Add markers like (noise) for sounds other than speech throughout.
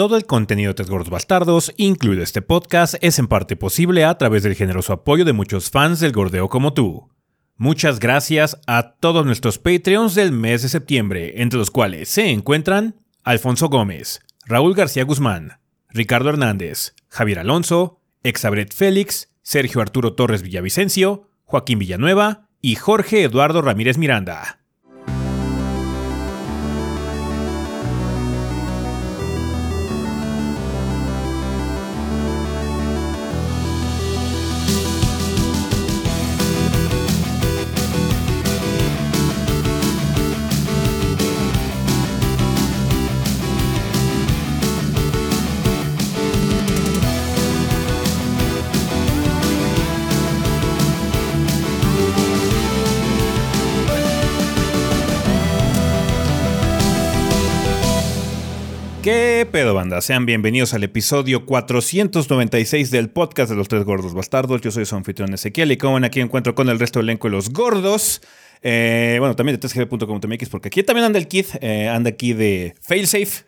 Todo el contenido de Tres Gordos Bastardos, incluido este podcast, es en parte posible a través del generoso apoyo de muchos fans del gordeo como tú. Muchas gracias a todos nuestros Patreons del mes de septiembre, entre los cuales se encuentran Alfonso Gómez, Raúl García Guzmán, Ricardo Hernández, Javier Alonso, Exabret Félix, Sergio Arturo Torres Villavicencio, Joaquín Villanueva y Jorge Eduardo Ramírez Miranda. Pedo, banda? Sean bienvenidos al episodio 496 del podcast de los tres gordos bastardos. Yo soy su anfitrión Ezequiel y como ven aquí encuentro con el resto del elenco de los gordos. Eh, bueno, también de 3gb.com.mx porque aquí también anda el kit, eh, anda aquí de Failsafe.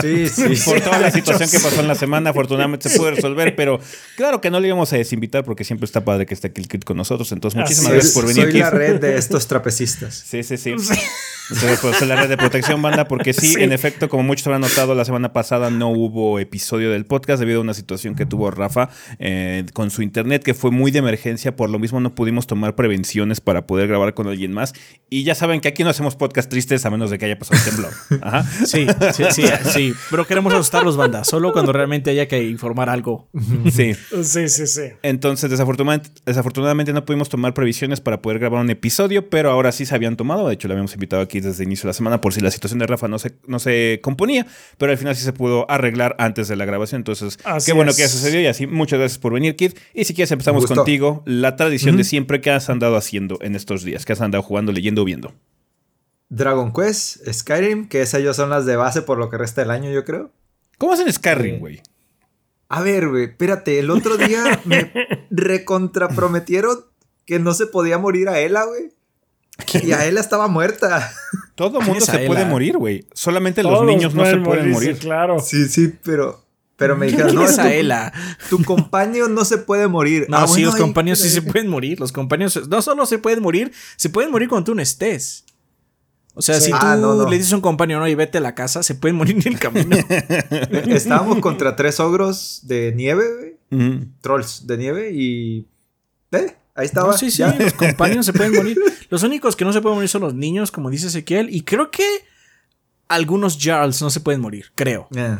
Sí, sí. (laughs) Por toda la (laughs) situación que pasó en la semana, afortunadamente se pudo resolver, pero claro que no le íbamos a desinvitar porque siempre está padre que esté aquí el kit con nosotros. Entonces, muchísimas Así gracias por venir, Soy la red de estos trapecistas. Sí, sí, sí. Entonces, pues, la red de protección, banda, porque sí, Sí. en efecto, como muchos habrán notado, la semana pasada no hubo episodio del podcast debido a una situación que tuvo Rafa eh, con su internet, que fue muy de emergencia. Por lo mismo, no pudimos tomar prevenciones para poder grabar con alguien más. Y ya saben que aquí no hacemos podcast tristes a menos de que haya pasado el temblor. (laughs) Ajá. Sí, sí, sí, sí. Pero queremos asustar a los bandas, solo cuando realmente haya que informar algo. (laughs) Sí. Sí, sí, sí. Entonces, desafortunadamente, desafortunadamente no pudimos tomar previsiones para poder grabar un episodio, pero ahora sí se habían tomado. De hecho, lo habíamos invitado aquí desde el inicio de la semana por si la situación de Rafa no se, no se componía, pero al final sí se pudo arreglar antes de la grabación. Entonces, Así qué bueno es. que eso sucedió y así. Muchas gracias por venir, Kid. Y si quieres, empezamos contigo. La tradición de siempre que has andado haciendo en estos días, que has andado jugando, leyendo o viendo. Dragon Quest, Skyrim, que esas ya son las de base por lo que resta del año, yo creo. ¿Cómo hacen Skyrim, güey? A ver, güey, espérate, el otro día (laughs) me recontraprometieron que no se podía morir a Ela, güey. Y a Ela estaba muerta. Todo el mundo se Aela? puede morir, güey. Solamente los niños no se pueden morir. Claro. Sí, sí, pero. Pero me (laughs) dijeron, ¿Quién no, es tu, compañero no se puede morir. No, Ah, sí, bueno, los compañeros sí se pueden morir. Los compañeros no solo se pueden morir, se pueden morir cuando tú no estés. O sea, Sí. si tú Ah, no, no. le dices a un compañero, no, y vete a la casa, se pueden morir en el camino. (laughs) (laughs) Estábamos contra tres ogros de nieve, güey. Ujú. Trolls de nieve y. ¿Eh? Ahí estaba. No, sí, sí, ya. los compañeros se pueden morir. Los únicos que no se pueden morir son los niños, como dice Ezequiel, y creo que algunos Jarls no se pueden morir, creo. Eh.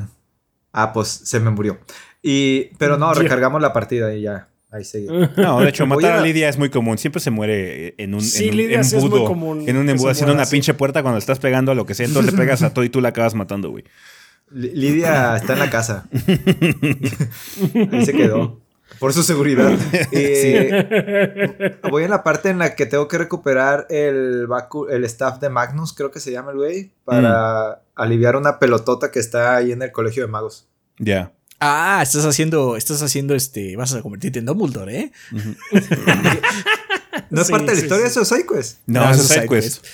Ah, pues se me murió. Y, pero no, (laughs) recargamos la partida y ya. Ahí seguí. (laughs) No, de hecho, (laughs) matar a a- Lidia es muy común. Siempre se muere en un, Sí, en un Lidia sí es muy embudo. común en un embudo haciendo una así. pinche puerta cuando estás pegando a lo que sea. Entonces le pegas a todo y tú la acabas matando, güey. Li- Lidia está en la casa. Ahí se quedó. Por su seguridad. Eh, voy en la parte en la que tengo que recuperar el, el staff de Magnus, creo que se llama el güey, para aliviar una pelotota que está ahí en el colegio de magos. Ya. Ah, estás haciendo, estás haciendo este, vas a convertirte en Dumbledore, ¿eh? (laughs) ¿No es Sí, parte de la sí, historia sí. eso, Psyquest? No, No, eso eso es es side quest.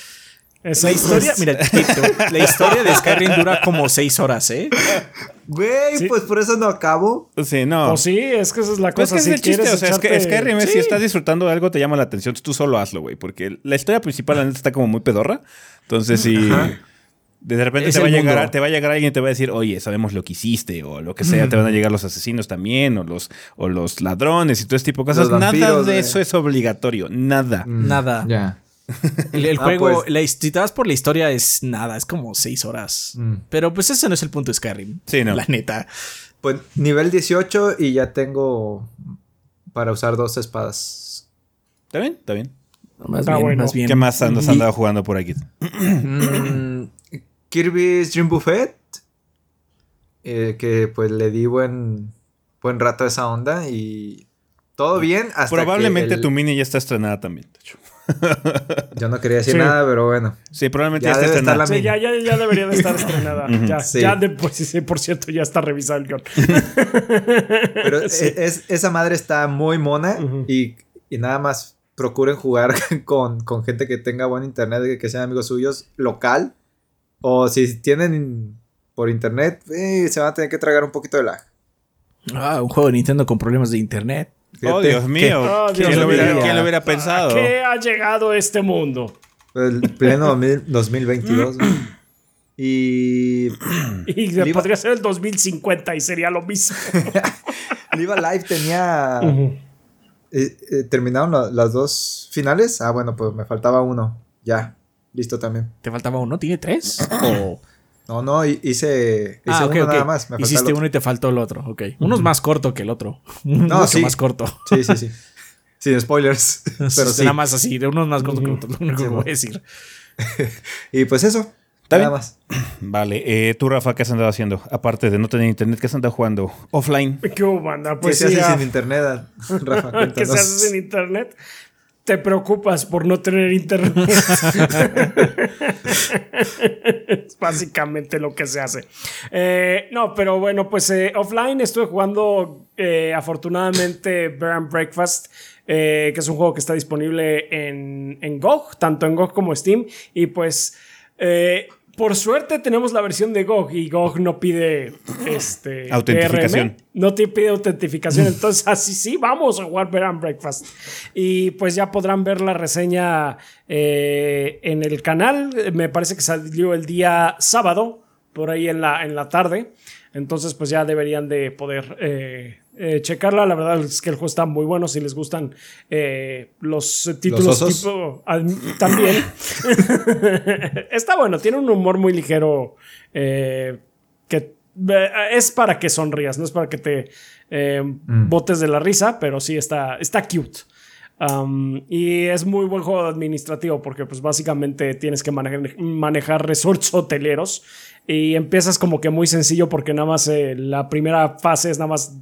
Esa La historia, es- mira, Tito, la historia de Skyrim dura como seis horas, ¿eh? Güey, Sí. pues por eso no acabo. Sí, no. Pues sí, es que esa es la Pues cosa. es que es si el chiste, o sea, es que Skyrim es, si Sí. estás disfrutando de algo te llama la atención, tú solo hazlo, güey, porque la historia principal la neta está como muy pedorra. Entonces, si Ajá. De repente te va, a llegar, te va a llegar alguien y te va a decir, oye, sabemos lo que hiciste, o lo que sea, te van a llegar los asesinos también, o los, o los ladrones y todo ese tipo de cosas. Nada vampiros, de eso es obligatorio, nada. Mm, Nada. Ya. El, el Ah, juego, pues. la, si te vas por la historia es nada, es como seis horas. Mm. Pero pues ese no es el punto de Skyrim. Sí, no. La neta. Pues nivel 18 y ya tengo para usar dos espadas. ¿Está bien? ¿Está bien? Más Está bien, bueno. más bien. ¿Qué más Y- andado jugando por aquí? (clears throat) Kirby's Dream Buffet. eh, que pues le di buen, buen rato a esa onda y todo bien hasta Probablemente que el- tu mini ya está estrenada también, de hecho. (laughs) Yo no quería decir Sí. nada, pero bueno. Sí, probablemente Ya ya, está debe estar estrenada. la Sí, ya, ya, ya debería de estar estrenada. (laughs) Ya, Sí. ya de, pues, sí, por cierto, ya está revisado el guion. (laughs) Pero Sí. es- es- esa madre está muy mona y, y nada más procuren jugar con, con gente que tenga buen internet, que sean amigos suyos, local. O si tienen por internet, eh, se van a tener que tragar un poquito de lag. Ah, un juego de Nintendo con problemas de internet. Oh, Dios mío. Oh, ¿Quién, Dios lo hubiera, mío. quién lo hubiera pensado? ¿A qué ha llegado este mundo? El pleno 2000 2022. güey. (laughs) Y Y Liva- podría ser el 2050 y sería lo mismo. (laughs) Liva Live tenía. eh, eh, terminaron la- las dos finales. Ah, bueno, pues me faltaba uno. Ya, listo también. ¿Te faltaba uno? ¿Tiene tres? (clears throat) ¿O- No, no, hi- hice, hice Ah, ok, uno nada más. Me Hiciste uno y te faltó el otro. Ok. Uno es más corto que el otro. (laughs) Mucho sí. más corto. Sí, sí, sí. Sin spoilers. (laughs) Pero sí. Nada más así. De uno es más corto que el otro. Lo único Sí, que voy a decir. (laughs) Y pues eso. Nada bien. más. (clears throat) Vale, eh, tú, Rafa, ¿qué has andado haciendo? Aparte de no tener internet, ¿qué has andado jugando? Offline. ¿Qué hubo, banda? ¿Qué Pues se sí, hace sin internet, Rafa? ¿Qué se hace sin internet? Te preocupas por no tener internet. es básicamente lo que se hace. Eh, no, pero bueno, pues eh, offline estuve jugando eh, afortunadamente Bear and Breakfast. eh, que es un juego que está disponible en, en tanto en GOG como Steam. Y pues, por suerte tenemos la versión de GOG y GOG no pide este, (clears throat) Autentificación. DRM, no te pide autentificación. Entonces, (laughs) así sí, vamos a jugar and Breakfast. Y pues ya podrán ver la reseña eh, en el canal. Me parece que salió el día sábado, por ahí en la, en la tarde. Entonces, pues ya deberían de poder eh, eh, checarla. La verdad es que el juego está muy bueno. Si les gustan eh, los títulos tipo. también. (laughs) está bueno, tiene un humor muy ligero. que es para que sonrías, no es para que te eh, botes de la risa, pero sí está, está cute. Um, y es muy buen juego administrativo porque pues básicamente tienes que manejar, manejar resorts (laughs) hoteleros y empiezas como que muy sencillo porque nada más eh, la primera fase es nada más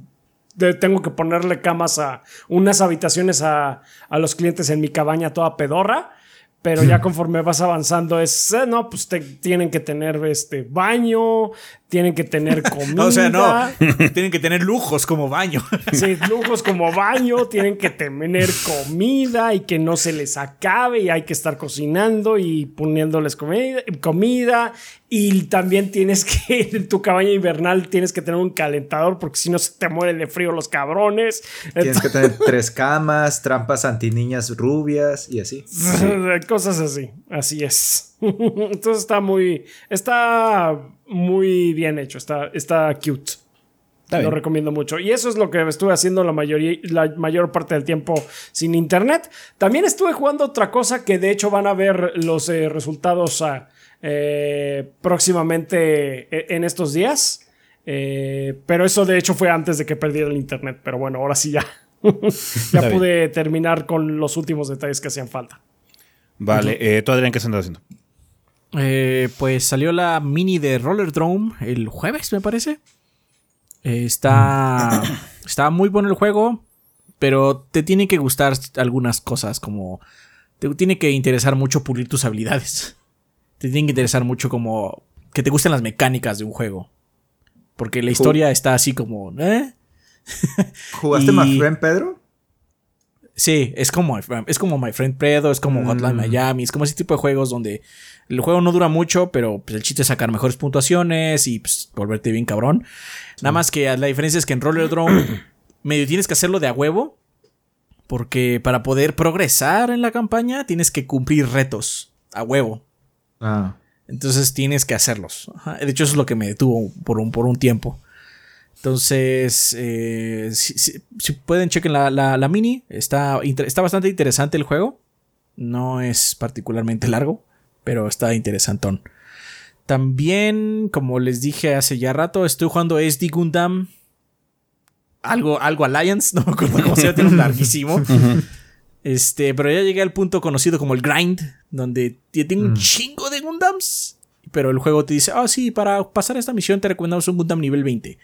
de- tengo que ponerle camas a unas habitaciones a, a los clientes en mi cabaña toda pedorra. Pero ya (laughs) conforme vas avanzando es, eh, no, pues te- tienen que tener este baño, tienen que tener comida. (laughs) O sea, no. (laughs) Tienen que tener lujos como baño. (laughs) Sí, lujos como baño, tienen que tener comida y que no se les acabe y hay que estar cocinando y poniéndoles comida, comida y también tienes que, en tu cabaña invernal tienes que tener un calentador porque si no se te mueren de frío los cabrones. Tienes que tener tres camas, trampas antiniñas rubias y así. Cosas así, así es. Entonces está muy, está muy bien hecho, está, está cute. Está lo recomiendo mucho. Y eso es lo que estuve haciendo la, mayoría, la mayor parte del tiempo sin internet. También estuve jugando otra cosa que de hecho van a ver los eh, resultados ah, eh, próximamente eh, en estos días. Eh, pero eso de hecho fue antes de que perdiera el internet. Pero bueno, ahora sí ya. (laughs) ya Está pude terminar con los últimos detalles que hacían falta. Vale, eh, tú, Adrián, ¿qué has andado haciendo? Eh, pues salió la mini de Roller Drome el jueves, me parece. Eh, está, está muy bueno el juego, pero te tiene que gustar algunas cosas, como te tiene que interesar mucho pulir tus habilidades. Te tiene que interesar mucho como que te gusten las mecánicas de un juego. Porque la historia está así como... ¿eh? ¿Jugaste Y- My Friend Pedro? Sí, es como, es como My Friend Predo, es como Hotline Miami, es como ese tipo de juegos donde el juego no dura mucho, pero pues, el chiste es sacar mejores puntuaciones y pues, volverte bien cabrón. Nada más que la diferencia es que en Roller Drone (clears throat) medio tienes que hacerlo de a huevo, porque para poder progresar en la campaña tienes que cumplir retos a huevo. Ah. Entonces tienes que hacerlos. Ajá. De hecho, eso es lo que me detuvo por un, por un tiempo. Entonces, eh, si, si- si pueden, chequen la, la- la mini. Está, bastante interesante el juego. No es particularmente largo, pero está interesantón. También, como les dije hace ya rato, estoy jugando SD Gundam. Algo, algo Alliance, (laughs) no me acuerdo cómo se llama, tiene larguísimo. (laughs) Este, pero ya llegué al punto conocido como el grind, donde tengo un chingo de Gundams. Pero el juego te dice, ah, sí, para pasar esta misión te recomendamos un Gundam nivel 20.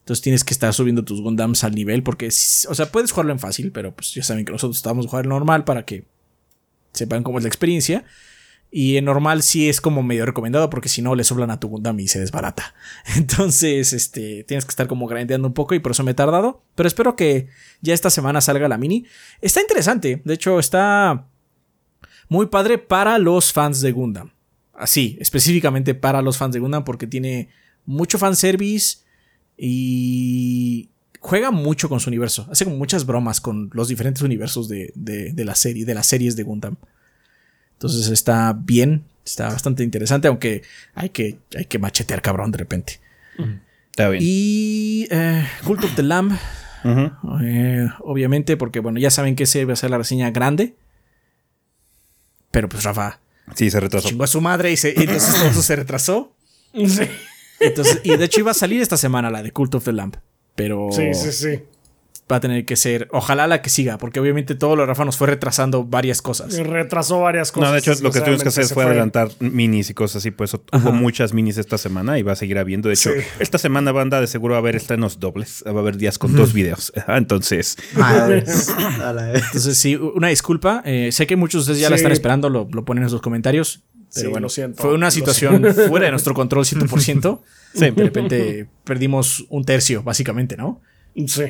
Entonces tienes que estar subiendo tus Gundams al nivel porque, o sea, puedes jugarlo en fácil, pero pues ya saben que nosotros estamos jugando normal para que sepan cómo es la experiencia. Y en normal sí es como medio recomendado porque si no le soblan a tu Gundam y se desbarata. (laughs) Entonces, este, tienes que estar como grindeando un poco y por eso me he tardado. Pero espero que ya esta semana salga la mini. Está interesante. De hecho, está muy padre para los fans de Gundam. Así, específicamente para los fans de Gundam porque tiene mucho fanservice y juega mucho con su universo. Hace como muchas bromas con los diferentes universos de, la serie, de las series de Gundam. Entonces está bien, está bastante interesante, aunque hay que, hay que machetear cabrón de repente. Está bien. Y eh, Cult of the Lamb. Eh, obviamente, porque bueno, ya saben que ese va a ser la reseña grande. Pero pues Rafa. Sí, se retrasó. Chingó a su madre y, entonces todo eso se retrasó. (laughs) Sí. Entonces, y de hecho iba a salir esta semana la de Cult of the Lamb. Pero. Sí, sí, sí va a tener que ser, ojalá la que siga, porque obviamente todo lo Rafa nos fue retrasando varias cosas. retrasó varias cosas. No, de hecho, lo que tuvimos que hacer fue, adelantar minis y cosas así, pues hubo muchas minis esta semana y va a seguir habiendo. De hecho, esta semana, banda, de seguro va a haber estrenos dobles, va a haber días con dos videos. (laughs) Entonces. (laughs) Entonces, sí, una disculpa. Eh, sé que muchos de ustedes ya la están esperando, lo, ponen en sus comentarios. Pero bueno, fue una situación (laughs) fuera de nuestro control 100%. sí. De repente perdimos un tercio, básicamente, ¿no? Sí.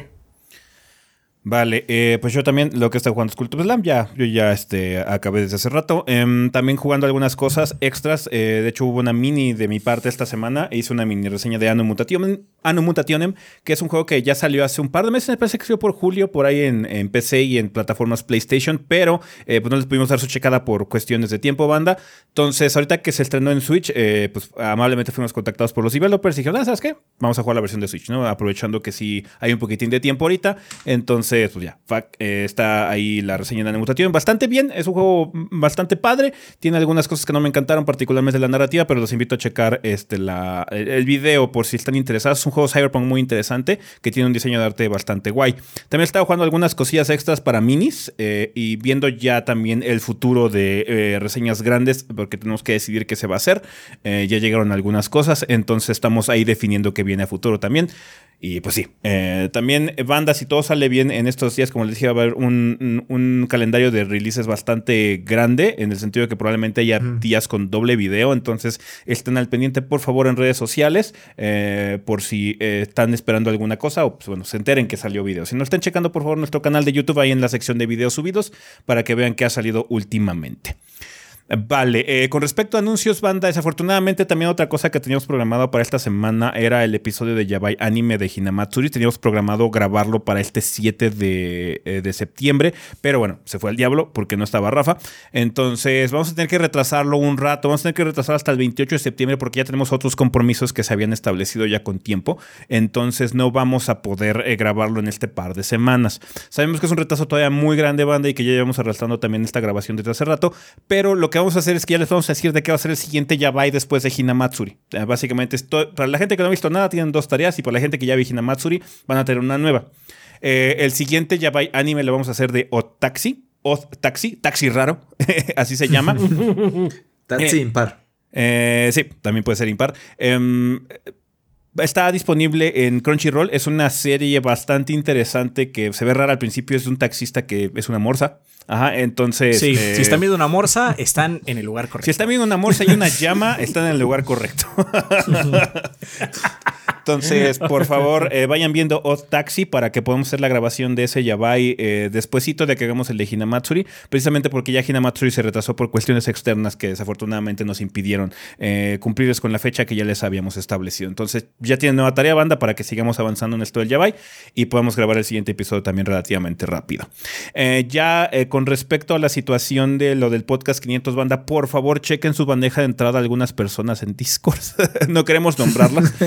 Vale, eh, pues yo también lo que está jugando es Cult of Slam, ya, yo ya este, acabé desde hace rato. Em, también jugando algunas cosas extras. Eh, de hecho, hubo una mini de mi parte esta semana. Hice una mini reseña de Anno Mutationem, que es un juego que ya salió hace un par de meses, me parece que salió por julio, por ahí en, PC y en plataformas PlayStation, pero eh, pues no les pudimos dar su checada por cuestiones de tiempo, banda. Entonces, ahorita que se estrenó en Switch, pues amablemente fuimos contactados por los developers y dijeron, ah, ¿sabes qué? Vamos a jugar la versión de Switch, ¿no? Aprovechando que sí hay un poquitín de tiempo ahorita. Entonces, entonces, pues ya, eh, está ahí la reseña de Mutación. Bastante bien, es un juego bastante padre. Tiene algunas cosas que no me encantaron, particularmente la narrativa, pero los invito a checar este, la, el, video por si están interesados. Es un juego Cyberpunk muy interesante que tiene un diseño de arte bastante guay. También he estado jugando algunas cosillas extras para minis eh, y viendo ya también el futuro de eh, reseñas grandes, porque tenemos que decidir qué se va a hacer. ya llegaron algunas cosas, entonces estamos ahí definiendo qué viene a futuro también. Y pues sí, eh, también eh, banda, si todo sale bien en estos días, como les dije, va a haber un, calendario de releases bastante grande, en el sentido de que probablemente haya días con doble video, entonces estén al pendiente por favor en redes sociales, eh, por si están esperando alguna cosa o pues bueno, se enteren que salió video. Si no están checando por favor nuestro canal de YouTube ahí en la sección de videos subidos para que vean qué ha salido últimamente. Vale, eh, con respecto a anuncios, banda, desafortunadamente también otra cosa que teníamos programado para esta semana era el episodio de Yabai Anime de Hinamatsuri. Teníamos programado grabarlo para este 7 de, eh, de, septiembre, pero bueno, se fue al diablo porque no estaba Rafa. Entonces vamos a tener que retrasarlo un rato, vamos a tener que retrasarlo hasta el 28 de septiembre porque ya tenemos otros compromisos que se habían establecido ya con tiempo. Entonces no vamos a poder eh, grabarlo en este par de semanas. Sabemos que es un retraso todavía muy grande, banda, y que ya llevamos arrastrando también esta grabación desde hace rato, pero lo que vamos a hacer es que ya les vamos a decir de qué va a ser el siguiente Yabai después de Hinamatsuri. Básicamente, para la gente que no ha visto nada, tienen dos tareas y para la gente que ya vi Hinamatsuri, van a tener una nueva. Eh, el siguiente Yabai anime lo vamos a hacer de Otaxi. Taxi, taxi raro, (laughs) así se llama. (laughs) taxi eh, impar. Eh, sí, también puede ser impar. Em, Está disponible en Crunchyroll. Es una serie bastante interesante que se ve rara al principio. Es de un taxista que es una morsa. Ajá, entonces. Sí, si están viendo una morsa, están en el lugar correcto. Si están viendo una morsa y una llama, (laughs) están en el lugar correcto. (laughs) Entonces, por favor, eh, vayan viendo Odd Taxi para que podamos hacer la grabación de ese Yabai eh, despuésito de que hagamos el de Hinamatsuri, precisamente porque ya Hinamatsuri se retrasó por cuestiones externas que desafortunadamente nos impidieron eh, cumplirles con la fecha que ya les habíamos establecido. Entonces, ya tienen nueva tarea, banda, para que sigamos avanzando en esto del Yabai y podamos grabar el siguiente episodio también relativamente rápido. ya con respecto a la situación de lo del podcast 500 banda, por favor, chequen su bandeja de entrada algunas personas en Discord. (laughs) no queremos nombrarlas. (laughs)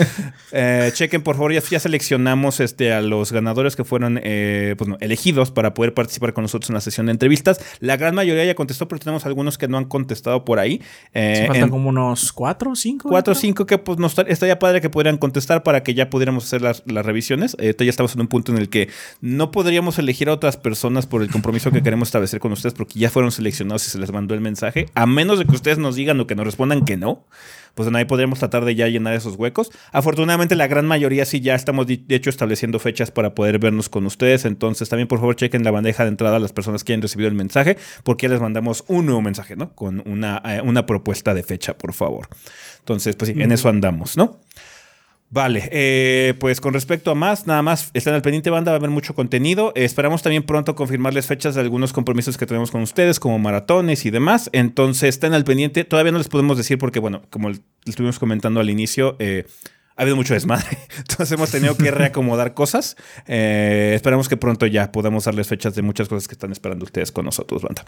Eh, chequen, por favor, ya, seleccionamos este, a los ganadores que fueron eh, pues elegidos para poder participar con nosotros en la sesión de entrevistas. La gran mayoría ya contestó, pero tenemos algunos que no han contestado por ahí. Eh, faltan como unos cuatro o cinco. Cuatro o cinco que pues nos estaría padre que pudieran contestar para que ya pudiéramos hacer las, revisiones. ya estamos en un punto en el que no podríamos elegir a otras personas por el compromiso que queremos establecer con ustedes porque ya fueron seleccionados y se les mandó el mensaje. A menos de que ustedes nos digan o que nos respondan que no pues ahí podríamos tratar de ya llenar esos huecos. Afortunadamente la gran mayoría sí ya estamos de hecho estableciendo fechas para poder vernos con ustedes, entonces también por favor chequen la bandeja de entrada a las personas que hayan recibido el mensaje, porque ya les mandamos un nuevo mensaje, ¿no? Con una, eh, una propuesta de fecha, por favor. Entonces, pues sí, en eso andamos, ¿no? Vale, eh, pues con respecto a más, nada más están al pendiente banda, va a haber mucho contenido. esperamos también pronto confirmarles fechas de algunos compromisos que tenemos con ustedes, como maratones y demás. Entonces estén al pendiente. Todavía no les podemos decir porque, bueno, como estuvimos comentando al inicio, eh, ha habido mucho desmadre. (laughs) Entonces hemos tenido que reacomodar cosas. Eh, esperamos que pronto ya podamos darles fechas de muchas cosas que están esperando ustedes con nosotros, banda.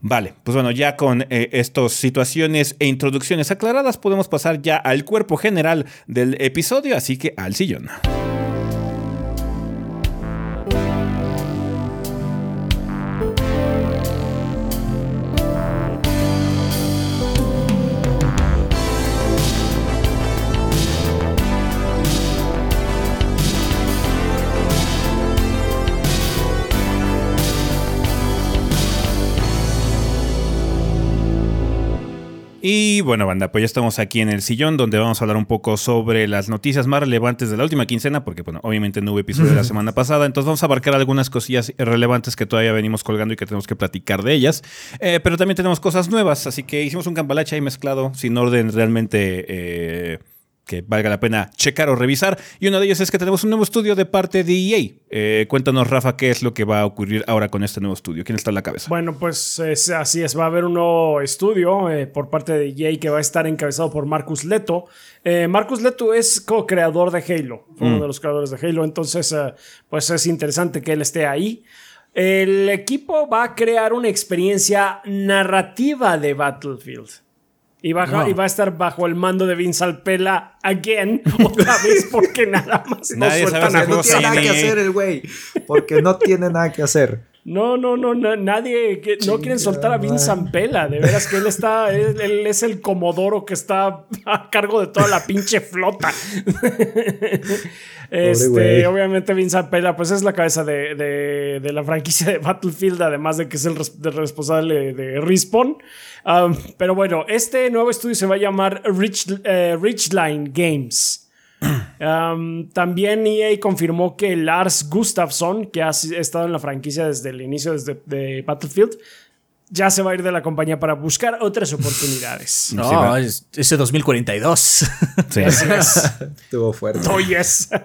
Vale, pues bueno, ya con eh, estas situaciones e introducciones aclaradas, podemos pasar ya al cuerpo general del episodio, así que al sillón. Y bueno, banda, pues ya estamos aquí en el sillón donde vamos a hablar un poco sobre las noticias más relevantes de la última quincena, porque bueno, obviamente no hubo episodio de la (laughs) semana pasada, entonces vamos a abarcar algunas cosillas relevantes que todavía venimos colgando y que tenemos que platicar de ellas. Eh, pero también tenemos cosas nuevas, así que hicimos un cambalache ahí mezclado, sin orden realmente... Eh, que valga la pena checar o revisar. Y uno de ellos es que tenemos un nuevo estudio de parte de EA. Eh, cuéntanos, Rafa, qué es lo que va a ocurrir ahora con este nuevo estudio. ¿Quién está en la cabeza? Bueno, pues así es. Va a haber un nuevo estudio eh, por parte de EA que va a estar encabezado por Marcus Leto. Eh, Marcus Leto es co-creador de Halo. Fue uno mm. de los creadores de Halo. Entonces, pues es interesante que él esté ahí. El equipo va a crear una experiencia narrativa de Battlefield. Y, va a estar bajo el mando de Vince Alpela again, (laughs) otra vez, porque nada más no sueltan a No tiene nada que hacer el güey. Porque no tiene nada que hacer. No, no, no, nadie, no quieren soltar a Vince Ampela, de veras que él está, él, es el comodoro que está a cargo de toda la pinche flota. este, obviamente Vince Ampela, pues es la cabeza de, la franquicia de Battlefield, además de que es el, responsable de Respawn. Um, pero bueno, este nuevo estudio se va a llamar Rich, eh, Richline Games. Um, también EA confirmó que Lars Gustafsson, que ha estado en la franquicia desde el inicio desde, de Battlefield, ya se va a ir de la compañía para buscar otras oportunidades. (laughs) No, ese 2042. Sí. (laughs) Estuvo fuerte. Oh, yes. (laughs)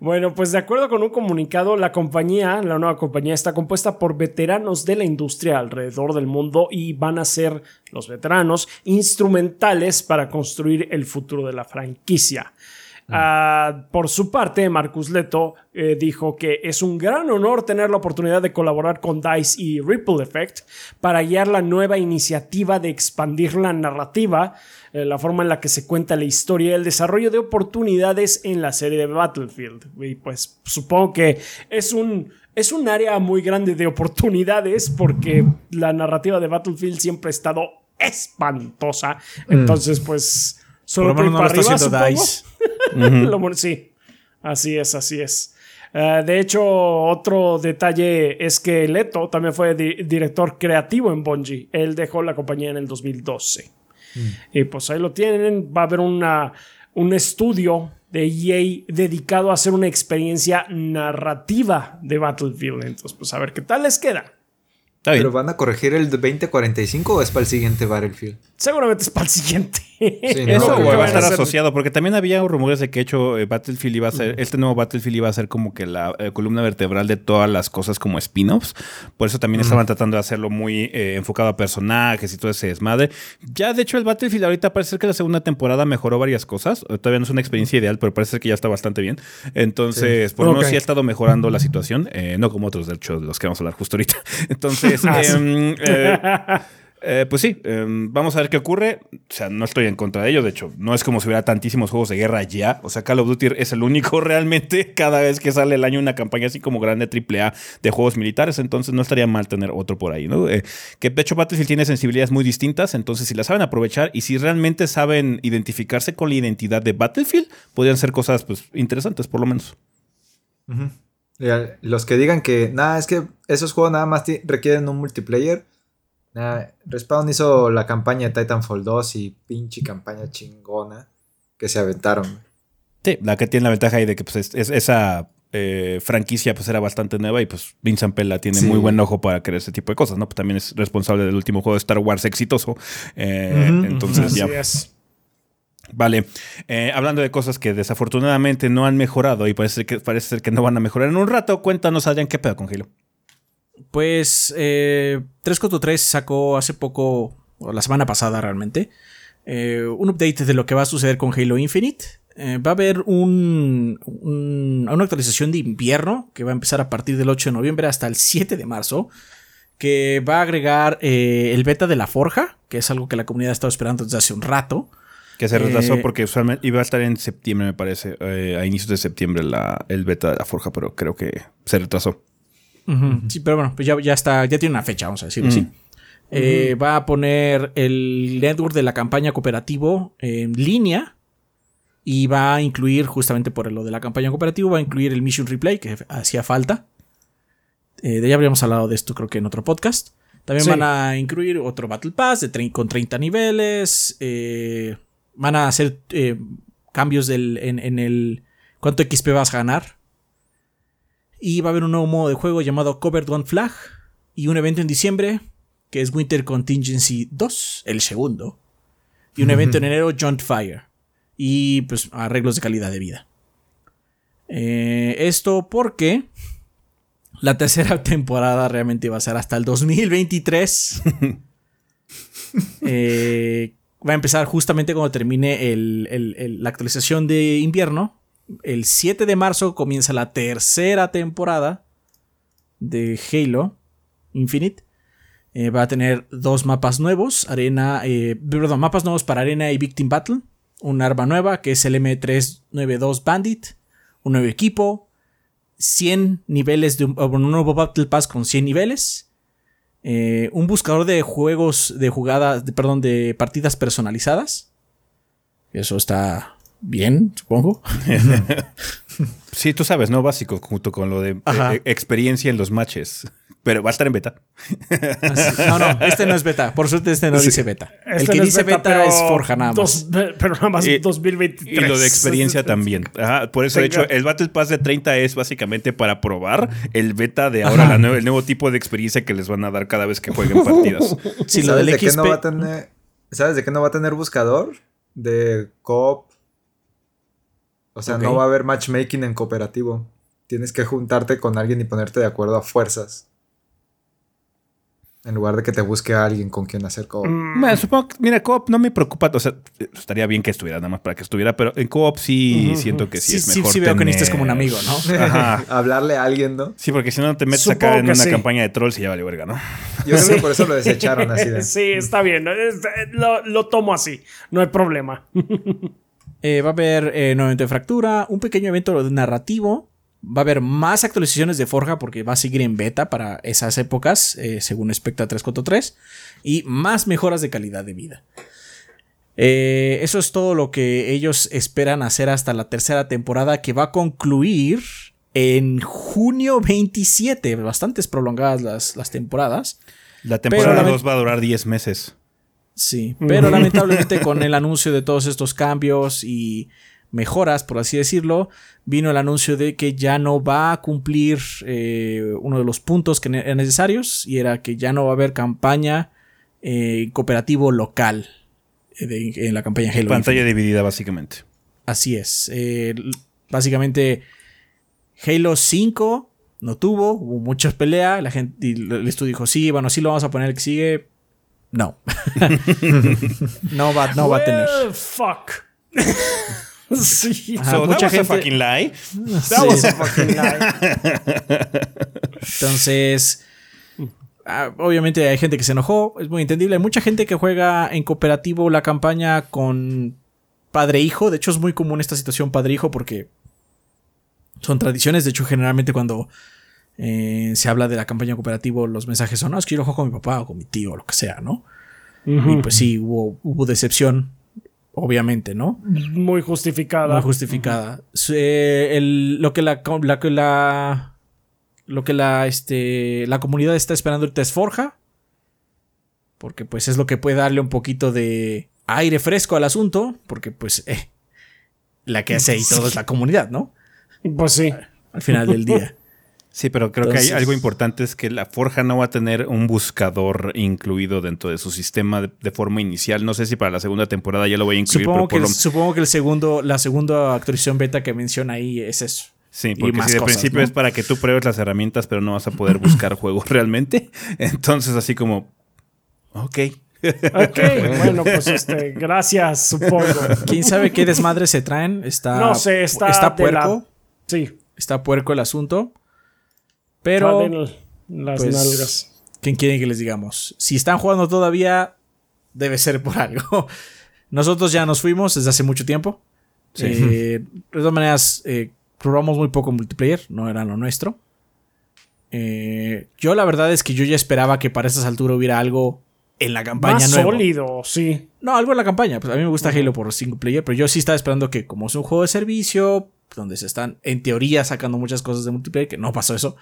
Bueno, pues de acuerdo con un comunicado, la compañía, la nueva compañía, está compuesta por veteranos de la industria alrededor del mundo y van a ser los veteranos instrumentales para construir el futuro de la franquicia. Ah, por su parte, Marcus Leto eh, dijo que es un gran honor tener la oportunidad de colaborar con DICE y Ripple Effect para guiar la nueva iniciativa de expandir la narrativa, eh, la forma en la que se cuenta la historia y el desarrollo de oportunidades en la serie de Battlefield. Y pues supongo que es un, es un área muy grande de oportunidades porque la narrativa de Battlefield siempre ha estado espantosa. Mm. Entonces, pues Solo por, (laughs) arriba, (laughs) sí, así es, así es. Eh, de hecho, otro detalle es que Leto también fue director creativo en Bungie. Él dejó la compañía en el 2012. Mm. Y pues ahí lo tienen. Va a haber una, un estudio de EA dedicado a hacer una experiencia narrativa de Battlefield. Entonces, pues a ver qué tal les queda. ¿Pero van a corregir el 2045 o es para el siguiente Battlefield? Seguramente es para el siguiente. (laughs) Eso va a estar asociado, porque también había rumores de que hecho eh, Battlefield iba a ser, este nuevo Battlefield iba a ser como que la eh, columna vertebral de todas las cosas como spin-offs. Por eso también estaban tratando de hacerlo muy eh, enfocado a personajes y todo ese desmadre. Ya, de hecho, el Battlefield ahorita parece que la segunda temporada mejoró varias cosas. Todavía no es una experiencia ideal, pero parece que ya está bastante bien. Entonces, por lo menos sí ha estado mejorando la situación. no como otros, de hecho, de los que vamos a hablar justo ahorita. (laughs) Entonces, Ah, em, (laughs) eh, eh, pues sí, em, vamos a ver qué ocurre. O sea, no estoy en contra de ello. De hecho, no es como si hubiera tantísimos juegos de guerra ya. O sea, Call of Duty es el único (laughs) realmente cada vez que sale el año una campaña así como grande AAA de juegos militares. Entonces no estaría mal tener otro por ahí, ¿no? Eh, que de hecho Battlefield tiene sensibilidades muy distintas. Entonces, si la saben aprovechar y si realmente saben identificarse con la identidad de Battlefield, podrían ser cosas pues interesantes, por lo menos. Los que digan que, nada, es que esos juegos nada más requieren un multiplayer. Respawn hizo la campaña de Titanfall 2 y pinche campaña chingona que se aventaron. Sí, la que tiene la ventaja ahí de que pues, esa eh, franquicia pues era bastante nueva y pues Vincent Pella tiene muy buen ojo para crear ese tipo de cosas, ¿no? Pues, también es responsable del último juego de Star Wars exitoso. Eh, entonces ya. Vale, eh, hablando de cosas que desafortunadamente no han mejorado y parece, que, parece ser que no van a mejorar en un rato, cuéntanos, Adrián, ¿qué pedo con Halo? Pues eh, 343 sacó hace poco, o la semana pasada realmente, eh, un update de lo que va a suceder con Halo Infinite. Eh, va a haber un, una actualización de invierno que va a empezar a partir del 8 de noviembre hasta el 7 de marzo. Que va a agregar el beta de la Forja, que es algo que la comunidad ha estado esperando desde hace un rato. Que se retrasó porque usualmente iba a estar en septiembre, me parece, a inicios de septiembre la, el beta de la Forja, pero creo que se retrasó. Sí, pero bueno, pues ya, ya está, ya tiene una fecha, vamos a decirlo así. Eh, va a poner el network de la campaña cooperativo en línea. Y va a incluir, justamente por lo de la campaña cooperativo, va a incluir el Mission Replay, que hacía falta. Eh, de ya habríamos hablado de esto, creo que en otro podcast. También van a incluir otro Battle Pass de con 30 niveles. Eh, van a hacer cambios en, en, el cuánto XP vas a ganar. Y va a haber un nuevo modo de juego llamado Covered One Flag. Y un evento en diciembre que es Winter Contingency 2, el segundo. Y un evento en enero, John Fire. Y pues arreglos de calidad de vida. Eh, esto porque la tercera (laughs) temporada realmente va a ser hasta el 2023. (laughs) Eh, va a empezar justamente cuando termine la actualización de invierno. El 7 de marzo comienza la tercera temporada de Halo Infinite. Eh, va a tener dos mapas nuevos, arena, eh, perdón, mapas nuevos para arena y victim battle, un arma nueva que es el M392 Bandit, un nuevo equipo, 100 niveles de un, nuevo battle pass con 100 niveles, eh, un buscador de juegos de jugadas, perdón, de partidas personalizadas. Eso está bien, supongo. (laughs) sí, tú sabes, ¿no? Básico, junto con lo de experiencia en los matches. Pero va a estar en beta. (laughs) no, no, este no es beta. Por suerte este no dice beta. el este que dice beta, es Forja nada más. pero nada más 2023. Y lo de experiencia también. por eso, de hecho, el Battle Pass de 30 es básicamente para probar el beta de ahora, el nuevo tipo de experiencia que les van a dar cada vez que jueguen partidas. (laughs) Sí, ¿Sabes, de qué no va a tener, ¿Sabes de qué no va a tener buscador? De coop. O sea, no va a haber matchmaking en cooperativo. Tienes que juntarte con alguien y ponerte de acuerdo a fuerzas. En lugar de que te busque a alguien con quien hacer co-op. Mm. Bueno, supongo que, mira, co-op no me preocupa. O sea, estaría bien que estuviera nada más para que estuviera, pero en co-op sí siento que sí, es mejor. Sí, sí, veo que necesitas como un amigo, ¿no? (laughs) Ajá. (laughs) Hablarle a alguien, ¿no? Sí, porque si no te metes acá en una campaña de trolls y ya vale verga, ¿no? Yo creo que por eso lo (laughs) desecharon así. De... Sí, está bien. Lo, lo tomo así. No hay problema. Eh, va a haber eh, nuevamente fractura, un pequeño evento narrativo Va a haber más actualizaciones de Forja porque va a seguir en beta para esas épocas, eh, según Spectra 343, y más mejoras de calidad de vida. Eh, eso es todo lo que ellos esperan hacer hasta la tercera temporada que va a concluir en junio 27. Bastantes prolongadas las, las temporadas. La temporada 2 va a durar 10 meses. Sí, pero lamentablemente con el anuncio de todos estos cambios y mejoras, por así decirlo, vino el anuncio de que ya no va a cumplir eh, uno de los puntos que eran necesarios y era que ya no va a haber campaña eh, cooperativo local eh, en la campaña Halo. Pantalla dividida, básicamente. Así es. básicamente, Halo 5 no tuvo, hubo muchas peleas, la gente, y el estudio dijo, sí, bueno, sí lo vamos a poner el que sigue. No. (laughs) no va, no va a tener. Fuck. (laughs) Sí. mucha gente... fucking lie. fucking lie. Entonces, ah, obviamente hay gente que se enojó, es muy entendible. Hay mucha gente que juega en cooperativo la campaña con padre-hijo. De hecho, es muy común esta situación padre-hijo porque son tradiciones. De hecho, generalmente cuando eh, se habla de la campaña cooperativo, los mensajes son, no, es que yo lo juego con mi papá o con mi tío o lo que sea, ¿no? Y pues sí, hubo, hubo decepción obviamente, ¿no? Muy justificada. Muy justificada. lo que la, la, lo que la, este, la comunidad está esperando ahorita es Forja. Porque pues es lo que puede darle un poquito de aire fresco al asunto. Porque pues eh, la que hace ahí todo es la comunidad, ¿no? Pues sí. Al final del día. (laughs) Sí, pero creo que hay algo importante es que la Forja no va a tener un buscador incluido dentro de su sistema de, forma inicial. No sé si para la segunda temporada ya lo voy a incluir. Supongo, que, el, supongo que el segundo, la segunda actualización beta que menciona ahí es eso. Sí, porque si de principio es para que tú pruebes las herramientas, pero no vas a poder buscar (laughs) juegos realmente. Entonces, así como, ok. Ok, (laughs) bueno, pues este, gracias, supongo. ¿Quién sabe qué desmadre se traen? Está, No sé, está está la- puerco. Sí, Está puerco el asunto. Pero, las pues, nalgas. ¿quién quiere que les digamos? Si están jugando todavía, debe ser por (laughs) algo. Nosotros ya nos fuimos desde hace mucho tiempo. Eh, de todas maneras, eh, probamos muy poco multiplayer, no era lo nuestro. Eh, yo la verdad es que yo ya esperaba que para estas alturas hubiera algo en la campaña Más nuevo. sólido, sí. No, algo en la campaña. Pues a mí me gusta Halo por single player, pero yo sí estaba esperando que, como es un juego de servicio, donde se están, en teoría, sacando muchas cosas de multiplayer, que no pasó eso.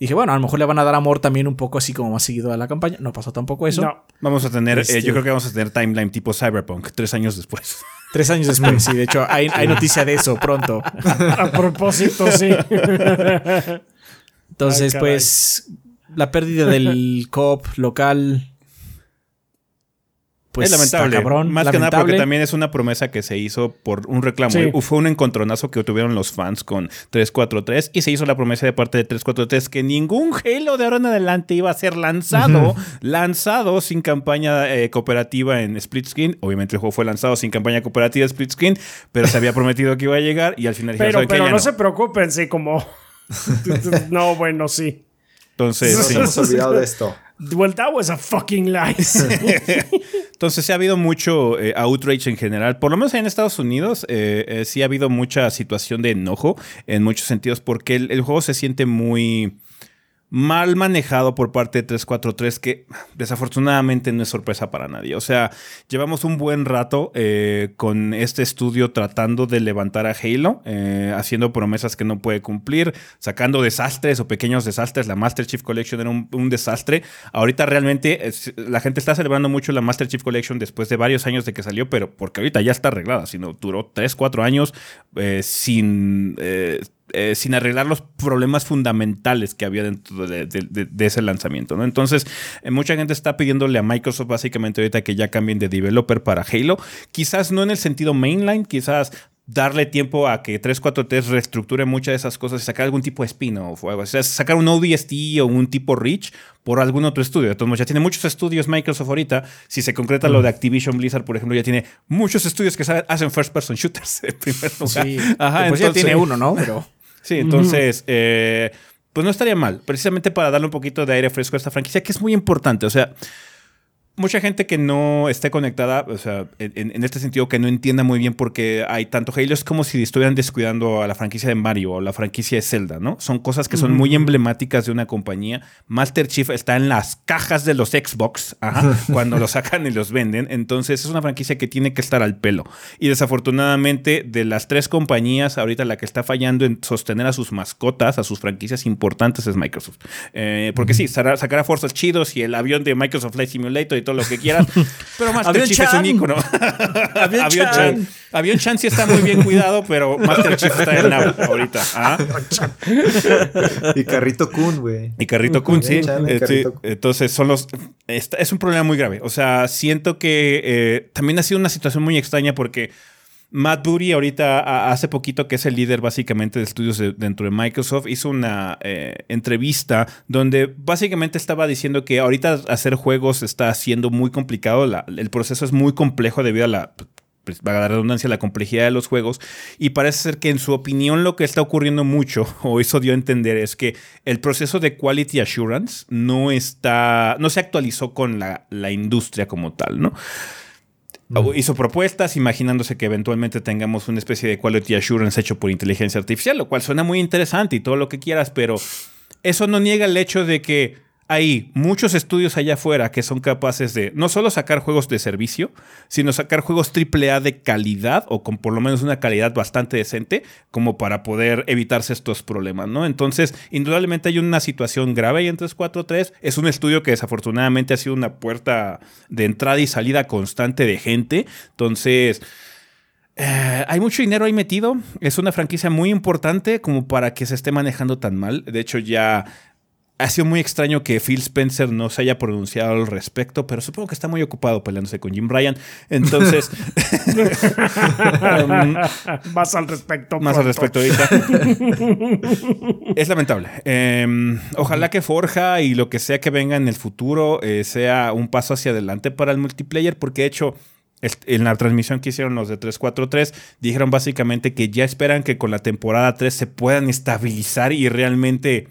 Dije, bueno, a lo mejor le van a dar amor también un poco así como más seguido a la campaña. No pasó tampoco eso. No. Vamos a tener, eh, Este- yo creo que vamos a tener timeline tipo Cyberpunk, tres años después. (laughs) Tres años después, sí. De hecho, hay, hay noticia de eso pronto. A propósito, sí. Entonces, Ay, pues, la pérdida del co-op local. Pues es lamentable. está cabrón. Más que nada porque también es una promesa que se hizo por un reclamo. Sí. Fue un encontronazo que tuvieron los fans con 343 y se hizo la promesa de parte de 343 que ningún Halo de ahora en adelante iba a ser lanzado, lanzado sin campaña eh, cooperativa en split screen. Obviamente el juego fue lanzado sin campaña cooperativa en split screen, pero se había (laughs) prometido que iba a llegar y al final Pero, "¿Saben qué? pero Ya no, no". se preocupen, sí, como. (laughs) no, bueno, sí. Entonces, Nos sí. hemos olvidado de esto. Well, that was a fucking lie. (laughs) Entonces sí ha habido mucho eh, outrage en general, por lo menos en Estados Unidos, eh, eh, sí ha habido mucha situación de enojo en muchos sentidos porque el, el juego se siente muy mal manejado por parte de 343 que desafortunadamente no es sorpresa para nadie. O sea, llevamos un buen rato eh, con este estudio tratando de levantar a Halo, eh, haciendo promesas que no puede cumplir, sacando desastres o pequeños desastres. La Master Chief Collection era un, desastre. Ahorita realmente es- la gente está celebrando mucho la Master Chief Collection después de varios años de que salió, pero porque ahorita ya está arreglada, sino duró 3, 4 años eh, sin... eh, sin arreglar los problemas fundamentales que había dentro de, de- de- de ese lanzamiento, ¿no? Entonces, eh, mucha gente está pidiéndole a Microsoft básicamente ahorita que ya cambien de developer para Halo. Quizás no en el sentido mainline, quizás darle tiempo a que 343 reestructure muchas de esas cosas y sacar algún tipo de spin-off o algo. O sea, sacar un ODST o un tipo Reach por algún otro estudio. Modos, ya tiene muchos estudios Microsoft ahorita. Si se concreta lo de Activision Blizzard, por ejemplo, ya tiene muchos estudios que hacen first person shooters (laughs) en primer lugar. Sí, Ajá, pues ya entonces- tiene uno, ¿no? Pero. Sí, entonces, eh, pues no estaría mal, precisamente para darle un poquito de aire fresco a esta franquicia, que es muy importante. O sea, mucha gente que no esté conectada, o sea, en, en este sentido, que no entienda muy bien por qué hay tanto Halo, es como si estuvieran descuidando a la franquicia de Mario o la franquicia de Zelda, ¿no? Son cosas que son muy emblemáticas de una compañía. Master Chief está en las cajas de los Xbox, ajá, (laughs) cuando los sacan y los venden. Entonces, es una franquicia que tiene que estar al pelo. Y desafortunadamente, de las tres compañías, ahorita la que está fallando en sostener a sus mascotas, a sus franquicias importantes, es Microsoft. Eh, porque sí, sacar sacará fuerzas chidos y el avión de Microsoft Flight Simulator y todo lo que quieras. (laughs) Pero Master Avión Chief es un ícono. (laughs) Avión Avión Chan. Chan. Avión Chan sí está muy bien cuidado, pero Master Chief está en now (laughs) ahorita. ¿ah? Y Carrito Kun, güey. Y Carrito Kun, sí. Chan Eh. Carrito. Entonces, son los. es un problema muy grave. O sea, siento que eh, también ha sido una situación muy extraña porque. Matt Booty ahorita hace poquito que es el líder básicamente de estudios de- dentro de Microsoft hizo una eh, entrevista donde básicamente estaba diciendo que ahorita hacer juegos está siendo muy complicado, el proceso es muy complejo debido a la pues, la redundancia, la complejidad de los juegos. Y parece ser que en su opinión lo que está ocurriendo mucho, (laughs) o eso dio a entender, es que el proceso de quality assurance no está, no se actualizó con la, la industria como tal, ¿no? Hizo propuestas imaginándose que eventualmente tengamos una especie de quality assurance hecho por inteligencia artificial, lo cual suena muy interesante y todo lo que quieras, pero eso no niega el hecho de que hay muchos estudios allá afuera que son capaces de no solo sacar juegos de servicio, sino sacar juegos AAA de calidad o con por lo menos una calidad bastante decente como para poder evitarse estos problemas, ¿no? Entonces, indudablemente hay una situación grave ahí en 343. Es un estudio que desafortunadamente ha sido una puerta de entrada y salida constante de gente. Entonces... Eh, hay mucho dinero ahí metido. Es una franquicia muy importante como para que se esté manejando tan mal. De hecho, ya ha sido muy extraño que Phil Spencer no se haya pronunciado al respecto, pero supongo que está muy ocupado peleándose con Jim Ryan. Entonces. um, (laughs) más al respecto. Más al respecto ahorita. (laughs) es lamentable. Em, ojalá que Forja y lo que sea que venga en el futuro eh, sea un paso hacia adelante para el multiplayer, porque de hecho en la transmisión que hicieron los de 343, dijeron básicamente que ya esperan que con la temporada 3 se puedan estabilizar y realmente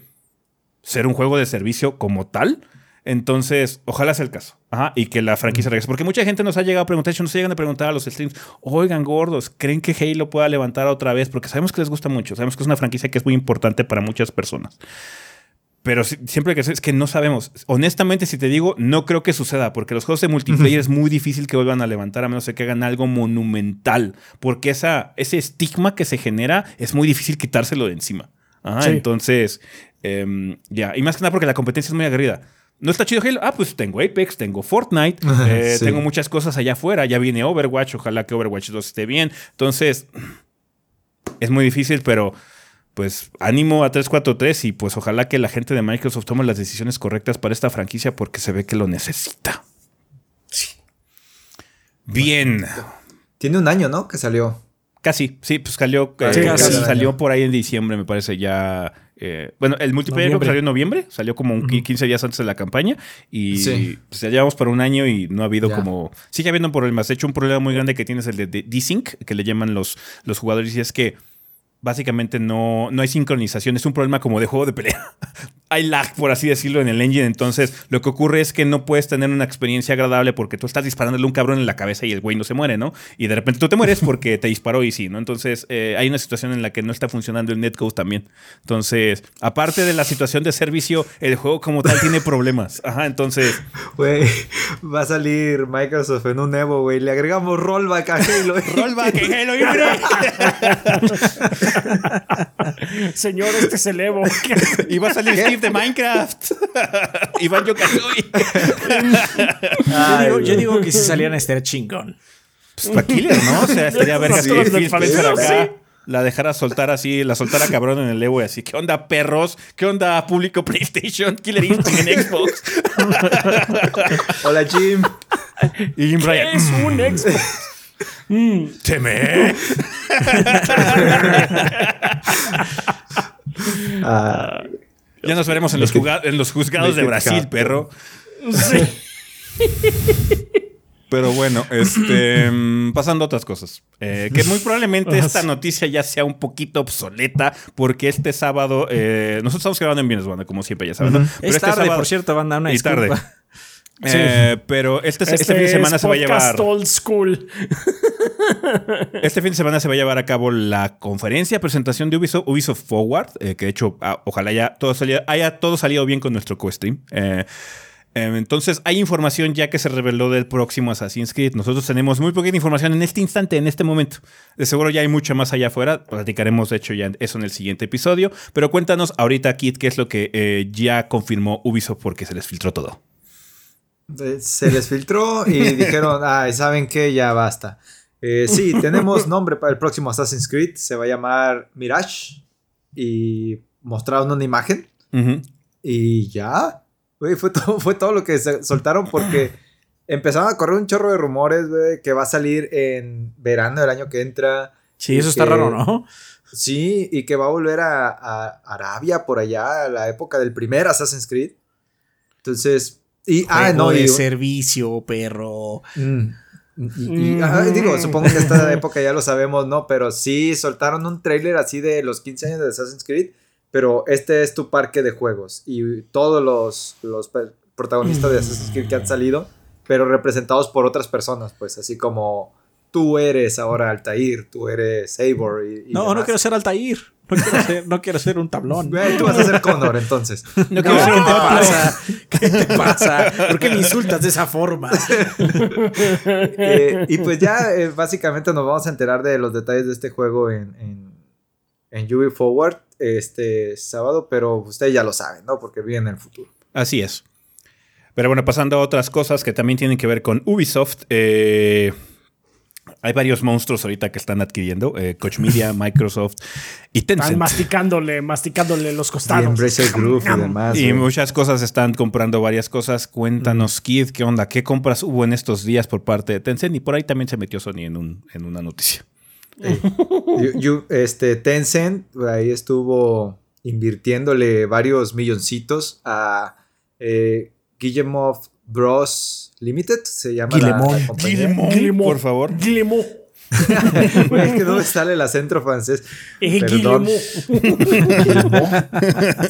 ser un juego de servicio como tal. Entonces, ojalá sea el caso. Ajá, y que la franquicia regrese. Porque mucha gente nos ha llegado a preguntar, de hecho, nos llegan a preguntar a los streams, oigan, gordos, ¿creen que Halo pueda levantar otra vez? Porque sabemos que les gusta mucho, sabemos que es una franquicia que es muy importante para muchas personas. Pero siempre que es que no sabemos. Honestamente, si te digo, no creo que suceda, porque los juegos de multiplayer es muy difícil que vuelvan a levantar a menos de que hagan algo monumental. Porque esa, ese estigma que se genera es muy difícil quitárselo de encima. Entonces, em, ya. Y más que nada porque la competencia es muy aguerrida. ¿No está chido Halo? Ah, pues tengo Apex, tengo Fortnite, (laughs) eh, tengo muchas cosas allá afuera. Ya viene Overwatch, ojalá que Overwatch 2 esté bien. Entonces, (clears throat) es muy difícil, pero pues ánimo a 343 y pues ojalá que la gente de Microsoft tome las decisiones correctas para esta franquicia porque se ve que lo necesita. Sí. Bien. Tiene un año, ¿no? Que salió. Casi, sí, pues salió, eh, salió por ahí en diciembre, me parece ya. Eh, bueno, el multiplayer salió en noviembre, salió como un 15 días antes de la campaña y pues ya llevamos por un año y no ha habido como... Sigue habiendo problemas. De hecho, un problema muy grande que tienes el de, de desync, que le llaman los, los jugadores, y es que básicamente no, no hay sincronización. Es un problema como de juego de pelea. (laughs) hay lag, por así decirlo, en el engine. Entonces, lo que ocurre es que no puedes tener una experiencia agradable porque tú estás disparándole a un cabrón en la cabeza y el güey no se muere, ¿no? Y de repente tú te mueres porque te disparó y sí, ¿no? Entonces, eh, hay una situación en la que no está funcionando el netcode también. Entonces, aparte de la situación de servicio, el juego como tal tiene problemas. Ajá, entonces. Güey, va a salir Microsoft en un Evo, güey. Le agregamos rollback a Halo. (laughs) rollback a Halo, (laughs) Señor, este es el Evo. (laughs) y va a salir De Minecraft. (laughs) Iván Yo digo, yo digo que si salían a estar chingón. Pues para killer, ¿no? O sea, estaría ver sí, acá. La dejara soltar así, la soltara cabrón en el Evo y así. ¿Qué onda, perros? ¿Qué onda, público PlayStation? Killer Instinct en Xbox. (laughs) Hola, Jim. Y Jim Ryan. es un Xbox? Mm. Teme. (laughs) Ah, ya nos veremos en los, en los juzgados de Brasil, perro. Sí. (laughs) Pero bueno, este, mm, pasando a otras cosas. Eh, que muy probablemente esta noticia ya sea un poquito obsoleta porque este sábado, eh, nosotros estamos grabando en Bienes, banda, como siempre ya saben. es este tarde, por cierto, banda, una y tarde. Eh, pero este, este, este, fin de semana se va a llevar. Old school. (laughs) este fin de semana se va a llevar a cabo la conferencia, presentación de Ubisoft, Ubisoft Forward, que de hecho, ah, ojalá ya todo haya todo salido bien con nuestro co-stream. Em, entonces hay información ya que se reveló del próximo Assassin's Creed. Nosotros tenemos muy poquita información en este instante, en este momento. De seguro ya hay mucha más allá afuera. Platicaremos de hecho ya eso en el siguiente episodio. Pero cuéntanos ahorita, Kit, qué es lo que eh, ya confirmó Ubisoft porque se les filtró todo. Se les filtró y (laughs) dijeron, ay, ¿saben qué? Ya basta. Eh, sí, (laughs) tenemos nombre para el próximo Assassin's Creed. Se va a llamar Mirage. Y mostraron una imagen. Y ya fue todo, fue todo lo que soltaron porque empezaron a correr un chorro de rumores, güey, que va a salir en verano del año que entra. Sí, eso está raro, ¿no? Sí, y que va a volver a, Arabia por allá, a la época del primer Assassin's Creed. Entonces, y ah, no, de servicio, perro. Mm, y, digo, supongo que esta (laughs) época ya lo sabemos, ¿no? Pero sí soltaron un trailer así de los 15 años de Assassin's Creed pero este es tu parque de juegos y todos los, los protagonistas de Assassin's Creed que han salido, pero representados por otras personas, pues así como tú eres ahora Altair, tú eres Eivor y, No, no quiero ser Altair. No quiero ser, no quiero ser un tablón. (laughs) tú vas a ser Connor entonces. No quiero ser ¿Qué te pasa? ¿Qué te pasa? ¿Por qué me insultas de esa forma? Eh, y pues ya eh, básicamente nos vamos a enterar de los detalles de este juego en, en, en Ubi Forward este sábado, pero ustedes ya lo saben, ¿no? Porque viene en el futuro. Así es. Pero bueno, pasando a otras cosas que también tienen que ver con Ubisoft. Eh, Hay varios monstruos ahorita que están adquiriendo. Eh, Coach Media, (laughs) Microsoft y Tencent. Están masticándole, masticándole los Y costados. Embracer Group y demás. Y muchas cosas están comprando varias cosas. Cuéntanos, Kid, ¿qué onda? ¿Qué compras hubo en estos días por parte de Tencent? Y por ahí también se metió Sony en, un, en una noticia. Este, Tencent ahí estuvo invirtiéndole varios milloncitos a eh, Guillemot Bros Limited, se llama la- la, Guillemot. compañía. Guillemot. por favor. Guillemot. Es que no me sale el acento francés. Eh, Perdón. (laughs)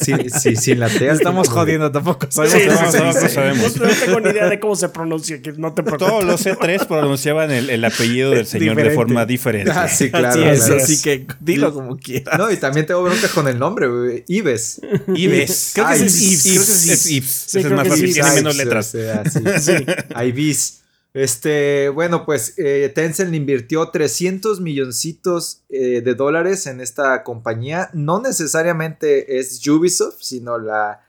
Sí, sí, sin la T. Estamos jodiendo, tampoco sabemos sí, no, sabemos. No tengo ni idea de cómo se pronuncia, que no te preocupes. Todos los C3 pronunciaban el, el apellido del señor de forma diferente. Ah, sí, claro. así es, claro. así que dilo como quieras. No, y también tengo bronca con el nombre, güey. Ives. Ives. Creo que Ay, es Ives. Creo que es Es Ives. Es más fácil, tiene menos letras. sí. Ives. Este, bueno, pues eh, Tencent le invirtió 300 milloncitos eh, de dólares en esta compañía. No necesariamente es Ubisoft, sino la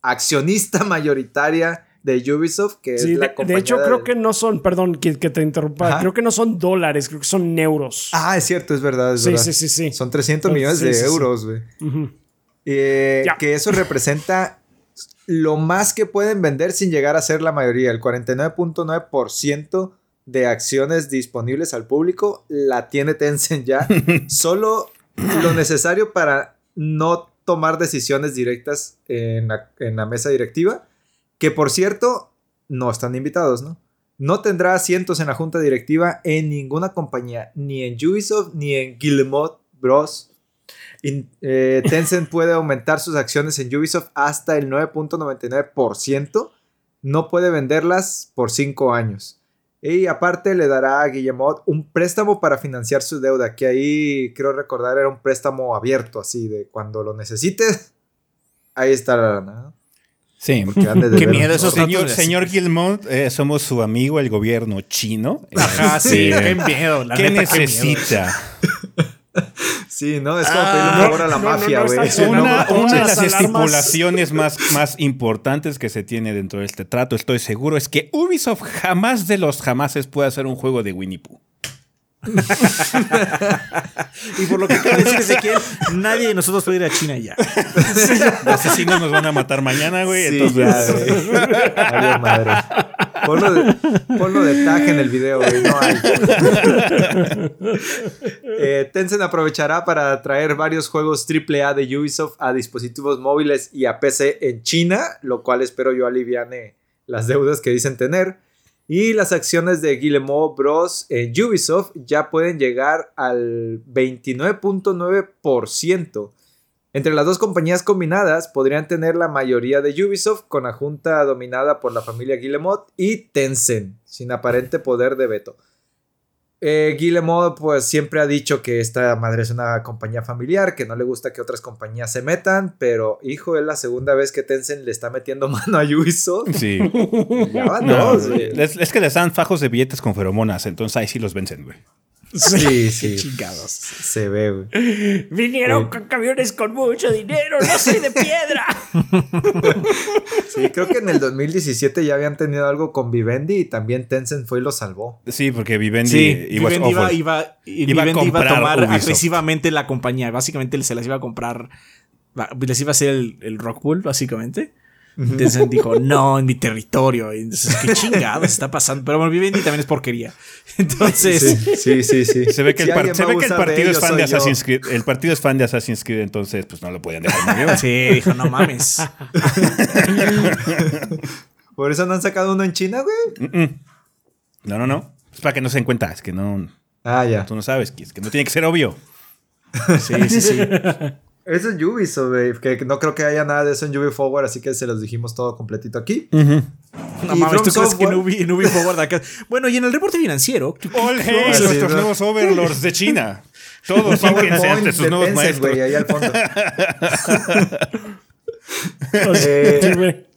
accionista (laughs) mayoritaria de Ubisoft, que Sí, es la de, de compañía. hecho, de- creo que no son, perdón que, que te interrumpa, Ajá. creo que no son dólares, creo que son euros. Ah, es cierto, es verdad. Es sí, verdad. sí, sí, sí. Son 300 Oh, millones sí, de sí, euros, güey. Eh. Que eso representa lo más que pueden vender sin llegar a ser la mayoría. El 49.9% de acciones disponibles al público la tiene Tencent ya. (laughs) Solo lo necesario para no tomar decisiones directas en la, en la mesa directiva. Que por cierto, no están invitados, ¿no? No tendrá asientos en la junta directiva en ninguna compañía, ni en Ubisoft ni en Guillemot Bros. In- eh, Tencent puede aumentar sus acciones en Ubisoft hasta el 9.99%. No puede venderlas por 5 años. Y aparte le dará a Guillemot un préstamo para financiar su deuda, que ahí creo recordar era un préstamo abierto, así de cuando lo necesites, ahí está la lana. Sí. Qué miedo esos. Señor, señor Gilmont, eh, somos su amigo, el gobierno chino. Ajá, sí, Este, qué miedo. La ¿Qué neta, qué miedo. (laughs) Sí, ¿no? Es como Ah, pedirle un no, favor a la mafia, güey. está (laughs) Una, no, una de las estipulaciones más, más importantes que se tiene dentro de este trato, estoy seguro, es que Ubisoft jamás de los jamases puede hacer un juego de Winnie Pooh. (laughs) Y por lo que de decir Ezequiel, nadie de nosotros puede ir a China ya. (laughs) Los asesinos nos van a matar mañana, güey. Sí, entonces, ya, güey. Madre. Ponlo de, ponlo de tag en el video, güey. No hay. (laughs) Eh, Tencent aprovechará para traer varios juegos AAA de Ubisoft a dispositivos móviles y a PC en China, lo cual espero yo aliviane las deudas que dicen tener. Y las acciones de Guillemot Bros. en Ubisoft ya pueden llegar al 29.9%. Entre las dos compañías combinadas podrían tener la mayoría de Ubisoft con la junta dominada por la familia Guillemot y Tencent, sin aparente poder de veto. Eh, Guillemot pues siempre ha dicho que esta madre es una compañía familiar, que no le gusta que otras compañías se metan, pero hijo, es la segunda vez que Tencent le está metiendo (laughs) mano a Ubisoft. sí. Ya van No, dos, güey. es, es que les dan fajos de billetes con feromonas, entonces ahí sí los vencen, güey. Sí, (laughs) sí, Chingados. se ve, güey. Vinieron Eh. con camiones con mucho dinero, no soy de piedra. (laughs) Sí, creo que en el 2017 ya habían tenido algo con Vivendi y también Tencent fue y lo salvó. Sí, porque Vivendi Sí, iba, a iba a tomar Ubisoft. agresivamente la compañía. Básicamente se las iba a comprar. Les iba a hacer el, el Rock Pool, básicamente. Tencent dijo, no, en mi territorio. Y entonces, qué chingados está pasando. Pero bueno, Vivendi también es porquería. (laughs) Entonces, Sí, sí, sí, sí. Se ve que, el, Si par- alguien se va a ve que el abusar de partido es fan de yo. Assassin's Creed. El partido es fan de Assassin's Creed, entonces pues no lo podían dejar morir. sí, dijo, no mames. (laughs) Por eso no han sacado uno en China, güey. No, no, no. Es para que no se den cuenta. Es que no. Ah, ya. Tú no sabes. Es que no tiene que ser obvio. Sí, sí, sí. (laughs) Eso es Ubisoft, güey. Que no creo que haya nada de eso en Ubi Forward, así que se los dijimos todo completito aquí. No Y mames, From ¿tú crees que en Ubi, en Ubi Forward acá? Bueno, y en el reporte financiero. All hail sí, nuestros ¿no? nuevos overlords de China. Todos fíjense ante PowerPoint sus nuevos maestros. güey, ahí al fondo. Eh. (laughs)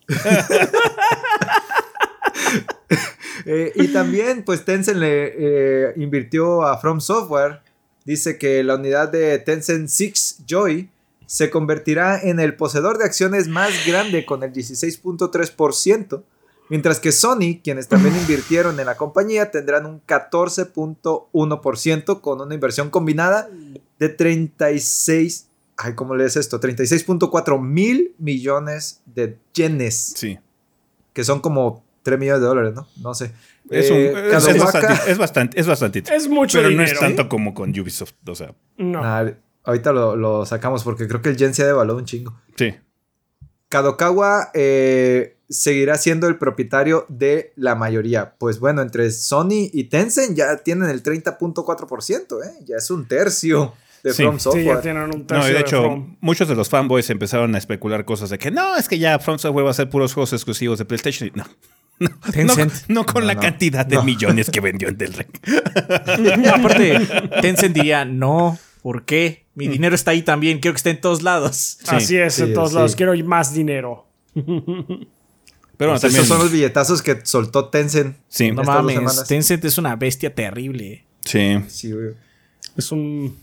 Eh, y también, pues Tencent le eh, invirtió a From Software. Dice que la unidad de Tencent Six Joy se convertirá en el poseedor de acciones más grande con el 16.3%, Mientras que Sony, quienes también invirtieron en la compañía, tendrán un 14.1% con una inversión combinada de 36, ay, ¿cómo lees esto? 36.4 mil millones de yenes. Sí. Que son como 3 millones de dólares, ¿no? No sé. Es, un, Eh, es, bastante, es bastante, es bastantito. Es mucho Pero no es tanto ¿eh? como con Ubisoft. O sea, No. Nah, ahorita lo, lo sacamos porque creo que el yen se ha devaluado un chingo. sí. Kadokawa eh, seguirá siendo el propietario de la mayoría. Pues bueno, entre Sony y Tencent ya tienen el 30.4%, ¿eh? Ya es un tercio de Sí. From Sí, ya Software. tienen un No, tercio y de hecho, From. muchos de los fanboys empezaron a especular cosas de que no, es que ya From Software va a hacer puros juegos exclusivos de PlayStation. No. (laughs) No, Tencent. no, no con No, la no. cantidad de No. millones que vendió en Del (laughs) Rey. Aparte, Tencent diría, no, ¿por qué? Mi dinero está ahí también, quiero que esté en todos lados. (laughs) Sí, Así es, en todos sí. lados. Quiero más dinero. Pero bueno, también. Esos son los billetazos que soltó Tencent. Sí, No mames. Tencent es una bestia terrible. sí, Sí, güey. Es un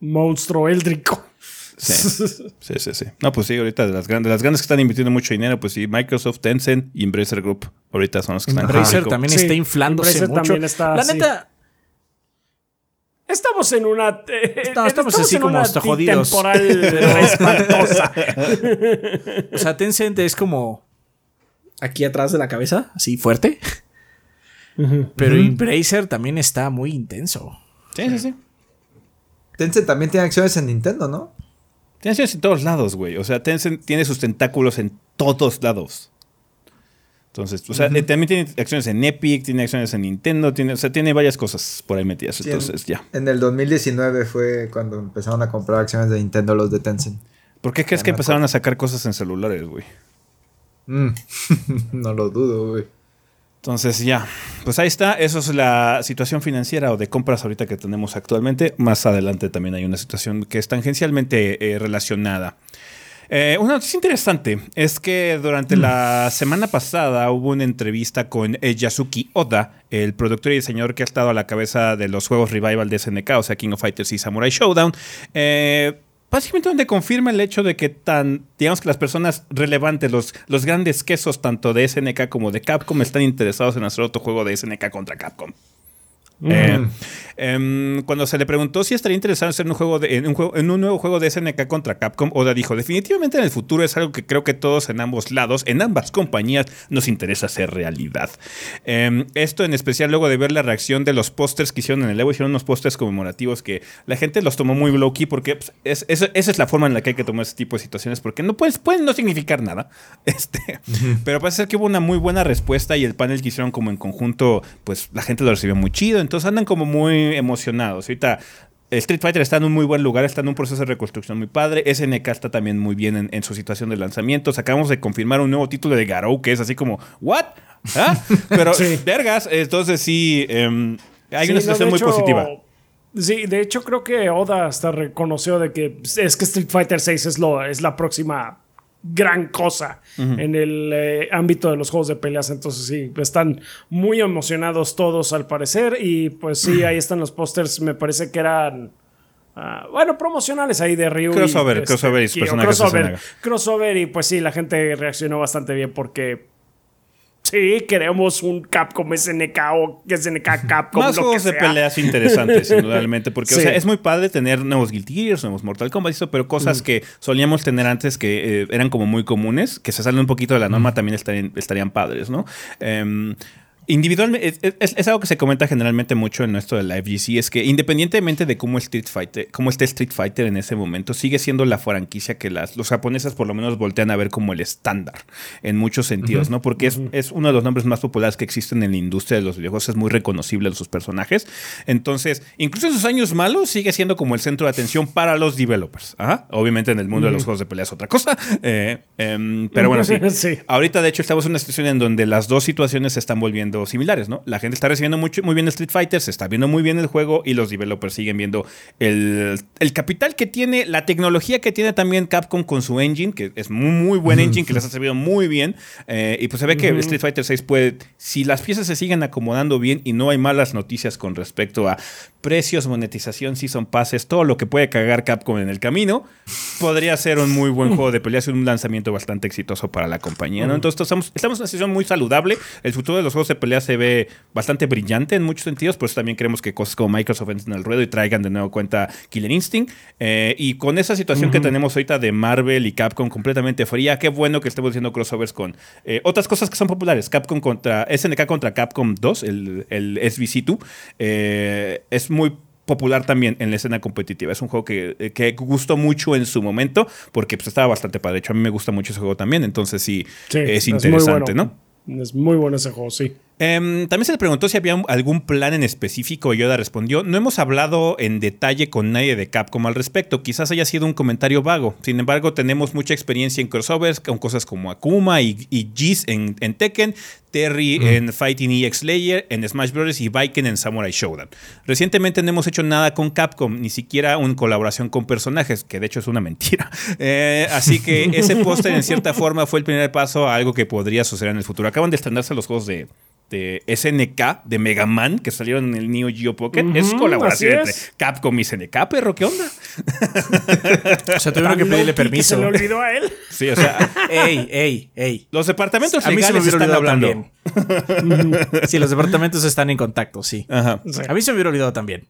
monstruo éldrico. sí, (laughs) sí, sí, sí. No, pues sí, ahorita de las grandes, las grandes que están invirtiendo mucho dinero, pues sí, Microsoft, Tencent y Embracer Group. Ahorita son los que están. Embracer también Sí, está inflándose Embracer mucho. también está La neta, Estamos en una. eh, Estamos- estamos así en como una hasta jodidos. temporal (laughs) espantosa. o sea, Tencent es como aquí atrás de la cabeza, así fuerte. Pero Embracer también está muy intenso. Sí, sí, sí. Tencent también tiene acciones en Nintendo, ¿no? Tiene acciones en todos lados, güey. O sea, Tencent tiene sus tentáculos en todos lados. Entonces, o sea, también tiene acciones en Epic, tiene acciones en Nintendo, tiene, o sea, tiene varias cosas por ahí metidas. Sí, en- Entonces, ya. En el 2019 fue cuando empezaron a comprar acciones de Nintendo los de Tencent. ¿Por qué crees Ya que empezaron a sacar cosas en celulares, güey? Mm. (laughs) no lo dudo, güey. Entonces, ya. Pues ahí está. Eso es la situación financiera o de compras ahorita que tenemos actualmente. Más adelante también hay una situación que es tangencialmente eh, relacionada. Eh, una noticia interesante es que durante la semana pasada hubo una entrevista con Yasuki Oda, el productor y diseñador que ha estado a la cabeza de los juegos Revival de SNK, o sea, King of Fighters y Samurai Showdown. Eh, Básicamente donde confirma el hecho de que tan, digamos que las personas relevantes, los, los grandes quesos tanto de SNK como de Capcom están interesados en hacer otro juego de SNK contra Capcom. Eh, em, cuando se le preguntó si estaría interesado en hacer un juego de- en, un juego- en un nuevo juego de SNK contra Capcom, Oda dijo, definitivamente en el futuro es algo que creo que todos en ambos lados, en ambas compañías, nos interesa hacer realidad. Em, esto en especial luego de ver la reacción de los pósters que hicieron en el Evo, hicieron unos pósters conmemorativos que la gente los tomó muy low-key porque pues, es- es- esa es la forma en la que hay que tomar ese tipo de situaciones porque no puedes, pueden no significar nada. (laughs) Este, Pero parece ser que hubo una muy buena respuesta y el panel que hicieron como en conjunto, pues la gente lo recibió muy chido, entonces andan como muy emocionados. Ahorita Street Fighter está en un muy buen lugar, está en un proceso de reconstrucción muy padre. SNK está también muy bien en, en su situación de lanzamientos. Acabamos de confirmar un nuevo título de Garou que es así como, ¿what? ¿Ah? (laughs) Pero, Sí. vergas, entonces sí, em, hay Sí, una situación muy hecho, positiva. Sí, de hecho creo que Oda hasta reconoció de que es que Street Fighter 6 es, lo, es la próxima gran cosa en el eh, ámbito de los juegos de peleas. Entonces sí, están muy emocionados todos al parecer. Y pues sí, ahí están los pósters. Me parece que eran... ah, bueno, promocionales ahí de Ryu. y, Crossover, crossover y sus personajes crossover, crossover y pues sí, la gente reaccionó bastante bien porque sí, queremos un Capcom SNK o SNK Capcom. Más lo juegos que de sea. peleas interesantes, (laughs) indudablemente. Porque, o sea, es muy padre tener nuevos Guilty Gears, nuevos Mortal Kombat, eso, pero cosas que solíamos tener antes que eh, eran como muy comunes, que se salen un poquito de la norma, también estarían, estarían padres, ¿no? Em, Individualmente, es, es- es algo que se comenta generalmente mucho en nuestro de la FGC, es que independientemente de cómo, Street Fighter, cómo esté Street Fighter en ese momento, sigue siendo la franquicia que las, los japoneses por lo menos voltean a ver como el estándar en muchos sentidos, ¿no? Porque es, es uno de los nombres más populares que existen en la industria de los videojuegos, es muy reconocible en sus personajes. Entonces, incluso en sus años malos, sigue siendo como el centro de atención para los developers. Ajá. Obviamente en el mundo de los juegos de pelea es otra cosa. (laughs) eh, em, pero bueno, sí. (laughs) Sí. Ahorita, de hecho, estamos en una situación en donde las dos situaciones se están volviendo similares, ¿no? La gente está recibiendo mucho, muy bien Street Fighter, se está viendo muy bien el juego y los developers siguen viendo el, capital que tiene, la tecnología que tiene también Capcom con su engine, que es muy, muy buen engine, que les ha servido muy bien. Eh, y pues se ve que Street Fighter 6 puede, si las piezas se siguen acomodando bien y no hay malas noticias con respecto a precios, monetización, season passes, todo lo que puede cagar Capcom en el camino, podría ser un muy buen juego de peleas y un lanzamiento bastante exitoso para la compañía, ¿no? Entonces estamos, estamos en una situación muy saludable. El futuro de los juegos de pelea se ve bastante brillante en muchos sentidos, por eso también queremos que cosas como Microsoft entren al ruedo y traigan de nuevo cuenta Killer Instinct. Eh, y con esa situación que tenemos ahorita de Marvel y Capcom completamente fría, qué bueno que estemos haciendo crossovers con eh, otras cosas que son populares. Capcom contra SNK contra Capcom 2, el, el SBC2. Eh, es muy popular también en la escena competitiva. Es un juego que, que gustó mucho en su momento porque pues, estaba bastante padre. De hecho, a mí me gusta mucho ese juego también, entonces sí, es interesante, ¿no? Es muy bueno ese juego, sí. Em, también se le preguntó si había algún plan en específico. Yoda respondió: No hemos hablado en detalle con nadie de Capcom al respecto. Quizás haya sido un comentario vago. Sin embargo, tenemos mucha experiencia en crossovers con cosas como Akuma y, y en, Tekken, Terry en Fighting EX Layer, en Smash Bros. y Viking en Samurai Showdown. Recientemente no hemos hecho nada con Capcom, ni siquiera una colaboración con personajes, que de hecho es una mentira. (laughs) Eh, así que ese (laughs) póster en cierta forma fue el primer paso a algo que podría suceder en el futuro. Acaban de estrenarse los juegos de de SNK de Mega Man que salieron en el Neo Geo Pocket. es colaboración entre Capcom y SNK, perro, ¿qué onda? (laughs) o sea, tuvieron que pedirle permiso. se le olvidó a él. Sí, o sea. (laughs) ey, ey, ey. Los departamentos a legales mí se me están hablando. También. (laughs) sí, los departamentos están en contacto, sí. Ajá. A mí se me hubiera olvidado también.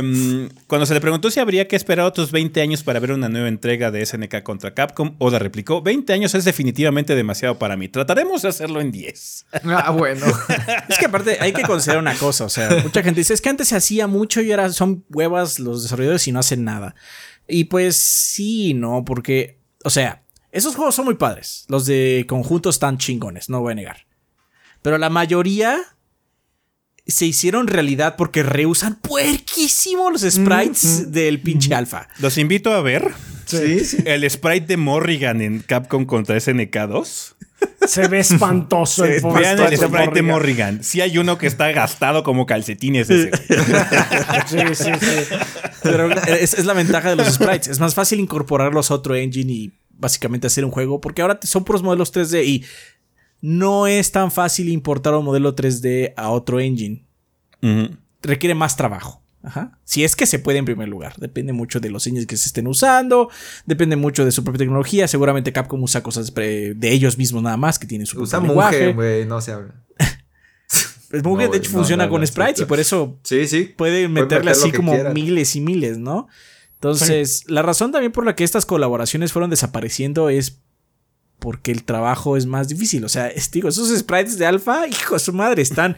um, cuando se le preguntó si habría que esperar otros 20 años para ver una nueva entrega de SNK contra Capcom, Oda replicó: 20 años es definitivamente demasiado para mí. Trataremos de hacerlo en 10. Ah, bueno. (laughs) es que aparte hay que considerar una cosa. O sea, mucha gente dice: es que antes se hacía mucho y ahora son huevas los desarrolladores y no hacen nada. Y pues sí, no, porque, o sea, esos juegos son muy padres. Los de conjuntos están chingones, no voy a negar. Pero la mayoría se hicieron realidad porque rehusan puerquísimo los sprites del pinche alfa. Los invito a ver. Sí, El sprite de Morrigan en Capcom contra SNK 2. Se ve espantoso el Vean el sprite de Morrigan. Sí hay uno que está gastado como calcetines ese. sí, (laughs) sí, sí. Pero es, la ventaja de los sprites. Es más fácil incorporarlos a otro engine y básicamente hacer un juego porque ahora son puros modelos 3D y no es tan fácil importar un modelo 3D a otro engine. Requiere más trabajo. Ajá. Si es que se puede en primer lugar. Depende mucho de los engines que se estén usando. Depende mucho de su propia tecnología. Seguramente Capcom usa cosas de ellos mismos nada más que tienen su Usa Mugen, güey, no se habla. (laughs) El Mugen, de hecho, funciona con sprites y por eso sí, sí. puede meterle así como miles y miles, ¿no? Entonces, la razón también por la que estas colaboraciones fueron desapareciendo es porque el trabajo es más difícil. O sea, digo, esos sprites de alfa, hijo de su madre, están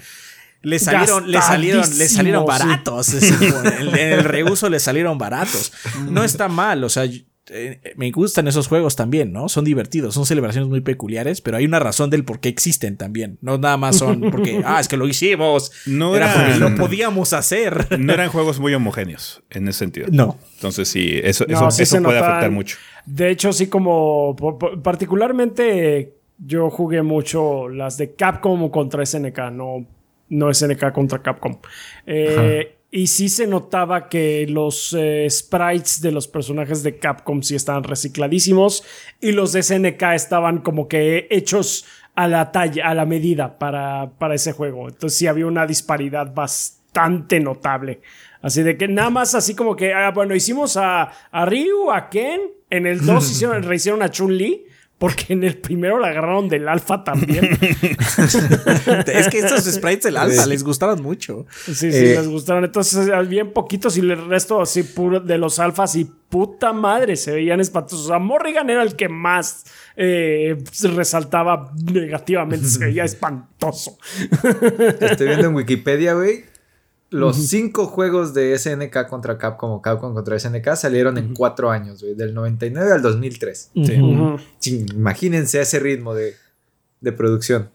le salieron, le salieron, le salieron baratos. en, el, reuso le salieron baratos. No está mal, o sea, eh, me gustan esos juegos también, ¿no? Son divertidos, son celebraciones muy peculiares, pero hay una razón del por qué existen también. No nada más son porque, (laughs) ah, es que lo hicimos. No era porque lo podíamos hacer. No eran juegos muy homogéneos en ese sentido. No. Entonces sí, eso, eso, puede afectar mucho. De hecho, sí, como particularmente yo jugué mucho las de Capcom contra SNK, no no SNK contra Capcom. Eh, y sí se notaba que los eh, sprites de los personajes de Capcom sí estaban recicladísimos y los de SNK estaban como que hechos a la talla, a la medida para, para ese juego. Entonces sí había una disparidad bastante notable. Así de que nada más así como que, ah, bueno, hicimos a, a Ryu, a Ken, en el 2 (laughs) hicieron, rehicieron a Chun-Li porque en el primero la agarraron del alfa también. (laughs) es que estos sprites del alfa les gustaron mucho. Sí, sí, eh, les gustaron. Entonces, bien poquitos y el resto así puro de los alfas y puta madre se veían espantosos. O sea, Morrigan era el que más eh, resaltaba negativamente. Se veía espantoso. Estoy viendo en Wikipedia, güey. Los cinco juegos de SNK contra Capcom o Capcom contra SNK salieron en cuatro años, güey, del 99 al 2003. Sí. imagínense ese ritmo de, producción.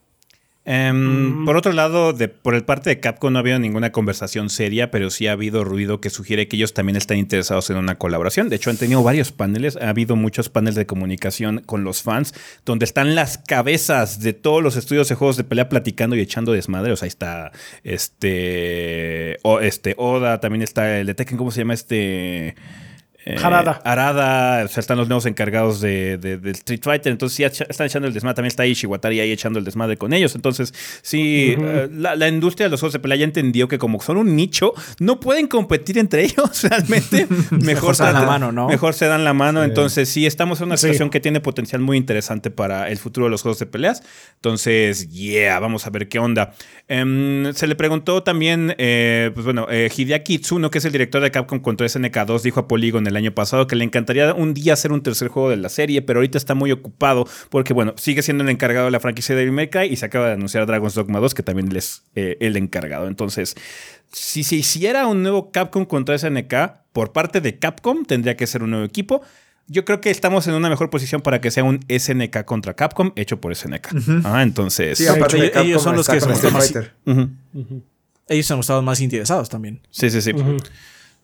Em, por otro lado, de, por el parte de Capcom no ha habido ninguna conversación seria, pero sí ha habido ruido que sugiere que ellos también están interesados en una colaboración. De hecho, han tenido varios paneles, ha habido muchos paneles de comunicación con los fans, donde están las cabezas de todos los estudios de juegos de pelea platicando y echando desmadre. O sea, ahí está este, o, este Oda, también está el de Tekken, ¿cómo se llama este? Eh, Arada. Arada, o sea, están los nuevos encargados de, de, Street Fighter, entonces sí están echando el desmadre, también está Ishiwatari ahí echando el desmadre con ellos, entonces sí, eh, la, industria de los juegos de pelea ya entendió que como son un nicho, no pueden competir entre ellos (laughs) realmente, (laughs) mejor, se dan la mano, ¿no? Mejor se dan la mano, entonces sí, estamos en una situación que tiene potencial muy interesante para el futuro de los juegos de peleas, entonces, yeah, vamos a ver qué onda. Em, se le preguntó también, eh, pues bueno, Hideaki Itsuno, que es el director de Capcom contra SNK2, dijo a Polygon el año pasado que le encantaría un día hacer un tercer juego de la serie, pero ahorita está muy ocupado porque, bueno, sigue siendo el encargado de la franquicia de Devil May Cry y se acaba de anunciar Dragon's Dogma 2, que también es eh, el encargado. Entonces, si se hiciera un nuevo Capcom contra SNK por parte de Capcom, tendría que ser un nuevo equipo. Yo creo que estamos en una mejor posición para que sea un SNK contra Capcom hecho por SNK. Ah, entonces. Sí, aparte de ellos son los que Ellos han estado más interesados también. Sí, sí, sí.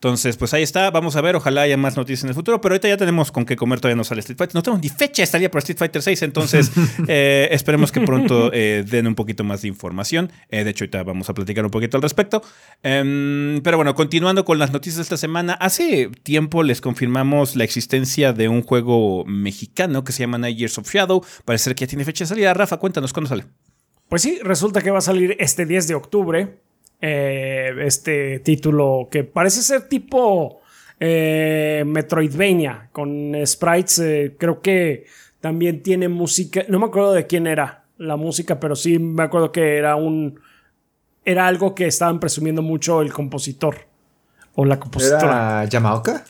Entonces, pues ahí está. Vamos a ver. Ojalá haya más noticias en el futuro. Pero ahorita ya tenemos con qué comer. Todavía no sale Street Fighter. No tenemos ni fecha. Estaría por Street Fighter 6. Entonces, (laughs) eh, esperemos que pronto eh, den un poquito más de información. Eh, de hecho, ahorita vamos a platicar un poquito al respecto. Em, pero bueno, continuando con las noticias de esta semana. Hace tiempo les confirmamos la existencia de un juego mexicano que se llama Night Years of Shadow. Parece que ya tiene fecha de salida. Rafa, cuéntanos cuándo sale. Pues sí, resulta que va a salir este 10 de octubre. Eh, este título que parece ser tipo eh, Metroidvania con sprites. Eh, creo que también tiene música. No me acuerdo de quién era la música, pero sí me acuerdo que era un. Era algo que estaban presumiendo mucho el compositor. O la compositora. ¿Era Yamaoka?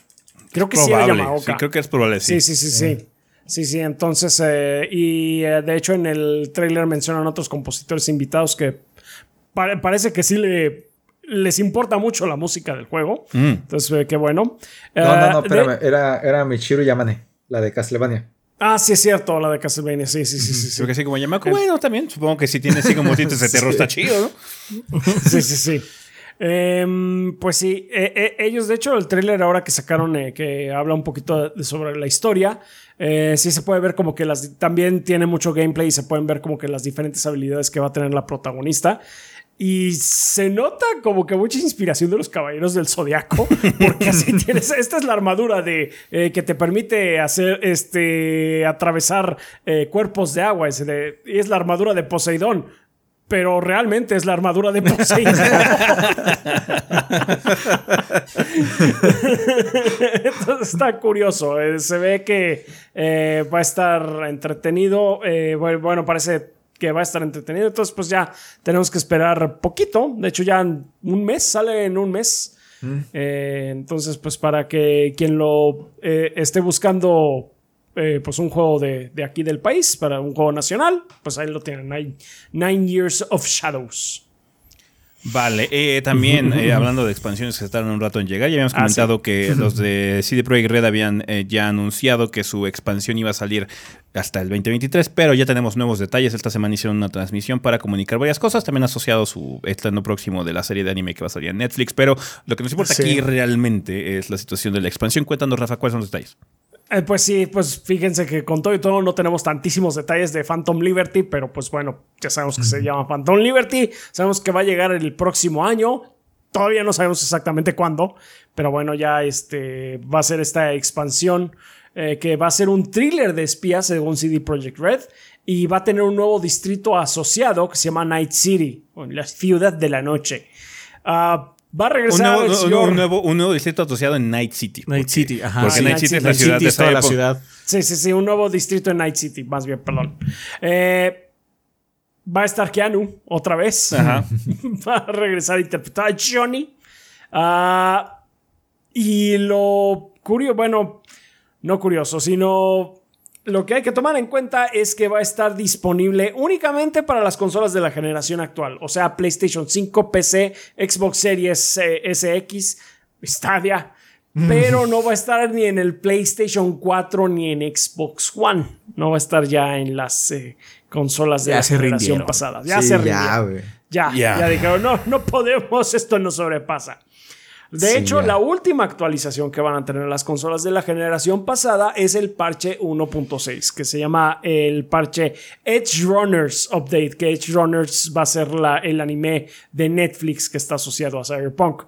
Creo que sí era Yamaoka. Sí, creo que es probable, sí. Sí, sí, sí, sí. Sí, sí, entonces, y de hecho en el trailer mencionan otros compositores invitados que parece que sí le, les importa mucho la música del juego. Mm. Entonces, eh, qué bueno. No, no, no, eh, espérame. Era, era Michiru Yamane, la de Castlevania. Ah, sí, es cierto, la de Castlevania. Sí, sí, sí. sí, sí. Porque así como Yamako, bueno, también. Supongo que si tiene así como tintes de terror (laughs) está chido, ¿no? (laughs) sí, sí, sí. Em, pues sí, eh, ellos, de hecho, el tráiler ahora que sacaron, que habla un poquito sobre la historia, sí se puede ver como que las también tiene mucho gameplay y se pueden ver como que las diferentes habilidades que va a tener la protagonista. Y se nota como que mucha inspiración de los caballeros del zodiaco, porque así (laughs) tienes. Esta es la armadura de eh, que te permite hacer este atravesar eh, cuerpos de agua. Es, es la armadura de Poseidón pero realmente es la armadura de Poseidón. (laughs) Entonces está curioso. Eh, se ve que va a estar entretenido. bueno, parece que va a estar entretenido. Entonces, pues ya tenemos que esperar poquito. De hecho, ya un mes, sale en un mes. Mm. Eh, entonces, pues para que quien lo eh, esté buscando, eh, pues un juego de, de, aquí del país, para un juego nacional, pues ahí lo tienen. Nine Years of Shadows. Vale, eh, también eh, (laughs) hablando de expansiones que tardan un rato en llegar, ya habíamos ah, comentado que los de CD Projekt Red habían eh, ya anunciado que su expansión iba a salir hasta el 2023, pero ya tenemos nuevos detalles. Esta semana hicieron una transmisión para comunicar varias cosas, también asociado su estreno próximo de la serie de anime que va a salir en Netflix, pero lo que nos importa aquí realmente es la situación de la expansión. Cuéntanos, Rafa, cuáles son los detalles. Eh, pues sí, pues fíjense que con todo y todo no tenemos tantísimos detalles de Phantom Liberty, pero pues bueno, ya sabemos que se llama Phantom Liberty, sabemos que va a llegar el próximo año, todavía no sabemos exactamente cuándo, pero bueno, ya este va a ser esta expansión eh, que va a ser un thriller de espías según CD Projekt Red y va a tener un nuevo distrito asociado que se llama Night City, la ciudad de la noche. Uh, Va a regresar un nuevo, un, nuevo, un nuevo, distrito asociado en Night City. Night City, ajá. Porque Night, City, es la ciudad de toda la ciudad. Sí, sí, sí, un nuevo distrito en Night City, más bien, perdón. Eh, va a estar Keanu otra vez. Ajá. (laughs) va a regresar a interpretar a Johnny. Uh, y lo curioso, bueno, no curioso, sino lo que hay que tomar en cuenta es que va a estar disponible únicamente para las consolas de la generación actual, o sea, PlayStation 5, PC, Xbox Series eh, SX, Stadia, pero no va a estar ni en el PlayStation 4 ni en Xbox One. No va a estar ya en las eh, consolas de Ya la generación rindieron. pasada. Ya Sí, se rindieron. Ya, Ya. ya dijeron, no, no podemos, esto nos sobrepasa. De Sí, hecho, ya. la última actualización que van a tener las consolas de la generación pasada es el parche 1.6, que se llama el parche Edge Runners Update, que Edge Runners va a ser la- el anime de Netflix que está asociado a Cyberpunk.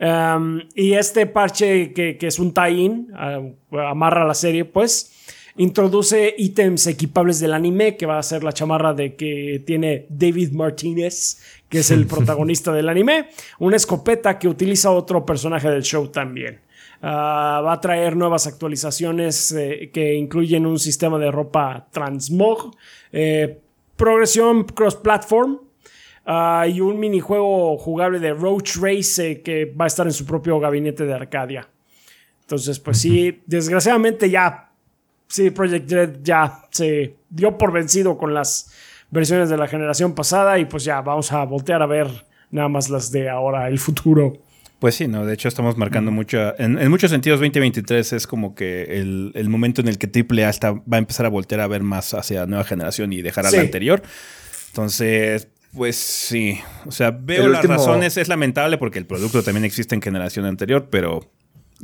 Um, y este parche, que, que es un tie-in, uh, amarra la serie, pues, introduce ítems equipables del anime, que va a ser la chamarra de que tiene David Martínez, que es el (laughs) protagonista del anime, una escopeta que utiliza otro personaje del show también. Ah, va a traer nuevas actualizaciones eh, que incluyen un sistema de ropa transmog, eh, progresión cross-platform, Ah, y un minijuego jugable de Roach Race eh, que va a estar en su propio gabinete de Arcadia. Entonces, pues sí, desgraciadamente ya, sí, Project Red ya se dio por vencido con las versiones de la generación pasada y pues ya vamos a voltear a ver nada más las de ahora, el futuro. Pues sí, no, de hecho estamos marcando mucho, en, en muchos sentidos 2023 es como que el, el momento en el que AAA está, va a empezar a voltear a ver más hacia nueva generación y dejar a Sí. la anterior. Entonces, pues sí, o sea, veo El las último- razones, es lamentable porque el producto también existe en generación anterior, pero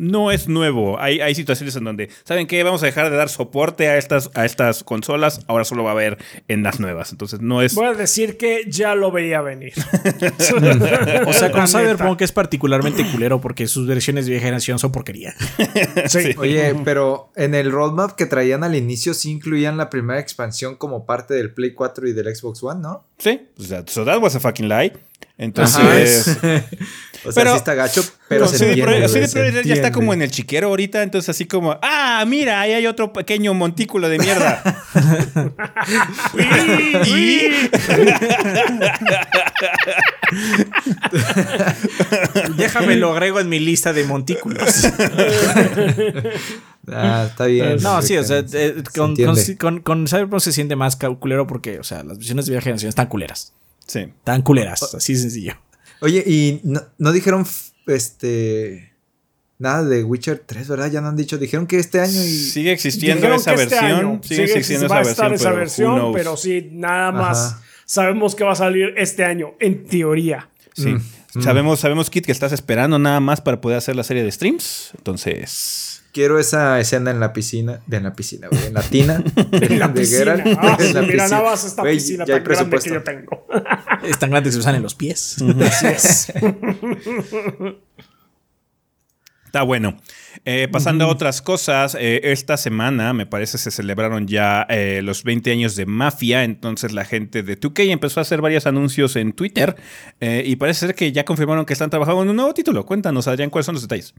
no es nuevo. Hay, hay situaciones en donde, ¿saben qué? Vamos a dejar de dar soporte a estas, a estas consolas, ahora solo va a haber en las nuevas. Entonces no es... Voy a decir que ya lo veía venir. (laughs) O sea, con Cyberpunk es particularmente culero porque sus versiones de vieja generación son porquería. Sí. Oye, pero en el roadmap que traían al inicio sí incluían la primera expansión como parte del Play 4 y del Xbox One, ¿no? Sí, o sea, so that was a fucking lie. Entonces... (laughs) o sea, Pero- sí está gacho, pero No, se CD entiende. CD Projekt ya está como en el chiquero ahorita, entonces así como, ah, mira, ahí hay otro pequeño montículo de mierda. (laughs) (laughs) Y- (laughs) Déjame lo agrego en mi lista de montículos. Ah, está bien. No, sí, o sea, Se eh, con, con, con- con Cyberpunk se siente más culero porque, o sea, las versiones de vieja generación están culeras. Sí. Están culeras, así de sencillo. Oye, y no, no dijeron este nada de Witcher 3, ¿verdad? Ya no han dicho, dijeron que este año y Sigue existiendo Dijeron esa este versión. año sigue existiendo va a esa estar versión. esa versión, pero sí, nada más Ajá. sabemos que va a salir este año, en teoría. Sí. Mm. Sabemos, sabemos, Kit, que estás esperando nada más para poder hacer la serie de streams. Entonces. quiero esa escena en la piscina, de en la piscina, güey, en la tina de, (laughs) En la de piscina. Geralt, Ah, en la mira, piscina. nada más esta Güey, piscina tan grande que yo tengo. Es tan grande que se usan en los pies. Así es. Está bueno. Eh, pasando a otras cosas, eh, esta semana me parece se celebraron ya eh, los 20 años de Mafia, entonces la gente de 2K empezó a hacer varios anuncios en Twitter y parece ser que ya confirmaron que están trabajando en un nuevo título. Cuéntanos, Adrián, cuáles son los detalles.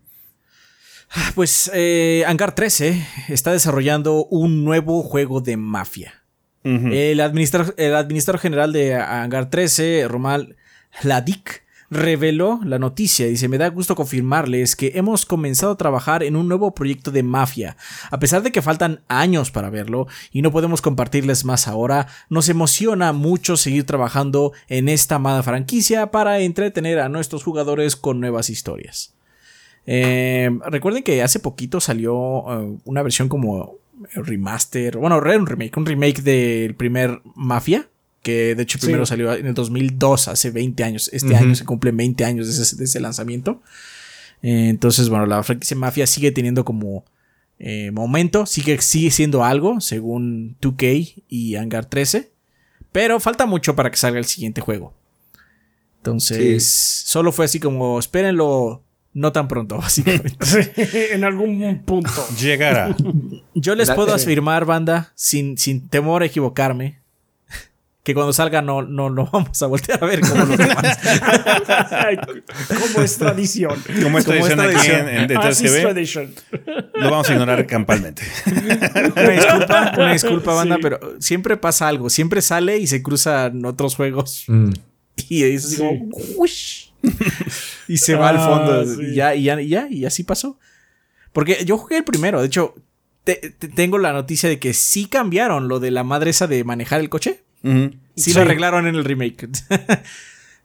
Pues eh, Hangar 13 está desarrollando un nuevo juego de mafia. El, administrador, el administrador general de Hangar 13, Romal Ladik, reveló la noticia. Dice, me da gusto confirmarles que hemos comenzado a trabajar en un nuevo proyecto de mafia. A pesar de que faltan años para verlo y no podemos compartirles más ahora, nos emociona mucho seguir trabajando en esta amada franquicia para entretener a nuestros jugadores con nuevas historias. Eh, recuerden que hace poquito salió eh, una versión como remaster, bueno, un remake, un remake del primer Mafia, que de hecho Sí. primero salió en el 2002, hace 20 años. Este año se cumplen 20 años de ese, de ese lanzamiento. Eh, entonces, bueno, la franquicia Mafia sigue teniendo como eh, momento, sigue, sigue siendo algo, según 2K y Hangar 13, pero falta mucho para que salga el siguiente juego. Entonces, solo fue así como, espérenlo no tan pronto, (laughs) básicamente. en algún punto. Llegará. Yo les puedo afirmar, banda, sin, sin temor a equivocarme, que cuando salga no, no, no vamos a voltear a ver como los demás. (laughs) Como es tradición. Como es Como es tradición aquí tradición. en, en de Así es 3GB, tradition. lo vamos a ignorar campalmente. (laughs) Una disculpa, una disculpa, banda, Sí. pero siempre pasa algo. Siempre sale y se cruzan otros juegos. Mm. Y es así Sí. como, "Uish". (laughs) Y se va al Ah, fondo. sí. Y ya, y ya, y ya, y así pasó. Porque yo jugué el primero. De hecho, te- te- tengo la noticia de que sí cambiaron lo de la madre esa de manejar el coche. Ujú. Sí, Sí. lo arreglaron en el remake. (laughs)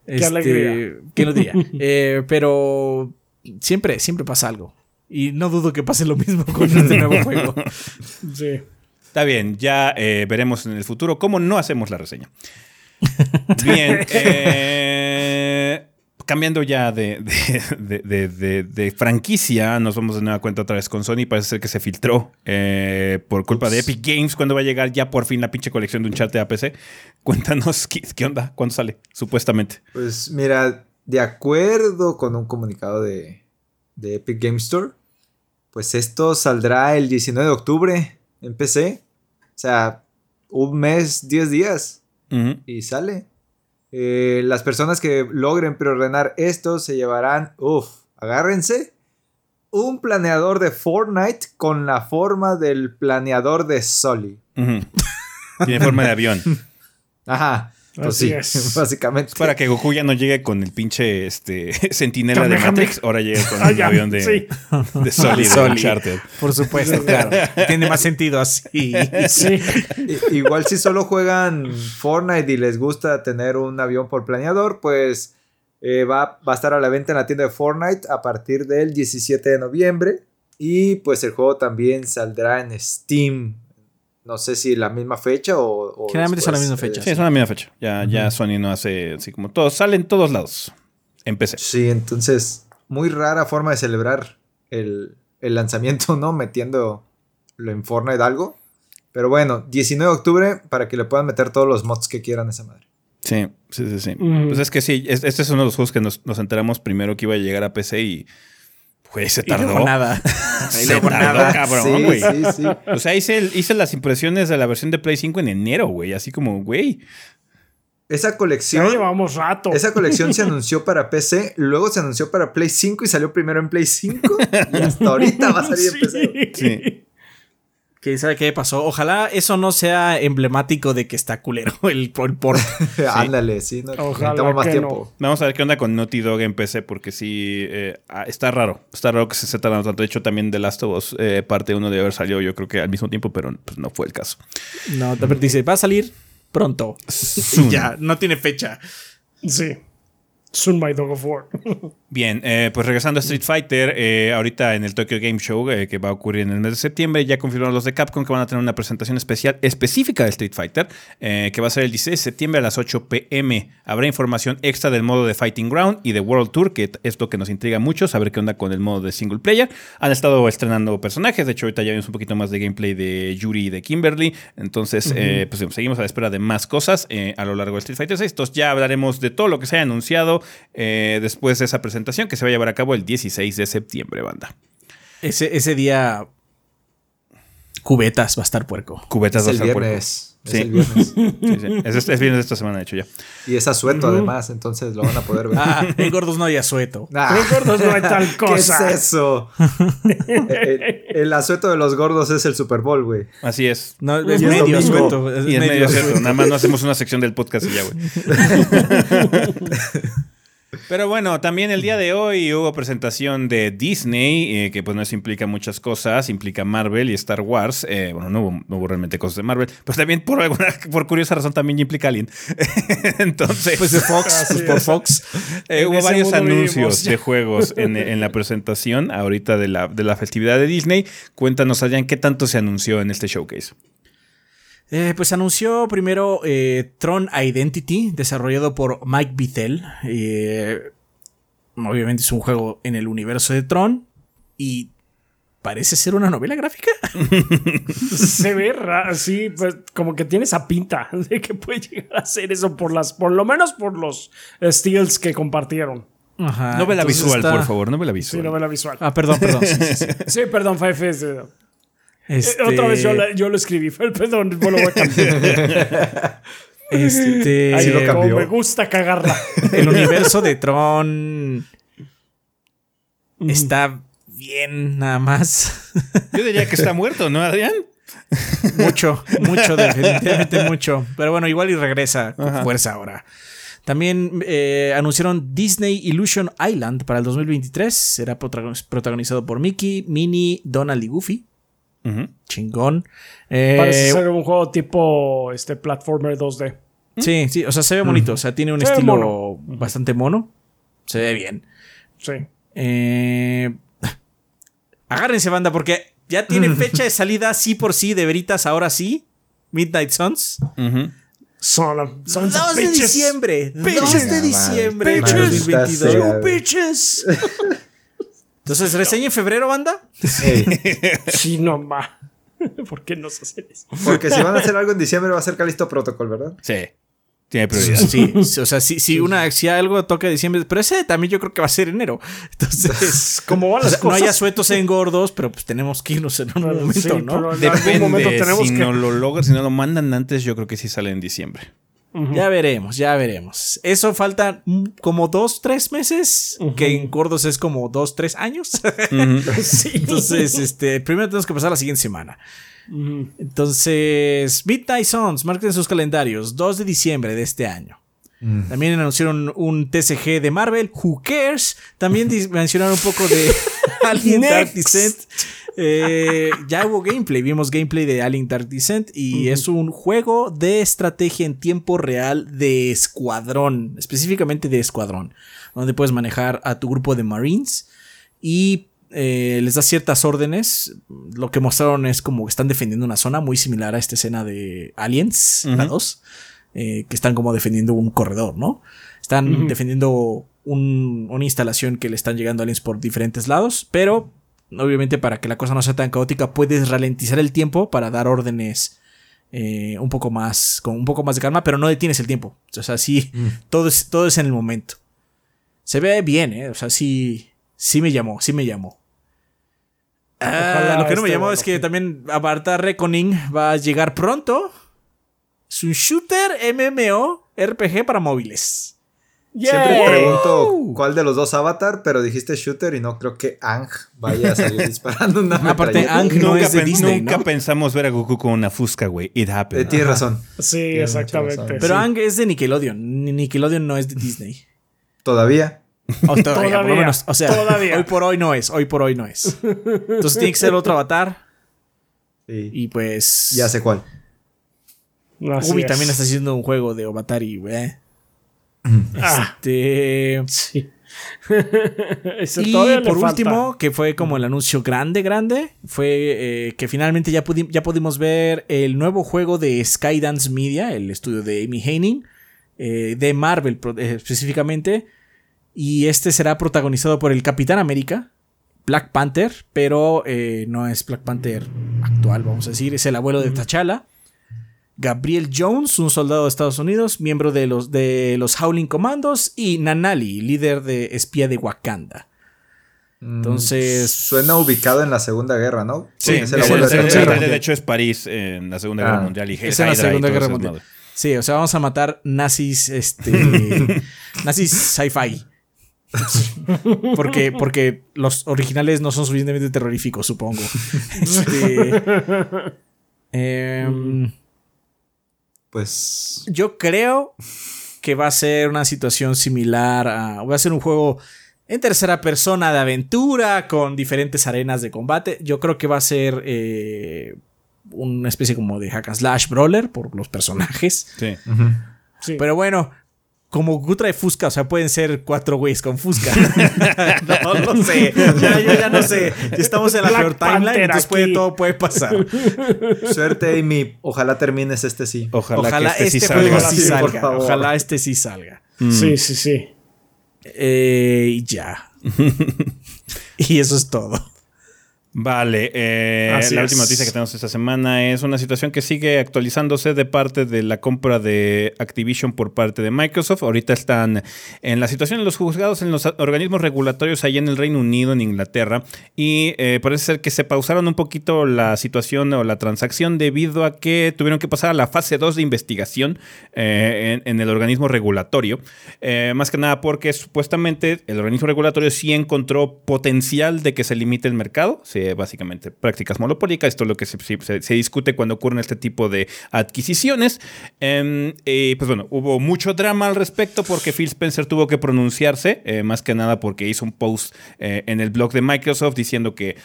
Este, alegría. Qué alegría. (laughs) Eh, pero siempre, siempre pasa algo. Y no dudo que pase lo mismo con este nuevo juego. Sí. Está bien, ya eh, veremos en el futuro cómo no hacemos la reseña. Bien, eh, cambiando ya de, (laughs) de- de- de- de franquicia, nos vamos de nueva cuenta otra vez con Sony. Parece ser que se filtró eh, por culpa de Epic Games cuando va a llegar ya por fin la pinche colección de un chat de APC. (laughs) Cuéntanos qué, qué onda, cuándo sale, supuestamente. Pues mira, de acuerdo con un comunicado de, de Epic Game Store, pues esto saldrá el 19 de octubre en PC. O sea, un mes, 10 días y sale. Eh, las personas que logren preordenar esto se llevarán, uff, agárrense, un planeador de Fortnite con la forma del planeador de Sully. Ujú. Tiene forma de avión. (laughs) Ajá. Pues Así sí, es. (laughs) básicamente. Para que Goku ya no llegue con el pinche este, (laughs) sentinela de. Matrix, ahora llegue con (laughs) Ah, el ya, avión de, sí. de. Por supuesto, claro. Tiene más sentido así. Sí. Igual si solo juegan Fortnite y les gusta tener un avión por planeador, pues eh, va, va a estar a la venta en la tienda de Fortnite a partir del 17 de noviembre. Y pues el juego también saldrá en Steam. No sé si la misma fecha o... o Generalmente son la misma fecha. eh, Sí, es una misma fecha. Ya, ya Sony no hace así como todos. Sale en todos lados. En PC. Sí, entonces, muy rara forma de celebrar el, el lanzamiento, ¿no? Metiendo en Fortnite algo. Pero bueno, 19 de octubre para que le puedan meter todos los mods que quieran a esa madre. Sí, sí, sí. sí. Ujú. Pues es que sí, es- este es uno de los juegos que nos, nos enteramos primero que iba a llegar a PC y. Güey, se Y tardó. nada. (laughs) Se Y tardó, nada. cabrón, sí, güey. sí, sí. O sea, hice, hice las impresiones de la versión de Play 5 en enero, güey. Así como, güey. Esa Ya colección... llevamos rato. Esa colección se (laughs) anunció para PC, luego se anunció para Play 5 y salió primero en Play 5 (laughs) y hasta ahorita va a salir en PC. Sí. ¿Quién sabe qué pasó? Ojalá eso no sea emblemático de que está culero (laughs) el, el port. (laughs) Ándale, sí, no, Ojalá necesitamos más que tiempo. Vamos a ver qué onda con Naughty Dog en PC, porque sí, eh, ah, está raro. Está raro que se esté tardando tanto. De hecho, también The Last of Us eh, parte 1 de haber salido, yo creo que al mismo tiempo, pero pues, no fue el caso. No, te dice, va a salir pronto. Soon. Y (laughs) ya, no tiene fecha. Sí. Soon my dog of war. Bien, eh, pues regresando a Street Fighter, eh, ahorita en el Tokyo Game Show eh, que va a ocurrir en el mes de septiembre, ya confirmaron los de Capcom que van a tener una presentación especial específica de Street Fighter, que va a ser el 16 de septiembre a las 8 pm. Habrá información extra del modo de Fighting Ground y de World Tour, que es lo que nos intriga mucho, saber qué onda con el modo de single player. Han estado estrenando personajes, de hecho ahorita ya vimos un poquito más de gameplay de Yuri y de Kimberly, entonces eh, pues seguimos a la espera de más cosas a lo largo de Street Fighter 6. Entonces ya hablaremos de todo lo que se haya anunciado después de esa presentación que se va a llevar a cabo el 16 de septiembre, banda. Ese, ese día. Cubetas va a estar puerco. Cubetas Es va a el estar puerco. viernes. Es Sí. el viernes. (laughs) Sí, sí. Es, es viernes de esta semana, de hecho, ya. Y es asueto además, entonces lo van a poder ver. Ah, en gordos (laughs) no hay asueto. Ah, Los gordos no hay tal (laughs) ¿Qué cosa. es eso? el, el asueto de los gordos es el Super Bowl, güey. Así es. No, Y es es medio asueto. Es Y en medio asueto. nada más no hacemos una sección del podcast y ya, güey. Pero bueno, también el día de hoy hubo presentación de Disney, eh, que pues no eso implica muchas cosas, implica Marvel y Star Wars. Eh, bueno, no hubo, no hubo realmente cosas de Marvel, pues también por alguna, (laughs) por curiosa razón también implica Alien. (laughs) Entonces, Pues de Fox, (laughs) pues por. Fox. eh, hubo varios anuncios de juegos en, en la presentación ahorita de la, de la festividad de Disney. Cuéntanos, Adrián, qué tanto se anunció en este showcase. Eh, pues anunció primero eh, Tron Identity, desarrollado por Mike Bithell. Eh, obviamente es un juego en el universo de Tron. Y parece ser una novela gráfica. (laughs) Se ve así, pues, como que tiene esa pinta de que puede llegar a ser eso por las, por lo menos por los steals que compartieron. Ajá. novela visual, está- por favor, novela Sí, visual. novela visual. Ah, perdón, perdón. sí, sí, sí. Sí, perdón, Five Este, Otra vez yo, la- yo lo escribí. (laughs) Perdón, yo lo voy a cambiar. (laughs) Este, lo cambió. me gusta cagarla. (laughs) el universo de Tron está bien, nada más. Yo diría que está muerto, ¿no, Adrián? mucho, mucho, definitivamente mucho. Pero bueno, igual y regresa con Ajá. fuerza ahora. También eh, anunciaron Disney Illusion Island para el 2023. Será protagon- protagonizado por Mickey, Minnie, Donald y Goofy. Ujú. Chingón. Eh, Parece ser un juego tipo este platformer 2D. Sí, sí, o sea, se ve bonito. O sea, tiene un Se estilo mono. bastante mono. Se ve bien. Sí. Eh, agárrense, banda, porque ya tiene (laughs) fecha de salida sí por sí, de veritas, ahora sí. Midnight Suns. Son, of- sons 2 of de bitches. diciembre. 2 Bitches. de diciembre Bitches. 2022. You You bitches. Entonces, ¿reseña en febrero, banda? Ey, (laughs) sí, no ma. (laughs) ¿Por qué nos hacen eso? porque si van a hacer algo en diciembre va a ser Calisto Protocol, ¿verdad? Sí. Tiene prioridad. Sí, sí, o sea, si, si una, si algo toca diciembre, pero ese también yo creo que va a ser enero. Entonces, (laughs) Como van o las sea, no cosas. hay asuetos en gordos, pero pues tenemos que irnos en un momento, Sí, ¿no? pero en algún Depende. momento tenemos si que. no lo logran, si no lo mandan antes, yo creo que sí sale en diciembre. Ya veremos, ya veremos. Eso falta mm, como dos, tres meses, que en gordos es como dos, tres años. (laughs) sí. Entonces, este, primero tenemos que pasar la siguiente semana. Entonces, Midnight Suns, marquen sus calendarios, 2 de diciembre de este año. También anunciaron un TCG de Marvel, Who Cares. También mencionaron un poco de Alien Dark Descent. Eh, ya hubo gameplay, vimos gameplay de Alien Dark Descent y es un juego de estrategia en tiempo real de escuadrón, específicamente de escuadrón, donde puedes manejar a tu grupo de Marines y eh, les da ciertas órdenes. Lo que mostraron es como que están defendiendo una zona muy similar a esta escena de Aliens, la Ujú. 2, eh, que están como defendiendo un corredor, ¿no? Están defendiendo un- una instalación que le están llegando aliens por diferentes lados, pero obviamente para que la cosa no sea tan caótica puedes ralentizar el tiempo para dar órdenes eh, un poco más, con un poco más de calma, pero no detienes el tiempo. O sea, sí, todo, es, todo es en el momento. Se ve bien, ¿eh? O sea, sí, sí me llamó, sí me llamó. Ah, lo que no me llamó bueno, es que sí. también Avatar Reckoning va a llegar pronto. Es un shooter MMO RPG para móviles. Siempre pregunto cuál de los dos Avatar, pero dijiste shooter y no creo que Ang vaya a salir (laughs) disparando una Aparte. Ang no nunca es de pen- Disney, nunca ¿no? pensamos ver a Goku con una fusca, güey. It Eh, happened. tienes razón. Sí, Tienes exactamente. razón. Pero sí. Ang es de Nickelodeon. Ni- Nickelodeon no es de Disney. Todavía. O todavía, por lo Todavía, menos. O sea, todavía. hoy por hoy no es. Hoy por hoy no es. Entonces tiene que ser otro avatar. Sí. Y pues. Ya sé cuál. Así Ubi es. también está haciendo un juego de avatar y. Ah, Este. sí. (laughs) Y por falta. último, que fue como el anuncio grande, grande, fue eh, que finalmente ya, pudi- ya pudimos ver el nuevo juego de Skydance Media, el estudio de Amy Heining, eh, de Marvel eh, específicamente. Y este será protagonizado por el Capitán América, Black Panther, pero eh, no es Black Panther actual, vamos a decir, es el abuelo de T'Challa. Gabriel Jones, un soldado de Estados Unidos, miembro de los, de los Howling Commandos, y Nanali, líder de espía de Wakanda. Entonces- Suena ubicado en la Segunda Guerra, ¿no? Sí, es el abuelo el- de el- de hecho es París en la Segunda Guerra Ah. Mundial. Y Es en la Segunda Guerra Mundial. Sí, o sea, vamos a matar nazis, este, (laughs) nazis sci-fi. Porque, porque los originales no son suficientemente terroríficos, supongo. (laughs) Este, em, Pues. yo creo que va a ser una situación similar a. Va a ser un juego en tercera persona de aventura con diferentes arenas de combate. Yo creo que va a ser eh, una especie como de hack and slash brawler por los personajes. Sí. Sí. Pero bueno, como Goku trae Fusca, o sea, pueden ser cuatro güeyes con Fusca. (laughs) (laughs) no lo sé. Ya, yo ya no sé. Ya estamos en la Black peor timeline, Panther entonces puede, todo puede pasar. (laughs) Suerte, Amy. Ojalá termines este sí. Ojalá, Ojalá que este, este sí juego salga. sí Sí, por salga. favor. Ojalá este sí salga. Mm. Sí, sí, sí. Eh, y ya. y eso es todo. Vale, eh, la es. última noticia que tenemos esta semana es una situación que sigue actualizándose de parte de la compra de Activision por parte de Microsoft. Ahorita están en la situación de los juzgados en los organismos regulatorios allá en el Reino Unido, en Inglaterra, y eh, parece ser que se pausaron un poquito la situación o la transacción debido a que tuvieron que pasar a la fase 2 de investigación eh, en, en el organismo regulatorio. Eh, más que nada porque supuestamente el organismo regulatorio sí encontró potencial de que se limite el mercado. Sí, básicamente prácticas monopólicas. Esto es lo que se, se- discute cuando ocurren este tipo de adquisiciones. Em, y pues bueno, hubo mucho drama al respecto porque Phil Spencer tuvo que pronunciarse, eh, más que nada porque hizo un post eh, en el blog de Microsoft diciendo que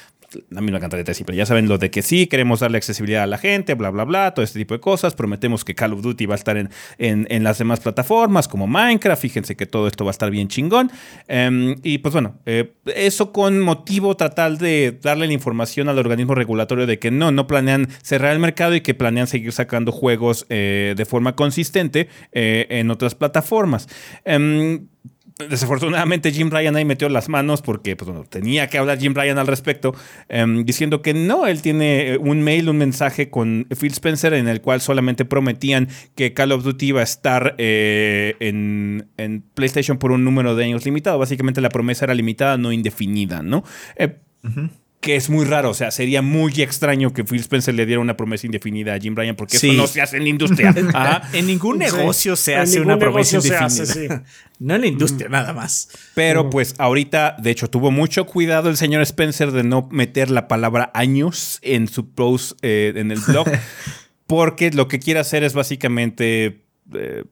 la misma cantaleta siempre. Ya saben lo de que sí, queremos darle accesibilidad a la gente, bla, bla, bla, todo este tipo de cosas. Prometemos que Call of Duty va a estar en, en, las demás plataformas como Minecraft. Fíjense que todo esto va a estar bien chingón. Em, y pues bueno, eh, eso con motivo tratar de darle la información al organismo regulatorio de que no, no planean cerrar el mercado y que planean seguir sacando juegos eh, de forma consistente eh, en otras plataformas. Em, desafortunadamente Jim Ryan ahí metió las manos porque pues, tenía que hablar Jim Ryan al respecto, em, diciendo que no, él tiene un mail, un mensaje con Phil Spencer en el cual solamente prometían que Call of Duty iba a estar eh, en, PlayStation por un número de años limitado. Básicamente la promesa era limitada, no indefinida, ¿no? Eh, que es muy raro. O sea, sería muy extraño que Phil Spencer le diera una promesa indefinida a Jim Ryan, porque eso no se hace en la industria. (laughs) En ningún negocio se hace una promesa indefinida. (laughs) no en la industria, nada más. Pero pues ahorita, de hecho, tuvo mucho cuidado el señor Spencer de no meter la palabra años en su post eh, en el blog, (laughs) porque lo que quiere hacer es básicamente. Eh,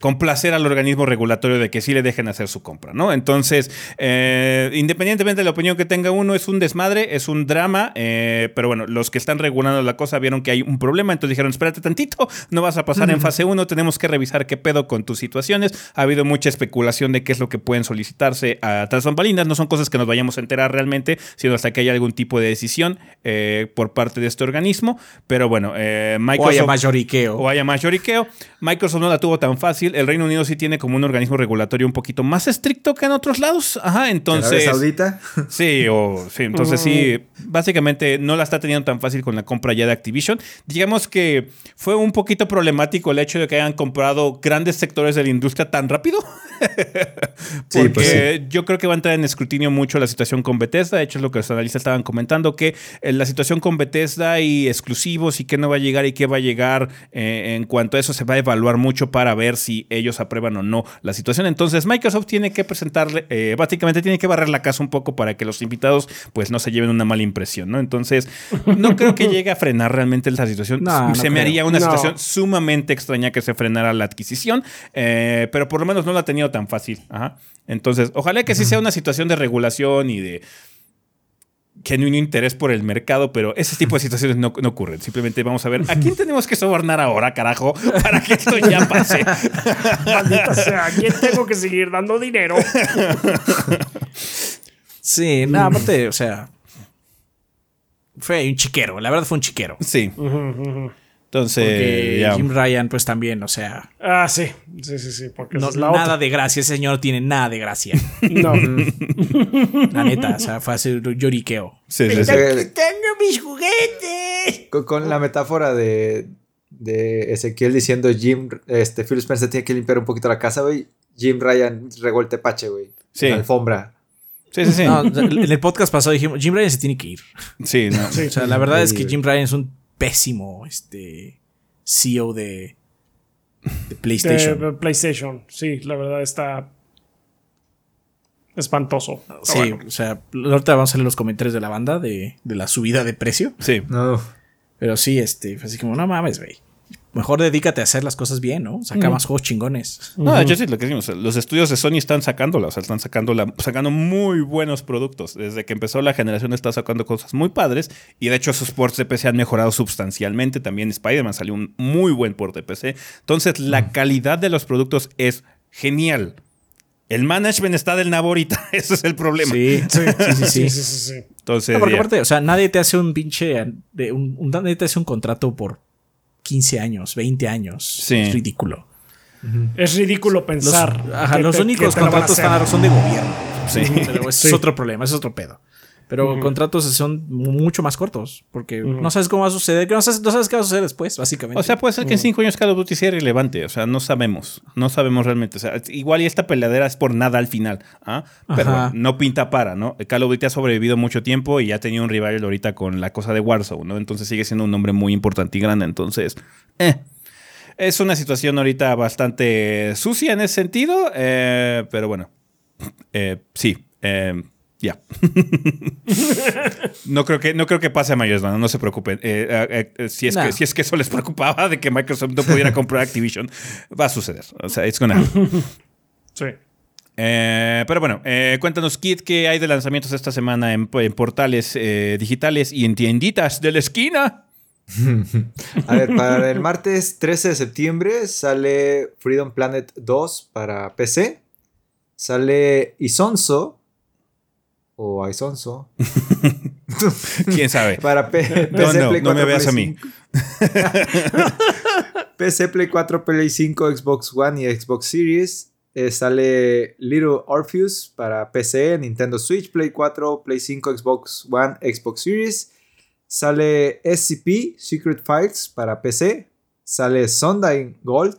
complacer al organismo regulatorio de que sí le dejen hacer su compra, ¿no? Entonces, eh, independientemente de la opinión que tenga uno, es un desmadre, es un drama, eh, pero bueno, los que están regulando la cosa vieron que hay un problema, entonces dijeron, espérate tantito, no vas a pasar en fase 1, tenemos que revisar qué pedo con tus situaciones. Ha habido mucha especulación de qué es lo que pueden solicitarse a tras bambalinas, no son cosas que nos vayamos a enterar realmente, sino hasta que haya algún tipo de decisión eh, por parte de este organismo, pero bueno, Microsoft... O haya mayoriqueo. O haya mayoriqueo. Microsoft no la tuvo tan fácil el Reino Unido sí tiene como un organismo regulatorio un poquito más estricto que en otros lados. Ajá, entonces. Saudita? (laughs) Sí, o sí, entonces sí, básicamente no la está teniendo tan fácil con la compra ya de Activision. Digamos que fue un poquito problemático el hecho de que hayan comprado grandes sectores de la industria tan rápido. (laughs) Porque pues yo creo que va a entrar en escrutinio mucho la situación con Bethesda. De hecho, es lo que los analistas estaban comentando, que eh, la situación con Bethesda y exclusivos y qué no va a llegar y qué va a llegar eh, en cuanto a eso se va a evaluar mucho para ver si ellos aprueban o no la situación. Entonces Microsoft tiene que presentarle, eh, básicamente tiene que barrer la casa un poco para que los invitados pues no se lleven una mala impresión, ¿no? Entonces no creo que llegue a frenar realmente esta situación. (laughs) se me haría una situación sumamente extraña que se frenara la adquisición, eh, pero por lo menos no la ha tenido tan fácil. Entonces, ojalá que sí sea una situación de regulación y de genuino interés por el mercado, pero ese tipo de (laughs) situaciones no, ocurren. Simplemente vamos a ver a quién tenemos que sobornar ahora, carajo, para que esto ya pase. (laughs) Maldita sea, ¿a quién tengo que seguir dando dinero? (laughs) sí, nada, aparte, o sea, fue un chiquero, la verdad fue un chiquero. Sí. Entonces, Jim Ryan, pues también, o sea. Ah, sí. Sí, sí, sí. Porque no, nada de gracia. Ese señor no tiene nada de gracia. (laughs) no. La neta, o sea, fue hacer lloriqueo. Sí, sí, sí. Tengo mis juguetes. Con, la metáfora de, de Ezequiel diciendo Jim, este, Phil Spencer tiene que limpiar un poquito la casa, güey. Jim Ryan regó el tepache, güey. Sí. La alfombra. Sí, sí, sí. en el podcast pasado dijimos, Jim Ryan se tiene que ir. Sí, no. (laughs) o sea, la verdad es que Jim Ryan es un pésimo este, CEO de, PlayStation. De PlayStation, sí, la verdad está espantoso. Sí, o sea, ahorita vamos a leer los comentarios de la banda de, de la subida de precio. Sí. No. Pero sí, este, así como, no mames, güey mejor dedícate a hacer las cosas bien, ¿no? Saca más juegos chingones. No, de hecho sí, lo que decimos, los estudios de Sony están sacándola, o sea, están sacando, sacando muy buenos productos. Desde que empezó la generación está sacando cosas muy padres y de hecho esos ports de PC han mejorado sustancialmente. También Spider-Man salió un muy buen port de PC. Entonces, la calidad de los productos es genial. El management está del nabo ahorita, (laughs) ese es el problema. Sí, sí, sí, sí. Entonces, porque aparte, o sea, nadie te hace un pinche, un, nadie te hace un contrato por 15 años, 20 años. Es ridículo. Es ridículo pensar. Los, los únicos contratos son de gobierno. Sí. (laughs) Pero es otro problema, es otro pedo. Pero contratos son mucho más cortos, porque no sabes cómo va a suceder, no sabes, qué va a suceder después, básicamente. O sea, puede ser que en cinco años Call of Duty sea irrelevante, o sea, no sabemos, no sabemos realmente. O sea, igual y esta peleadera es por nada al final, ¿ah? pero no pinta para, ¿no? Call of Duty ha sobrevivido mucho tiempo y ya ha tenido un rival ahorita con la cosa de Warzone, ¿no? Entonces sigue siendo un nombre muy importante y grande, entonces, eh. Es una situación ahorita bastante sucia en ese sentido, eh, pero bueno, eh, sí. Eh, ya. (laughs) no, creo que, no creo que pase a mayores, no, no se preocupen. Eh, eh, eh, si, es que, si es que eso les (laughs) preocupaba de que Microsoft no pudiera comprar Activision, va a suceder. O sea, it's gonna (laughs) Sí. Eh, pero bueno, eh, cuéntanos, Kit, qué hay de lanzamientos esta semana en, en portales eh, digitales y en tienditas de la esquina. A ver, para el martes 13 de septiembre sale Freedom Planet 2 para PC. Sale Isonzo. O Isonzo. (laughs) ¿Quién sabe? (laughs) Para P- No, PC, no, Play no me 4, veas a Play mí. 5. (laughs) PC, Play 4, Play 5, Xbox One y Xbox Series. Eh, sale Little Orpheus para PC, Nintendo Switch, Play 4, Play 5, Xbox One, Xbox Series. Sale SCP, Secret Files para PC. Sale Sunday Gold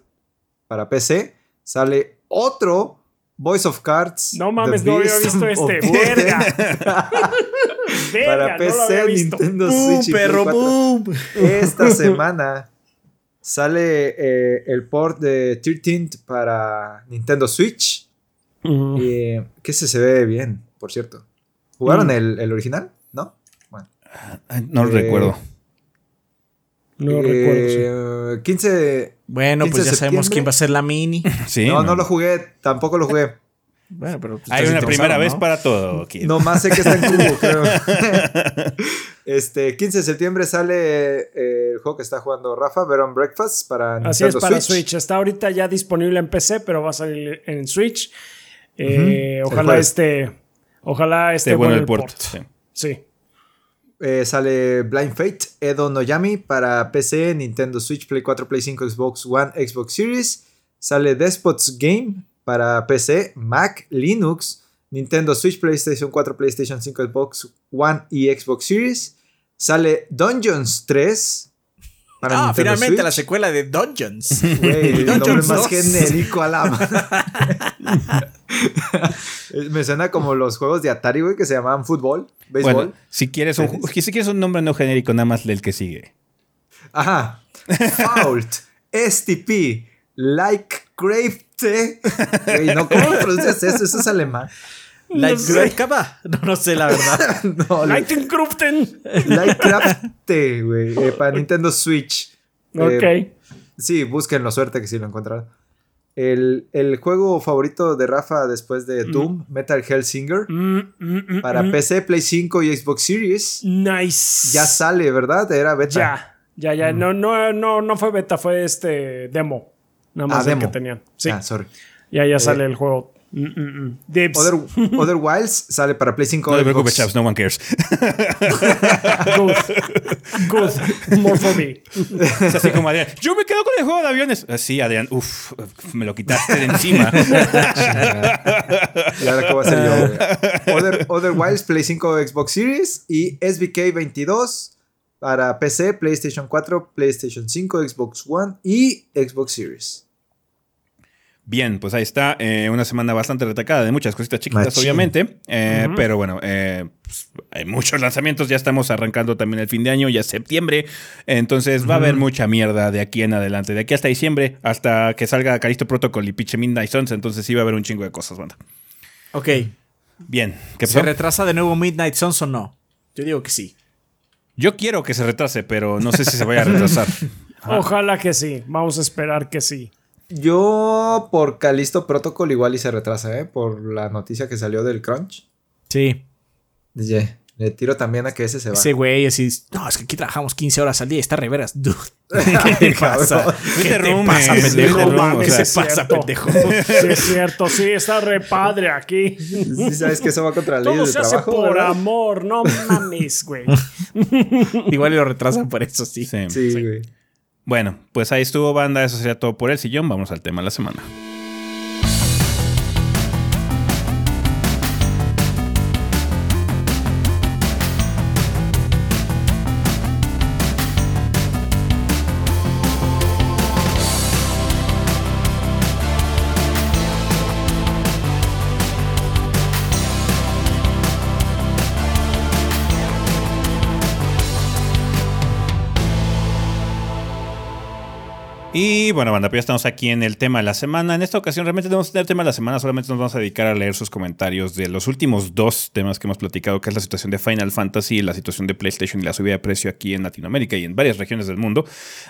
para PC. Sale otro Voice of Cards. No mames, no había visto este. (laughs) Burden Verga. (laughs) para Verga, no lo había PC, visto. Nintendo ¡Boom, Switch perro, 4. boom! Esta (laughs) semana sale eh, el port de 13 para Nintendo Switch. Eh, que ese se ve bien, por cierto. ¿Jugaron Mm. el, el original? ¿No? Bueno. Ay, No lo Eh, recuerdo. No recuerdo. sí. Eh, 15. Bueno, 15 pues ya sabemos quién va a ser la mini. (laughs) Sí. no, no lo jugué, tampoco lo jugué. Bueno, pero pues, Hay una te primera vez ¿no? para todo, Kit. Nomás sé que está en cubo, (laughs) creo. (laughs) Este, 15 de septiembre sale eh, el juego que está jugando Rafa, Veron Breakfast, para Así es Nintendo para Switch. Switch. Está ahorita ya disponible en PC, pero va a salir en Switch. Eh, Ojalá este. Ojalá esté Esté bueno bueno el port. sí. Sí. Eh, sale Blind Fate, Edo Noyami para PC, Nintendo Switch, Play 4, Play 5, Xbox One, Xbox Series. Sale Despots Game para PC, Mac, Linux, Nintendo Switch, PlayStation 4, PlayStation 5, Xbox One y Xbox Series. Sale Dungeons 3 para Ah, Nintendo finalmente la secuela de Dungeons. (laughs) Güey, el nombre Dungeons más 2. genérico a la (laughs) Me suena como los juegos de Atari, güey, que se llamaban fútbol, béisbol. Bueno, si quieres, un, si quieres un nombre no genérico, nada más del que sigue. Ajá. Fault, (laughs) STP, Like Crafte. Güey, no, ¿cómo pronuncias eso? Eso es alemán. Great Kaba. No, no sé, la verdad. (laughs) No, (laughs) like Crafte, güey, eh, (laughs) para Nintendo Switch. Ok. Eh, sí, búsquenlo, suerte que sí lo encontrarán. El, el juego favorito de Rafa después de Doom, Metal Hellsinger, Mm, mm, mm, para mm. PC, Play 5 y Xbox Series. Nice. Ya sale, ¿verdad? Era beta. Ya, ya, ya. No, no, no, no fue beta, fue este demo. Nada más Ah, el demo. que tenían. Sí. Ah, sorry. ya, ya sale el juego. Mm, mm, mm. Dibs. Other, Other Wilds sale para Play 5 No te preocupes, chaps, no one cares. Good. Good. More for me. Es así como Adrián. Yo me quedo con el juego de aviones. Ah, Sí, Adrián. Uf, me lo quitaste de encima. (laughs) Y ahora qué voy a hacer yo, güey? Other, Other Wilds, Play 5 Xbox Series y SBK 22 para PC, PlayStation 4, PlayStation 5, Xbox One y Xbox Series. Bien, pues ahí está. eh, una semana bastante retacada de muchas cositas chiquitas, Machín. obviamente. Eh, Pero bueno, eh, pues, hay muchos lanzamientos. Ya estamos arrancando también el fin de año, ya es septiembre. Entonces va a haber mucha mierda de aquí en adelante. De aquí hasta diciembre, hasta que salga Calisto Protocol y pinche Midnight Suns. Entonces sí va a haber un chingo de cosas, banda. Ok. Bien, ¿qué ¿Se retrasa de nuevo Midnight Suns o no? Yo digo que sí. Yo quiero que se retrase, pero no sé si se vaya a retrasar. (laughs) Ojalá que sí. Vamos a esperar que sí. Yo por Calisto Protocol igual y se retrasa, ¿eh? Por la noticia que salió del Crunch. Sí. Ye, Le tiro también a que ese se va. Ese güey así, no, es que aquí trabajamos 15 horas al día y está reveras. (laughs) Dude, (laughs) ¿Qué te pasa? ¿Qué te pasa, pendejo? ¿Qué pasa, cierto. pendejo? (laughs) Sí, es cierto. Sí, está re padre aquí. Sí, sabes que eso va contra la ley Todo de se hace por ¿verdad? amor. No mames, güey. Igual y lo retrasan por eso, sí. Sí. Sí, güey. Bueno, pues ahí estuvo, banda. Eso sería todo por el sillón. Vamos al tema de la semana. Y bueno, banda, pues ya estamos aquí en el tema de la semana. En esta ocasión realmente no vamos tema de la semana, solamente nos vamos a dedicar a leer sus comentarios de los últimos dos temas que hemos platicado, que es la situación de Final Fantasy la situación de PlayStation y la subida de precio aquí en Latinoamérica y en varias regiones del mundo.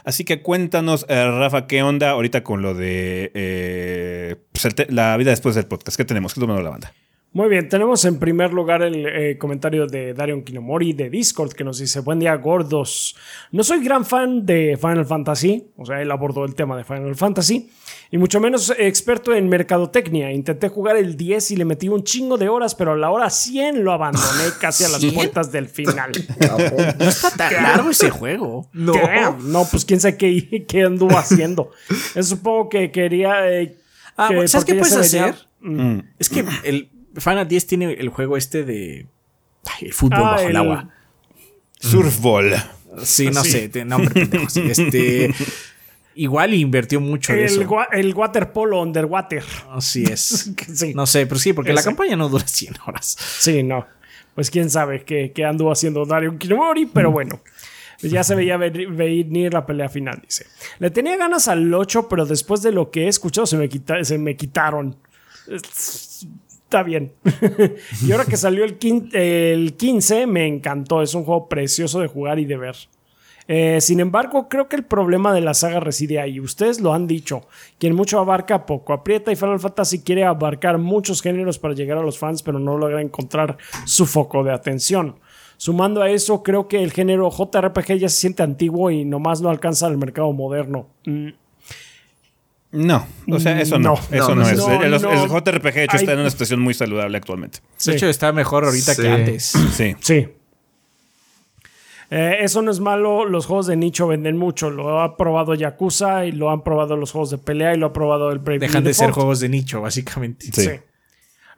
Así que cuéntanos, eh, Rafa, ¿qué onda ahorita con lo de eh, pues, la vida después del podcast? ¿Qué tenemos? ¿Qué de la banda? Muy bien, tenemos en primer lugar el eh, comentario de Darion Kinomori de Discord que nos dice, buen día gordos, no soy gran fan de Final Fantasy, o sea, él abordó el tema de Final Fantasy, y mucho menos experto en mercadotecnia, intenté jugar el 10 y le metí un chingo de horas, pero a la hora 100 lo abandoné (laughs) casi a las puertas del final. (laughs) no está tan largo ese juego. No, no pues quién sabe qué, (laughs) qué anduvo haciendo. supongo que quería... Eh, ah, ¿Sabes qué puedes hacer? Mm. Es que el Final 10 tiene el juego este de el fútbol ah, bajo el, agua. Surfball. Sí, no sé, nombre Este, (laughs) igual invirtió mucho el, en eso. el waterpolo underwater. Así es. (laughs) No sé, pero sí, porque la campaña no dura 100 horas. Sí, no. Pues quién sabe qué, qué anduvo haciendo Dario Kinomori, pero bueno. Ya se veía venir la pelea final, dice. Le tenía ganas al 8, pero después de lo que he escuchado se me, se me quitaron está bien. (laughs) y ahora que salió el 15, me encantó. Es un juego precioso de jugar y de ver. Eh, sin embargo, creo que el problema de la saga reside ahí. Ustedes lo han dicho. Quien mucho abarca, poco aprieta. Y Final Fantasy quiere abarcar muchos géneros para llegar a los fans, pero no logra encontrar su foco de atención. Sumando a eso, creo que el género JRPG ya se siente antiguo y nomás no alcanza el mercado moderno. Mm, no, o sea, eso no. eso no, es. el, JRPG, de hecho, está en una situación muy saludable actualmente. De hecho, está mejor ahorita que antes. Sí. Sí. Eh, eso no es malo, los juegos de nicho venden mucho. Lo ha probado Yakuza y lo han probado los juegos de pelea y lo ha probado el Brave Dejan de ser juegos de nicho, básicamente. sí.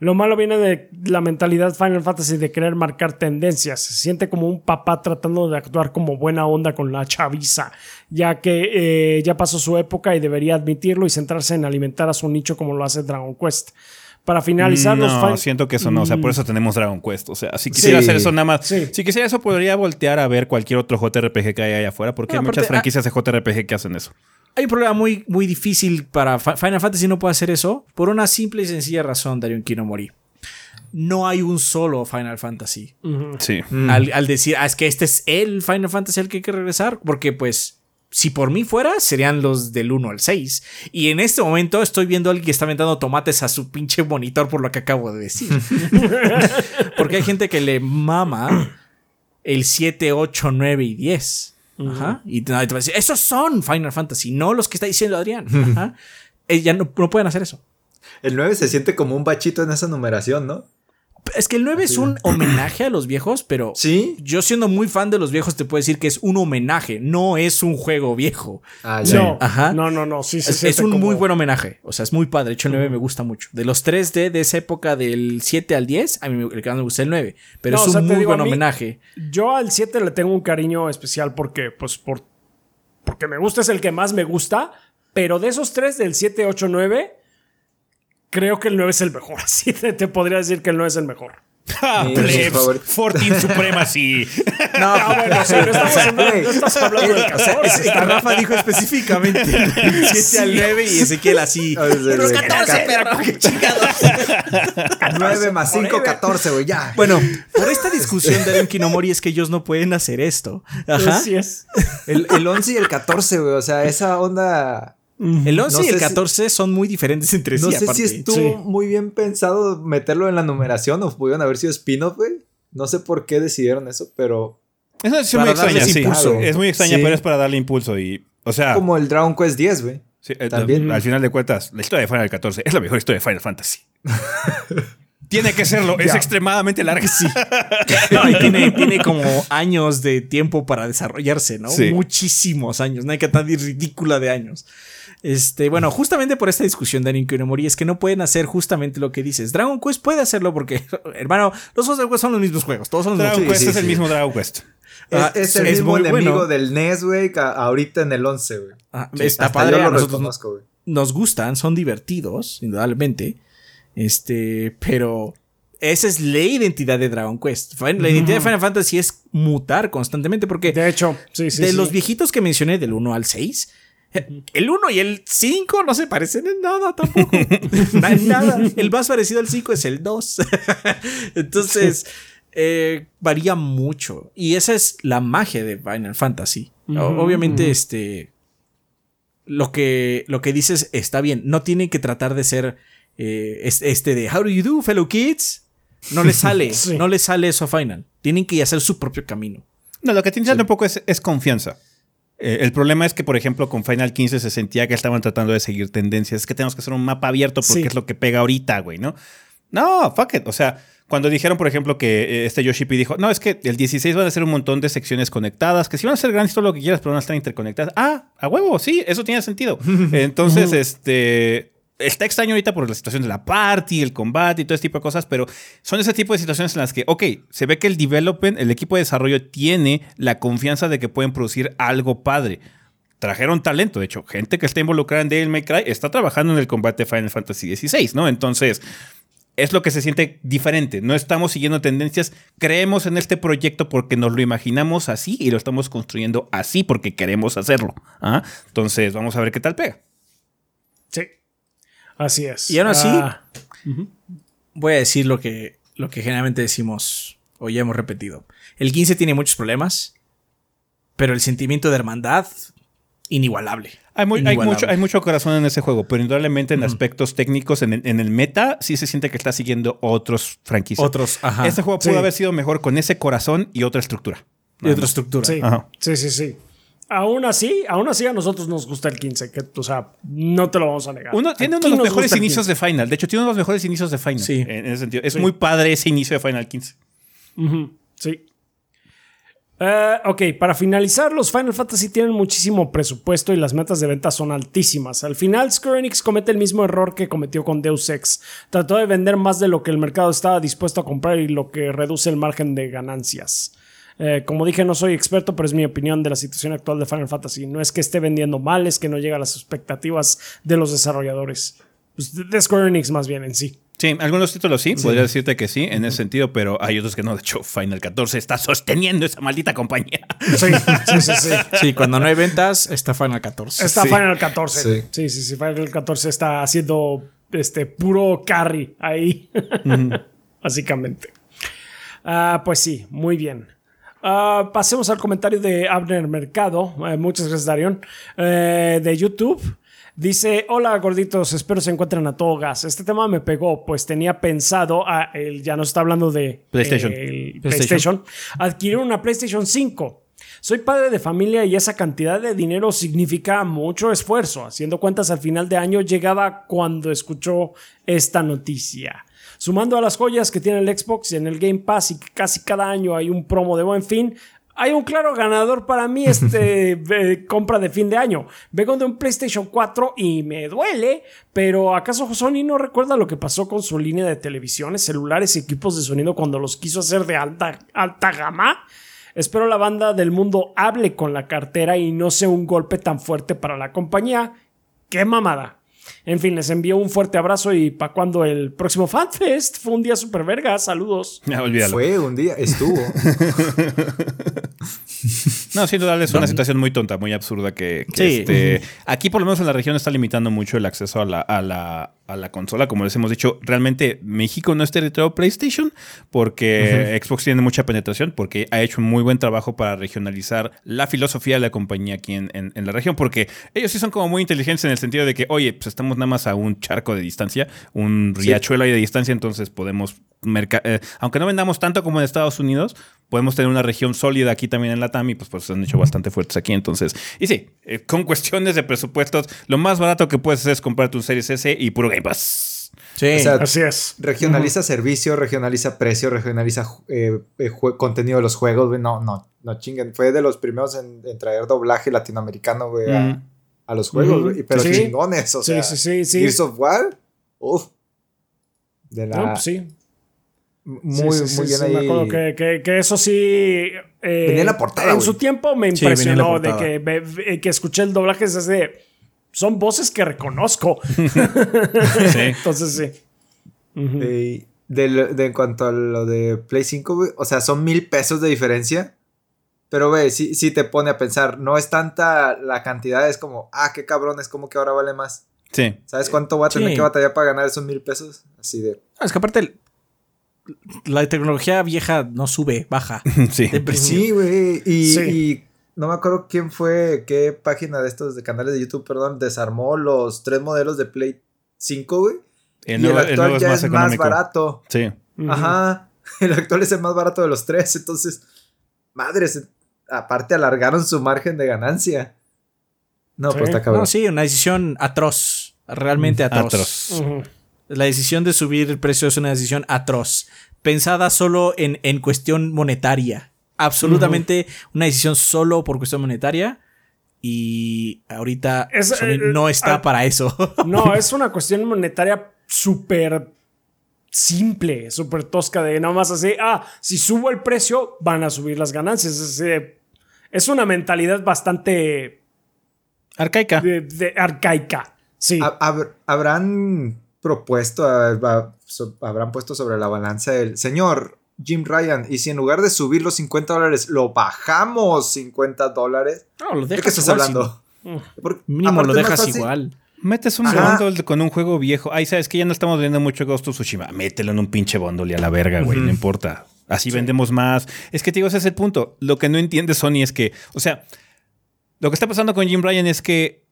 Lo malo viene de la mentalidad Final Fantasy de querer marcar tendencias. Se siente como un papá tratando de actuar como buena onda con la chaviza, ya que eh, ya pasó su época y debería admitirlo y centrarse en alimentar a su nicho como lo hace Dragon Quest. Para finalizar, no, los siento que eso no. O sea, por mm. eso tenemos Dragon Quest. O sea, si quisiera hacer eso nada más. Si quisiera eso, podría voltear a ver cualquier otro JRPG que hay allá afuera, porque hay muchas franquicias de JRPG que hacen eso. Hay un problema muy, muy difícil para Final Fantasy no puede hacer eso por una simple y sencilla razón, Darion Kinomori. No hay un solo Final Fantasy. Sí. Mm. Al, decir, ah, es que este es el Final Fantasy al que hay que regresar, porque pues si por mí fuera, serían los del 1 al 6. Y en este momento estoy viendo a alguien que está aventando tomates a su pinche monitor por lo que acabo de decir. (laughs) Porque hay gente que le mama el 7, 8, 9 y 10. Ajá. Y te va a decir, esos son Final Fantasy, no los que está diciendo Adrián. Ajá. (laughs) Ya no, no pueden hacer eso. El 9 se siente como un bachito en esa numeración, ¿no? Es que el 9 es un homenaje a los viejos, pero (clears throat) ¿Sí? yo siendo muy fan de los viejos te puedo decir que es un homenaje, no es un juego viejo. Ah, no, Ajá. no, no, no, sí, es, un muy buen homenaje, o sea, es muy padre, de hecho el 9 me gusta mucho. De los 3D de esa época del 7 al 10, a mí el que más me gusta es el 9, pero es un muy buen homenaje. Yo al 7 le tengo un cariño especial porque, pues, por, porque me gusta, es el que más me gusta, pero de esos tres, del 7, 8, 9 creo que el 9 es el mejor. (laughs) Así te, te podría decir que el 9 es el mejor. (laughs) (laughs) Ah, plebs, 14 Supremacy. No, bueno, o sea, no, estamos hablando, no estás hablando del 14. Rafa dijo específicamente el 7 al 9 y Ezequiel así. Los 14, pero qué chingados. 9 más 5, 14, güey, ya. Bueno, por esta discusión de Kinomori es que ellos no pueden hacer esto. Ajá. Así es. El, el 11 y el 14, güey, o sea, esa onda el 11 y el 14 son muy diferentes entre sí. No sé si estuvo muy bien pensado meterlo en la numeración o pudieron haber sido spin-off, güey. No sé por qué decidieron eso, pero. Es una decisión muy extraña, sí. Es muy extraña, pero es para darle impulso y. O sea. Como el Dragon Quest 10, güey. Sí, eh, También. Al final de cuentas, la historia de Final 14 es la mejor historia de Final Fantasy. (laughs) Tiene que serlo, es extremadamente larga. Sí. (laughs) y tiene, tiene, como años de tiempo para desarrollarse, ¿no? Muchísimos años, no hay que tan ridícula de años. Este, bueno, justamente por esta discusión de Mori es que no pueden hacer justamente lo que dices. Dragon Quest puede hacerlo porque, (laughs) hermano, los juegos de Quest son los mismos juegos. Todos son los Dragon Quest es el mismo Dragon Quest. Ah, es, el mismo enemigo del NES, güey, ahorita en el 11, güey. Ah, está padre. nos gustan, son divertidos, indudablemente. Este, pero esa es la identidad de Dragon Quest. La identidad de Final Fantasy es mutar constantemente porque... De hecho, sí, sí. De los viejitos que mencioné, del 1 al 6, (laughs) El 1 y el 5 no se parecen en nada tampoco. (laughs) nada. El más parecido al 5 es el 2. (laughs) Entonces, eh, varía mucho. Y esa es la magia de Final Fantasy. Obviamente, este. Lo que, lo que dices está bien. No tienen que tratar de ser eh, este de How do you do, fellow kids? No le sale, no le sale eso a Final. Tienen que hacer su propio camino. No, lo que tienen un poco es, es confianza. Eh, el problema es que, por ejemplo, con Final 15 se sentía que estaban tratando de seguir tendencias. Es que tenemos que hacer un mapa abierto porque es lo que pega ahorita, güey, ¿no? No, fuck it. O sea, cuando dijeron, por ejemplo, que eh, este Yoshi P dijo, no, es que el 16 van a ser un montón de secciones conectadas, que si van a ser grandes todo lo que quieras, pero van a estar interconectadas. Ah, a huevo, sí, eso tiene sentido. (laughs) Entonces, este, está extraño ahorita por la situación de la party, el combate y todo ese tipo de cosas, pero son ese tipo de situaciones en las que, ok, se ve que el development, el equipo de desarrollo tiene la confianza de que pueden producir algo padre. Trajeron talento, de hecho, gente que está involucrada en Devil May Cry está trabajando en el combate de Final Fantasy XVI, ¿no? Entonces, es lo que se siente diferente. No estamos siguiendo tendencias, creemos en este proyecto porque nos lo imaginamos así y lo estamos construyendo así porque queremos hacerlo. ¿ah? Entonces, vamos a ver qué tal pega. Sí. Así es. Y aún así, ah, voy a decir lo que, lo que generalmente decimos o ya hemos repetido. El 15 tiene muchos problemas, pero el sentimiento de hermandad, inigualable. Hay, mucho, hay mucho corazón en ese juego, pero indudablemente en aspectos técnicos, en el, meta, sí se siente que está siguiendo otros franquicias. Otros, ajá. Este juego pudo haber sido mejor con ese corazón y otra estructura. Y otra estructura. Sí, sí, sí. sí aún así, aún así a nosotros nos gusta el 15, que, o sea, no te lo vamos a negar. Uno, tiene uno de los mejores inicios de Final. De hecho, tiene uno de los mejores inicios de Final. Sí. En ese sentido. Es muy padre ese inicio de Final 15. Sí. Eh, ok, para finalizar, los Final Fantasy tienen muchísimo presupuesto y las metas de venta son altísimas. Al final, Square Enix comete el mismo error que cometió con Deus Ex. Trató de vender más de lo que el mercado estaba dispuesto a comprar y lo que reduce el margen de ganancias. Eh, como dije, no soy experto, pero es mi opinión de la situación actual de Final Fantasy. No es que esté vendiendo mal, es que no llega a las expectativas de los desarrolladores. Pues, de Square Enix más bien en sí. Sí, algunos títulos sí, podría decirte que sí, en ese sentido, pero hay otros que no. De hecho, Final 14 está sosteniendo esa maldita compañía. Sí, sí, sí. Sí, (laughs) cuando no hay ventas, está Final 14. Está Final 14. Sí. sí, sí, Final 14 está haciendo este puro carry ahí. (laughs) Básicamente. Ah, pues sí, muy bien. Ah, pasemos al comentario de Abner Mercado. Eh, muchas gracias, Darion. Eh, de YouTube. Dice, hola gorditos, espero se encuentren a todo gas. Este tema me pegó, pues tenía pensado, a el, ya no está hablando de PlayStation. PlayStation, adquirir una PlayStation 5. Soy padre de familia y esa cantidad de dinero significa mucho esfuerzo. Haciendo cuentas al final de año llegaba cuando escuchó esta noticia. Sumando a las joyas que tiene el Xbox en el Game Pass y que casi cada año hay un promo de buen fin, hay un claro ganador para mí este (laughs) compra de fin de año. Vengo de un PlayStation 4 y me duele, pero ¿acaso Sony no recuerda lo que pasó con su línea de televisiones, celulares y equipos de sonido cuando los quiso hacer de alta, alta gama? Espero la banda del mundo hable con la cartera y no sea un golpe tan fuerte para la compañía. ¡Qué mamada! En fin, les envío un fuerte abrazo y para cuando el próximo FanFest fue un día super verga. Saludos. Me Fue un día, estuvo. (laughs) no, sin duda es una situación muy tonta, muy absurda que, este, aquí por lo menos en la región está limitando mucho el acceso a la, a la, a la consola. Como les hemos dicho, realmente México no es territorio PlayStation porque Xbox tiene mucha penetración, porque ha hecho un muy buen trabajo para regionalizar la filosofía de la compañía aquí en, en, la región, porque ellos sí son como muy inteligentes en el sentido de que, oye, pues estamos nada más a un charco de distancia, un riachuelo ahí de distancia, entonces podemos eh, aunque no vendamos tanto como en Estados Unidos, podemos tener una región sólida aquí también en la TAM y pues, pues se han hecho bastante fuertes aquí. Entonces, y sí, eh, con (laughs) cuestiones de presupuestos, lo más barato que puedes hacer es comprarte un Series S y puro Game Pass. Sí, así es. Regionaliza servicio, regionaliza precio, regionaliza eh, contenido de los juegos, No, no, no chinguen. Fue de los primeros en, traer doblaje latinoamericano, güey, a, los juegos, Pero chingones, o sea. Sí, sí, sí. Gears of War, uff. De la... No, pues sí. Muy, muy bien ahí. Me acuerdo que, que, eso sí. Eh, la portada. En su tiempo me impresionó de que, que escuché el doblaje es de. Son voces que reconozco. (laughs) (laughs) Entonces sí. de, de, en cuanto a lo de Play 5, o sea, son mil pesos de diferencia. Pero ve, sí, sí te pone a pensar, no es tanta la cantidad, es como, ah, qué cabrón, es como que ahora vale más. Sí. ¿Sabes cuánto voy a tener Sí. que batallar para ganar esos mil pesos? Así de. No, es que aparte el- la tecnología vieja no sube, baja. (laughs) Sí. Precio. Sí, güey. Y, Sí. y no me acuerdo quién fue, qué página de estos de canales de YouTube, perdón, desarmó los tres modelos de Play 5, güey. El y el actual nuevo es ya más es más barato. Sí. Ajá. (laughs) El actual es el más barato de los tres. Entonces, madres, aparte alargaron su margen de ganancia. No, Sí. pues está cabrón. No, sí, una decisión atroz. Realmente atroz. Atroz. Ujú. La decisión de subir el precio es una decisión atroz. Pensada solo en, en cuestión monetaria. Absolutamente una decisión solo por cuestión monetaria. Y ahorita Es, Sony eh, no está para eso. (laughs) No, es una cuestión monetaria súper simple, súper tosca de nada más así, ah, si subo el precio, van a subir las ganancias. Es, así de- es una mentalidad bastante Arcaica. de- de arcaica. Sí. Ha- hab- habrán propuesto, a- a- so- habrán puesto sobre la balanza el señor Jim Ryan. Y si en lugar de subir los 50 dólares, lo bajamos 50 dólares. No, lo ¿De dejas qué estás igual, hablando? Porque. Mínimo aparte lo dejas igual. Metes un Ajá. bundle con un juego viejo. Ay, sabes que ya no estamos viendo mucho Ghost of Tsushima. Mételo en un pinche bundle y a la verga, güey. No importa. Así vendemos más. Es que te digo, ese es el punto. Lo que no entiende Sony es que, o sea, lo que está pasando con Jim Ryan es que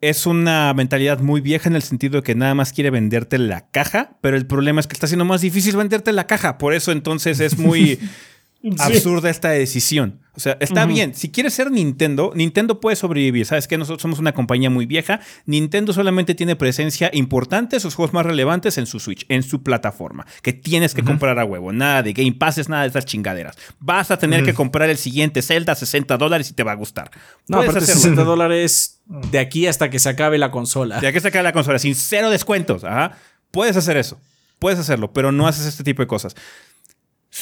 es una mentalidad muy vieja en el sentido de que nada más quiere venderte la caja, pero el problema es que está haciendo más difícil venderte la caja. Por eso entonces es muy (laughs) absurda esta decisión. O sea, está bien. Si quieres ser Nintendo, Nintendo puede sobrevivir. Sabes que nosotros somos una compañía muy vieja. Nintendo solamente tiene presencia importante, sus juegos más relevantes en su Switch, en su plataforma, que tienes que comprar a huevo. Nada de Game Passes, nada de esas chingaderas. Vas a tener que comprar el siguiente Zelda a 60 dólares y te va a gustar. No, hacerlo. 60 dólares de aquí hasta que se acabe la consola. Ya que sacar la consola sin cero descuentos. Ajá. Puedes hacer eso. Puedes hacerlo, pero no haces este tipo de cosas.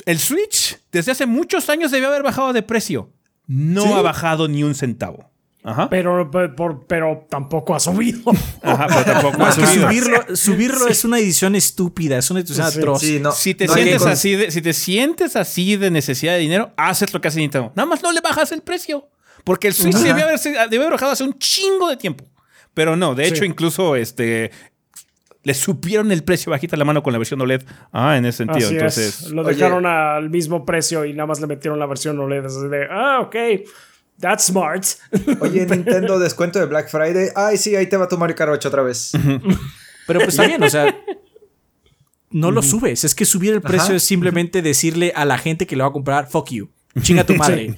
El Switch desde hace muchos años debió haber bajado de precio. No ¿Sí? ha bajado ni un centavo. Ajá. Pero, pe- por- pero tampoco ha subido. (laughs) Ajá, pero tampoco ha subido. subirlo, subirlo es una edición estúpida, es una edición Sí, atroz. Sí, no. Si te, no sientes así de, si te sientes así de necesidad de dinero, haces lo que hace Nintendo. Nada más no le bajas el precio. Porque el Switch debió, haber bajado hace un chingo de tiempo. Pero no, de hecho, incluso este, le supieron el precio bajita la mano con la versión OLED. Ah, en ese sentido. Así Entonces, es. Lo Oye. dejaron al mismo precio y nada más le metieron la versión OLED. Así de, ah, ok. That's smart. (laughs) Oye, Nintendo, descuento de Black Friday. Ay, sí, ahí te va tu Mario Kart 8 otra vez. Pero pues está bien, o sea, no lo subes. Es que subir el precio Ajá. es simplemente decirle a la gente que lo va a comprar, fuck you, chinga tu (laughs) madre.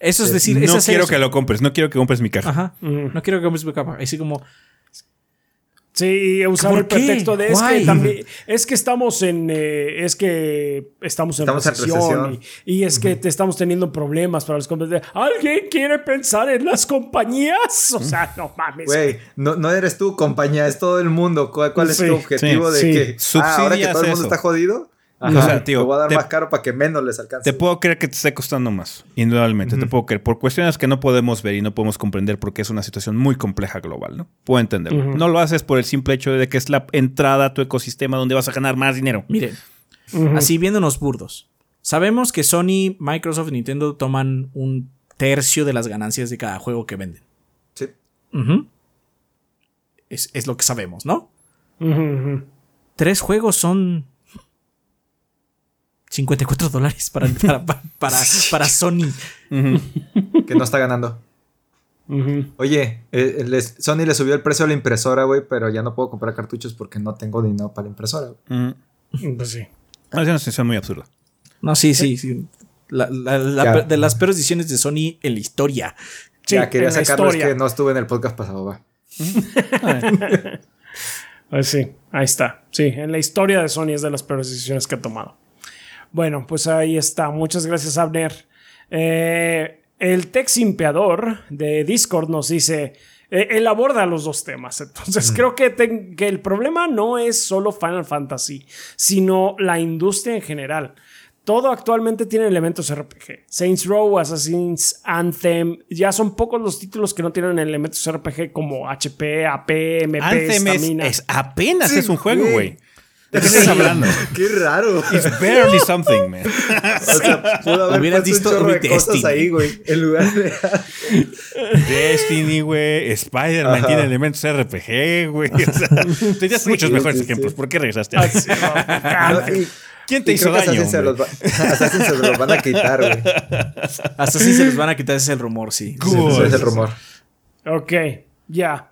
Eso es decir, es no quiero eso. que lo compres, no quiero que compres mi caja. Ajá. No quiero que compres mi capa. Así como, Sí, y usar ¿Por el qué? pretexto de es que también es que estamos en eh, es que estamos en Estamos en recesión. Y, y es que te estamos teniendo problemas para las compañías. ¿Alguien quiere pensar en las compañías? (laughs) O sea, no mames. Güey, no, no eres tú, compañía, es todo el mundo. ¿Cuál, cuál es Sí, tu objetivo sí, de sí. que ah, ahora que todo el mundo eso. está jodido? O sea, tío, te voy a dar te- más caro para que menos les alcance. Te puedo creer que te esté costando más, indudablemente. Te puedo creer. Por cuestiones que no podemos ver y no podemos comprender porque es una situación muy compleja global, ¿no? Puedo entenderlo. No lo haces por el simple hecho de que es la entrada a tu ecosistema donde vas a ganar más dinero. miren, así viéndonos burdos. Sabemos que Sony, Microsoft y Nintendo toman un tercio de las ganancias de cada juego que venden. Sí. Es, es lo que sabemos, ¿no? Tres juegos son 54 dólares (laughs) para, para, para, para, para Sony. Que no está ganando. Oye, eh, les- Sony le subió el precio a la impresora, güey, pero ya no puedo comprar cartuchos porque no tengo dinero para la impresora. güey. Ujú. Pues sí. Es una situación muy absurda. No, sí, sí, sí. La- la- la- Ya. de las peores decisiones de Sony en la historia. Sí, ya quería sacarlo, es que no estuve en el podcast pasado, va. (laughs) (laughs) Pues sí, ahí está. Sí, en la historia de Sony es de las peores decisiones que ha tomado. Bueno, pues ahí está. Muchas gracias, Abner. Eh, el Tex Impeador de Discord nos dice. eh, él aborda los dos temas. Entonces, creo que, el problema no es solo Final Fantasy, sino la industria en general. Todo actualmente tiene elementos RPG. Saints Row, Assassin's Anthem. Ya son pocos los títulos que no tienen elementos RPG como HP, AP, MP, Anthem es, apenas Sí, es un juego, güey. ¿De qué estás hablando? Qué raro. It's barely something, man. O sea, pudo haber Hubieras un visto chorro de Destiny. cosas ahí, güey. En lugar de. Destiny, güey. Spider-Man tiene elementos RPG, güey. O sea, (laughs) tenías muchos sí, mejores sí, ejemplos. sí. ¿Por qué regresaste a Así, no, No, y- ¿Quién te y hizo daño? Assassin se, los va, Assassin se los van a quitar, güey. Hasta sí se los van a quitar, ese es el rumor, sí. Ese es el rumor. Ok, ya. Yeah,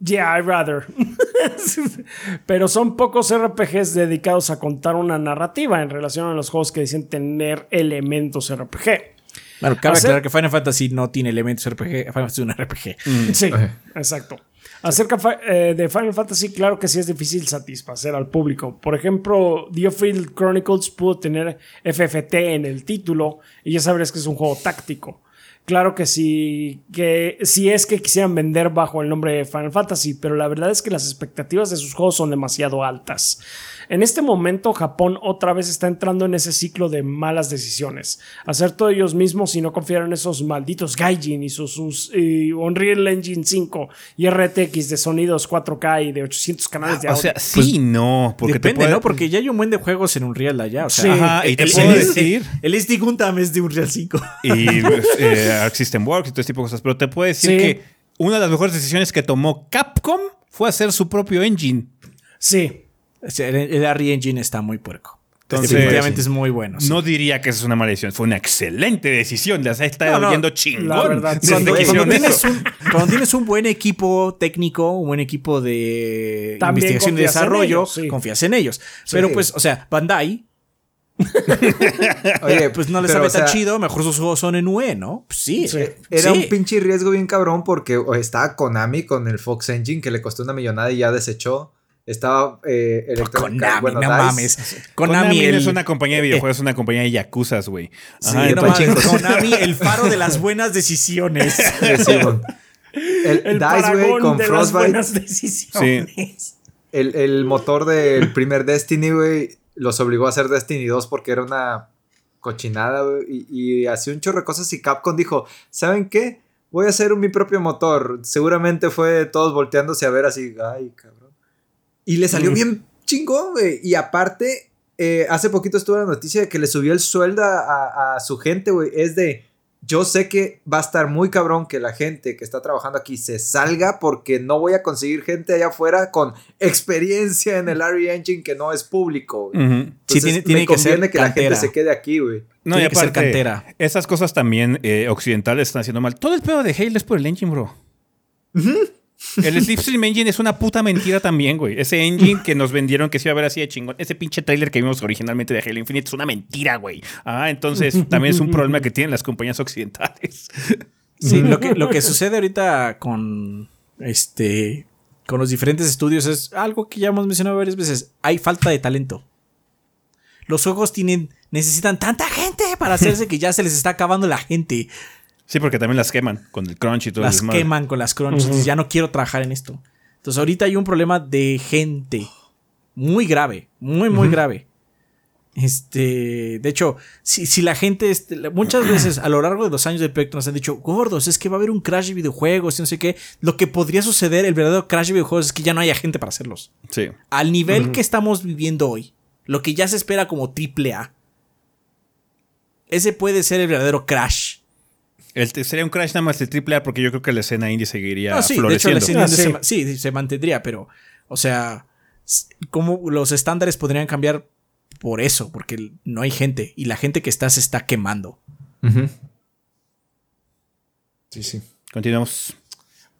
I'd rather. (laughs) Pero son pocos RPGs dedicados a contar una narrativa en relación a los juegos que dicen tener elementos RPG. Bueno, cabe aclarar que Final Fantasy no tiene elementos RPG. Final Fantasy es un RPG. Sí, Ajá. exacto. Acerca fa- eh, de Final Fantasy, claro que sí es difícil satisfacer al público. Por ejemplo, Diofield Chronicles pudo tener FFT en el título y ya sabrás que es un juego táctico. Claro que sí, que si es que quisieran vender bajo el nombre de Final Fantasy, pero la verdad es que las expectativas de sus juegos son demasiado altas. En este momento Japón otra vez está entrando en ese ciclo de malas decisiones. Hacer todo ellos mismos y no confiar en esos malditos Gaijin y sus, sus, Unreal Engine 5 y RTX de sonidos 4K y de 800 canales de O audio. sea, sí, no. Porque te Depende, puede- ¿no? Porque ya hay un buen de juegos en Unreal allá. O sea, Sí. Ajá, y te el, puedo el- decir... el SD Gundam es de Unreal 5. y (laughs) eh, Arc System Works y todo ese tipo de cosas. Pero te puedo decir Sí. que una de las mejores decisiones que tomó Capcom fue hacer su propio engine. sí. El, el RE Engine está muy puerco. Entonces, Definitivamente es muy bueno. sí. No diría que esa es una mala decisión. Fue una excelente decisión. Ha estado No, no, yendo chingón. la verdad, cuando- tienes, eso. un, cuando tienes un buen equipo técnico, un buen equipo de También investigación y en desarrollo, ellos, sí. confías en ellos. Pero pues, o sea, Bandai, (laughs) Oye, pues no les pero, sabe o sea, tan chido, mejor sus juegos son en UE, ¿no? Pues sí. Sí. Era Sí. un pinche riesgo bien cabrón porque estaba Konami con el Fox Engine que le costó una millonada y ya desechó. Estaba eh, Electronic Konami, bueno, no Dice. mames. Konami, Konami, el, es una compañía de videojuegos, es una compañía de yakuzas, güey. Sí, no Konami, el (laughs) faro de las buenas decisiones. (laughs) Sí, Simón. El, El Dice, güey, con de las buenas decisiones. El, el motor del primer Destiny, güey, los obligó a hacer Destiny 2 porque era una cochinada, güey. Y, y hacía un chorro de cosas y Capcom dijo, ¿saben qué? Voy a hacer un- mi propio motor. Seguramente fue todos volteándose a ver así, ay, cabrón. Y le salió Mm. bien chingón, güey. Y aparte, eh, hace poquito estuvo la noticia de que le subió el sueldo a, a- a su gente, güey. Es de, yo sé que va a estar muy cabrón que la gente que está trabajando aquí se salga porque no voy a conseguir gente allá afuera con experiencia en el RE Engine que no es público. Ujú. Sí, tiene- tiene me que ser conviene que la gente cantera. se quede aquí, güey. No, Tiene y que ser cantera. esas cosas también eh, occidentales están haciendo mal. Todo el pedo de Halo es por el engine, bro. El Slipstream Engine es una puta mentira también, güey. Ese engine que nos vendieron que se iba a ver así de chingón. Ese pinche trailer que vimos originalmente de Halo Infinite es una mentira, güey. Ah, entonces también es un problema que tienen las compañías occidentales. Sí, lo que, lo que sucede ahorita con este con los diferentes estudios es algo que ya hemos mencionado varias veces. Hay falta de talento. Los juegos tienen, necesitan tanta gente para hacerse que ya se les está acabando la gente. Sí, porque también las queman con el crunch y todo Las queman con las crunches. Dices, Ya no quiero trabajar en esto. Entonces ahorita hay un problema de gente. Muy grave. Muy, muy grave. Este, de hecho, si, si la gente, este, muchas (clears throat) veces a lo largo de los años del proyecto nos han dicho, gordos, es que va a haber un crash de videojuegos y no sé qué. Lo que podría suceder, el verdadero crash de videojuegos es que ya no haya gente para hacerlos. Sí. Al nivel que estamos viviendo hoy, lo que ya se espera como triple A, ese puede ser el verdadero crash. El, sería un crash nada más de triple A porque yo creo que la escena indie seguiría No, sí, de hecho, floreciendo. la escena Ah, indie sí. se, ma- sí, se mantendría, pero, o sea, ¿cómo los estándares podrían cambiar por eso? Porque no hay gente y la gente que está se está quemando. Sí, sí. Continuamos.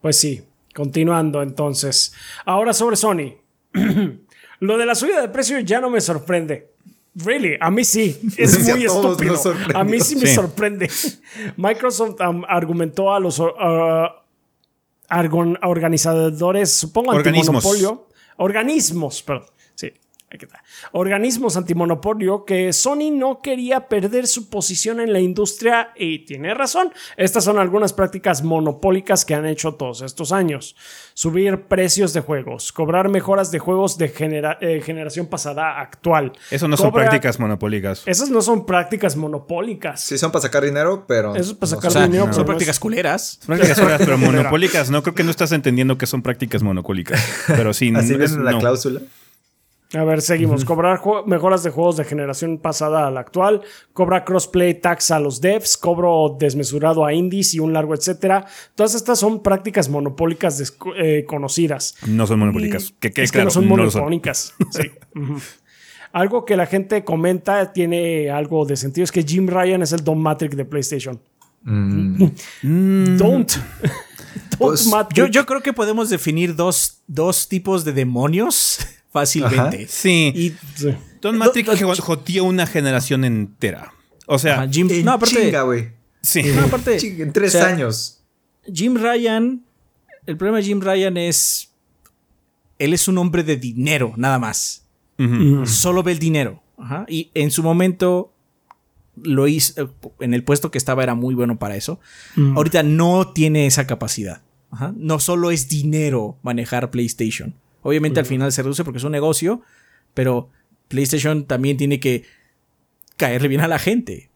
Pues sí, continuando entonces. Ahora sobre Sony. (clears throat) Lo de la subida de precio ya no me sorprende. Really, a mí sí. Es Sí, a muy todos estúpido. A mí sí me Sí. sorprende. (laughs) Microsoft um, argumentó a los uh, organizadores, supongo, Organismos. antimonopolio. Organismos, perdón. Sí, aquí está. Organismos antimonopolio que Sony no quería perder su posición en la industria y tiene razón. Estas son algunas prácticas monopólicas que han hecho todos estos años. Subir precios de juegos, cobrar mejoras de juegos de genera- eh, generación pasada actual. Eso no son prácticas monopólicas. Esas no son prácticas monopólicas. Sí son para sacar dinero, pero... Eso es para no sacar O sea, dinero, son no prácticas es- culeras. (laughs) Prácticas feas, pero monopólicas. No creo que no estás entendiendo que son prácticas monopólicas. (laughs) Pero sí, Así no, viene es- en la no. cláusula. A ver, seguimos. Cobrar mejoras de juegos de generación pasada a la actual. Cobra crossplay tax a los devs. Cobro desmesurado a indies y un largo etcétera. Todas estas son prácticas monopólicas eh, conocidas. No son monopólicas. Que, es que no son monopólicas. sí. Algo que la gente comenta tiene algo de sentido. Es que Jim Ryan es el Don Matrix de PlayStation. Mm. Don't. Pues, (laughs) yo, yo, creo que podemos definir dos, dos tipos de demonios fácilmente. Sí. Y, Don Matrix jodió una generación entera. O sea, Jim, no, aparte, chinga, güey. Sí. No, aparte, (laughs) en tres años. Jim Ryan, el problema de Jim Ryan es, él es un hombre de dinero, nada más. Solo ve el dinero. Y en su momento lo hizo, en el puesto que estaba era muy bueno para eso. Ahorita no tiene esa capacidad. No solo es dinero manejar PlayStation. Obviamente al final se reduce porque es un negocio, pero PlayStation también tiene que caerle bien a la gente.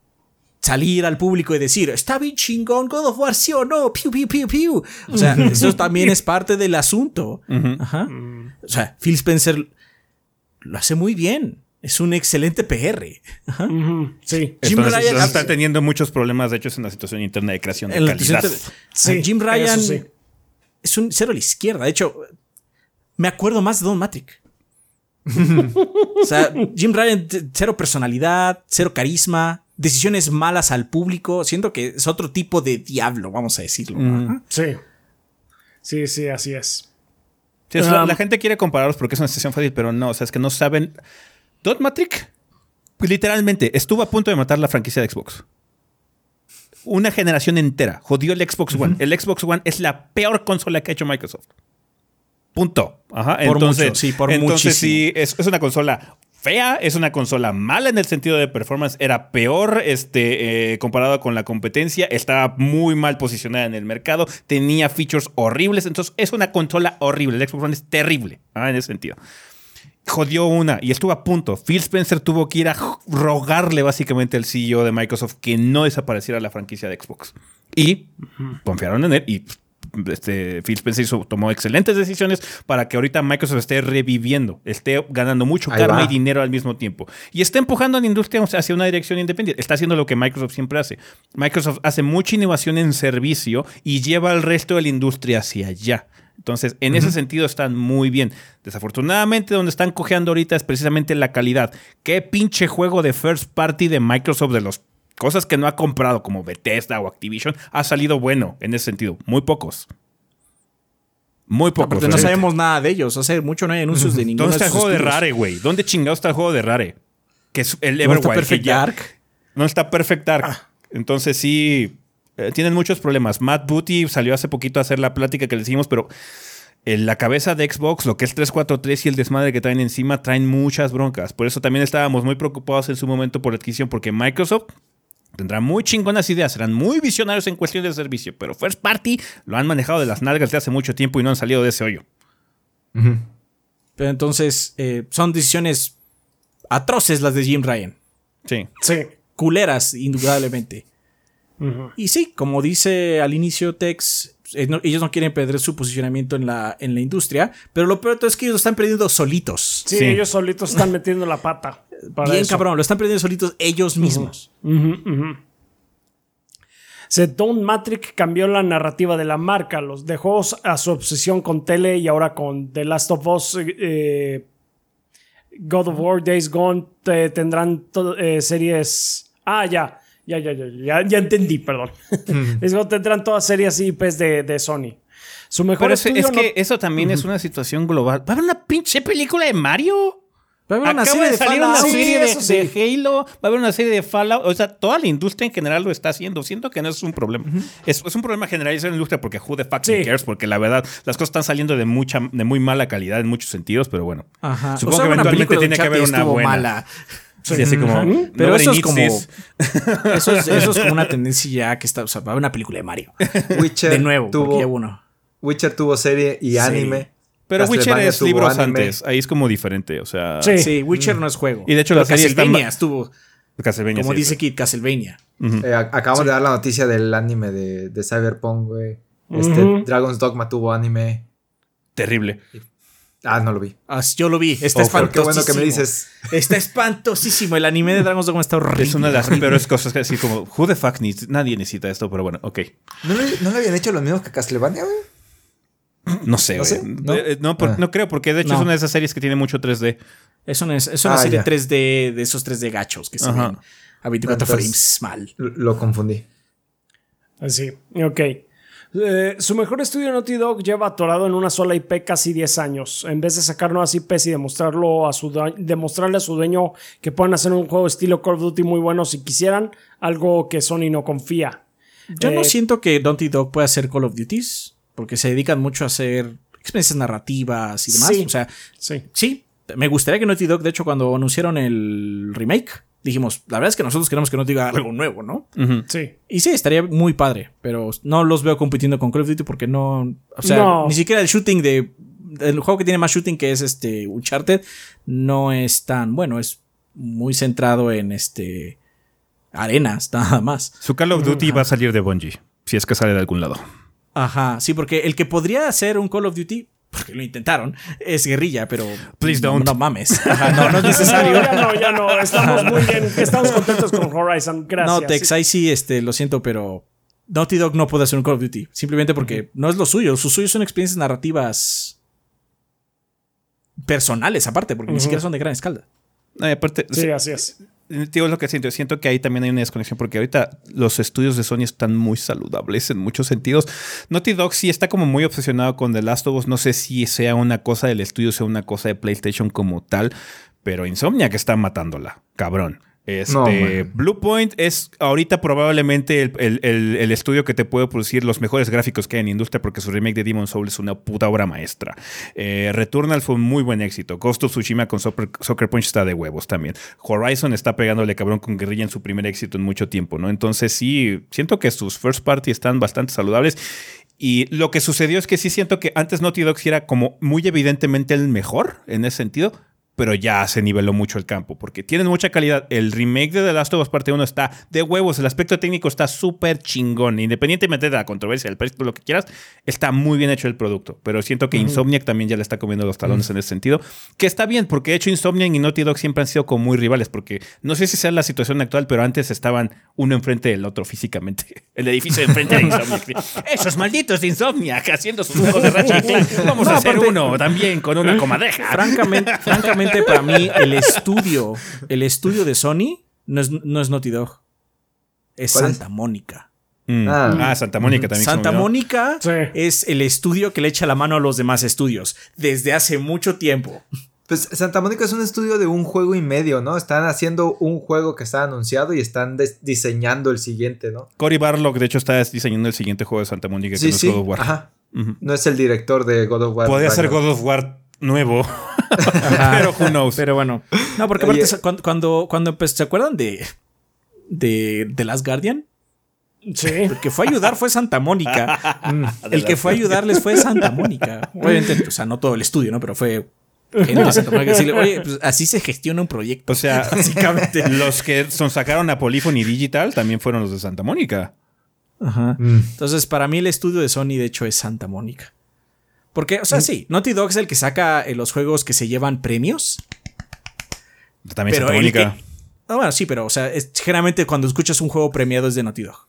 Salir al público y decir, está bien chingón God of War, sí o no, piu, piu, piu, piu. O sea, eso también es parte del asunto. O sea, Phil Spencer lo hace muy bien. Es un excelente PR. Sí. Jim Ryan está teniendo muchos problemas, de hecho, en la situación interna de creación de calidad. Jim Ryan es un cero a la izquierda. De hecho, me acuerdo más de Don Matrix. o sea, Jim Ryan, cero personalidad, cero carisma, decisiones malas al público. Siento que es otro tipo de diablo, vamos a decirlo. Mm. Sí. Sí, sí, así es. la, um, gente quiere compararlos porque es una decisión fácil, pero no, o sea, es que no saben. Don Matrix, literalmente, estuvo a punto de matar la franquicia de Xbox. Una generación entera. Jodió el Xbox One. El Xbox One es la peor consola que ha hecho Microsoft. Punto. Ajá. entonces, sí, por entonces sí, es, una consola fea, es una consola mala en el sentido de performance, era peor este, eh, comparado con la competencia, estaba muy mal posicionada en el mercado, tenía features horribles, entonces es una consola horrible, el Xbox One es terrible en ese sentido. Jodió una y estuvo a punto. Phil Spencer tuvo que ir a rogarle básicamente al CEO de Microsoft que no desapareciera la franquicia de Xbox. Y confiaron en él y este, Phil Spencer tomó excelentes decisiones para que ahorita Microsoft esté reviviendo, esté ganando mucho karma y dinero al mismo tiempo. Y está empujando a la industria hacia una dirección independiente. Está haciendo lo que Microsoft siempre hace. Microsoft hace mucha innovación en servicio y lleva al resto de la industria hacia allá. Entonces, en ese sentido están muy bien. Desafortunadamente, donde están cojeando ahorita es precisamente la calidad. ¿Qué pinche juego de first party de Microsoft de los cosas que no ha comprado como Bethesda o Activision, ha salido bueno en ese sentido. Muy pocos. Muy pocos. No, no sabemos nada de ellos. Hace mucho no hay anuncios de ninguno ¿Dónde está el juego de Rare, güey? ¿Dónde chingado está el juego de Rare? Que es el Everwild. ¿No está Perfect Dark? No está Perfect Dark. Ah. Entonces sí, eh, tienen muchos problemas. Matt Booty salió hace poquito a hacer la plática que le hicimos, pero en la cabeza de Xbox, lo que es 343 y el desmadre que traen encima, traen muchas broncas. Por eso también estábamos muy preocupados en su momento por la adquisición, porque Microsoft Tendrán muy chingonas ideas, serán muy visionarios en cuestión de servicio, pero First Party lo han manejado de las nalgas de hace mucho tiempo y no han salido de ese hoyo. Pero entonces eh, son decisiones atroces las de Jim Ryan. Sí. Sí. Culeras, indudablemente. Y sí, como dice al inicio Tex, ellos no quieren perder su posicionamiento en la, en la industria, pero lo peor es que ellos lo están perdiendo solitos. Sí, ellos solitos están metiendo la pata. Bien cabrón, lo están perdiendo solitos ellos mismos. Don Matrix cambió la narrativa de la marca, los dejó a su obsesión con tele y ahora con The Last of Us, eh, God of War, Days Gone, tendrán eh, series... Ah, ya, ya, ya, ya, ya, entendí, perdón. (laughs) tendrán todas series IPs de, de Sony. Su mejor es, es que eso también es una situación global. ¿Va a haber una pinche película de Mario? Va a haber una serie de Fallout. Una serie de, Halo, va a haber una serie de Fallout. O sea, toda la industria en general lo está haciendo. Siento que no es un problema. es, un problema generalizado en la industria porque who the fuck cares, porque la verdad, las cosas están saliendo de mucha, de muy mala calidad en muchos sentidos, pero bueno. Supongo que eventualmente tiene que haber una buena. Mala. Sí, así como. Pero eso es como. eso, es, como una tendencia ya que está. O sea, va a haber una película de Mario. Witcher. De nuevo, tuvo, uno. Witcher tuvo serie y anime. Pero Witcher es libros antes. Ahí es como diferente. O sea. Sí, Witcher no es juego. Y de hecho, la serie Castlevania estuvo. Castlevania, como dice Kid, Castlevania. Eh, acabamos de dar la noticia del anime de, de Cyberpunk, güey. Este, Dragon's Dogma tuvo anime. Terrible. Ah, no lo vi. Ah, yo lo vi. Está Oh, espantosísimo. qué bueno que me dices. Está espantosísimo. El anime de Dragon's Dogma está horrible. Es una de las peores cosas que así como, who the fuck needs, nadie necesita esto, pero bueno, ok. ¿No le, no le habían hecho lo mismo que Castlevania, güey? No sé, ¿No güey. sé? ¿No? ¿No? no, por- Ah. no creo, porque de hecho No. es una de esas series que tiene mucho 3D. Es una, es una Ah, serie ya. 3D de esos 3D gachos que se ven a 24 Entonces- frames mal. Lo, lo confundí. Así, ok. Eh, su mejor estudio Naughty Dog lleva atorado en una sola IP casi 10 años. En vez de sacar nuevas IPs y demostrarlo a su demostrarle a su dueño que pueden hacer un juego estilo Call of Duty muy bueno si quisieran, algo que Sony no confía. Yo no Eh, siento que Naughty Dog pueda hacer Call of Duties porque se dedican mucho a hacer experiencias narrativas y demás. Sí. O sea, Sí. sí, me gustaría que Naughty Dog, de hecho, cuando anunciaron el remake, dijimos, la verdad es que nosotros queremos que Dog haga algo nuevo, ¿no? Sí. Y sí, estaría muy padre, pero no los veo compitiendo con Call of Duty porque no. O sea, No. ni siquiera el shooting de. El juego que tiene más shooting, que es este Uncharted, no es tan bueno. Es muy centrado en este. Arenas, (laughs) nada más. Su Call of Duty va a salir de Bungie, si es que sale de algún lado. Ajá, sí, porque el que podría hacer un Call of Duty, porque lo intentaron, es guerrilla, pero. Please no- don't. No, mames. Ajá, no, no es No, (laughs) necesario. ya no, ya no. Estamos muy bien. Estamos contentos con Horizon. Gracias. No, Tex, ahí sí, este, lo siento, pero Naughty Dog no puede hacer un Call of Duty. Simplemente porque no es lo suyo. Su suyo son experiencias narrativas personales, aparte, porque ni siquiera son de gran escala. Eh, aparte, Sí, así es. Digo, es lo que siento. Siento que ahí también hay una desconexión porque ahorita los estudios de Sony están muy saludables en muchos sentidos. Naughty Dog sí está como muy obsesionado con The Last of Us. No sé si sea una cosa del estudio, sea una cosa de PlayStation como tal, pero Insomnia que está matándola, cabrón. Este, No, man. Blue Point es ahorita probablemente el, el- el- el estudio que te puede producir los mejores gráficos que hay en la industria porque su remake de Demon Souls es una puta obra maestra. Eh, Returnal fue un muy buen éxito. Ghost of Tsushima con Soccer, Soccer Punch está de huevos también. Horizon está pegándole cabrón con guerrilla en su primer éxito en mucho tiempo, ¿no? Entonces sí, siento que sus first party están bastante saludables. Y lo que sucedió es que sí siento que antes Naughty Dog sí era como muy evidentemente el mejor en ese sentido, pero ya se niveló mucho el campo porque tienen mucha calidad. El remake de The Last of Us Parte 1 está de huevos, el aspecto técnico está súper chingón, independientemente de la controversia, del precio, lo que quieras, está muy bien hecho el producto. Pero siento que Insomniac también ya le está comiendo los talones en ese sentido, que está bien, porque de hecho Insomniac y Naughty Dog siempre han sido como muy rivales, porque no sé si sea la situación actual, pero antes estaban uno enfrente del otro físicamente. (laughs) El edificio de enfrente de (laughs) Insomniac. Esos malditos de Insomniac haciendo sus juegos de (laughs) Clank. Vamos a hacer aparte- uno también con una comadeja. Francamente, francamente, para mí, el estudio, el estudio de Sony no es, no es Naughty Dog. Es. Santa Mónica. Mm. Ah. Ah, Santa Mónica también. Santa. Mónica Sí. es el estudio que le echa la mano a los demás estudios desde hace mucho tiempo. Pues Santa Mónica es un estudio de un juego y medio, ¿no? Están haciendo un juego que está anunciado y están diseñando el siguiente, ¿no? Cory Barlock, de hecho, está diseñando el siguiente juego de Santa Mónica, que Sí, no es sí. God of War. Ajá. No es el director de God of War. Podría ser. God of War nuevo. (laughs) Pero who knows. Pero bueno. No, porque aparte, cuando, cuando, cuando empezó- ¿se acuerdan de, de, de Last Guardian? Sí. El que fue a ayudar fue Santa Mónica. (laughs) Mm. El que fue a ayudarles fue Santa Mónica. Obviamente, o sea, no todo el estudio, ¿no? Pero fue decirle, oye, pues así se gestiona un proyecto. O sea, (laughs) Básicamente. los que son, sacaron a Polyphony Digital también fueron los de Santa Mónica. Ajá. Mm. Entonces, para mí el estudio de Sony, de hecho, es Santa Mónica. Porque, o sea, sí, Naughty Dog es el que saca eh, los juegos que se llevan premios. También Pero Santa Mónica. que- bueno, sí, pero, o sea, es- generalmente cuando escuchas un juego premiado es de Naughty Dog.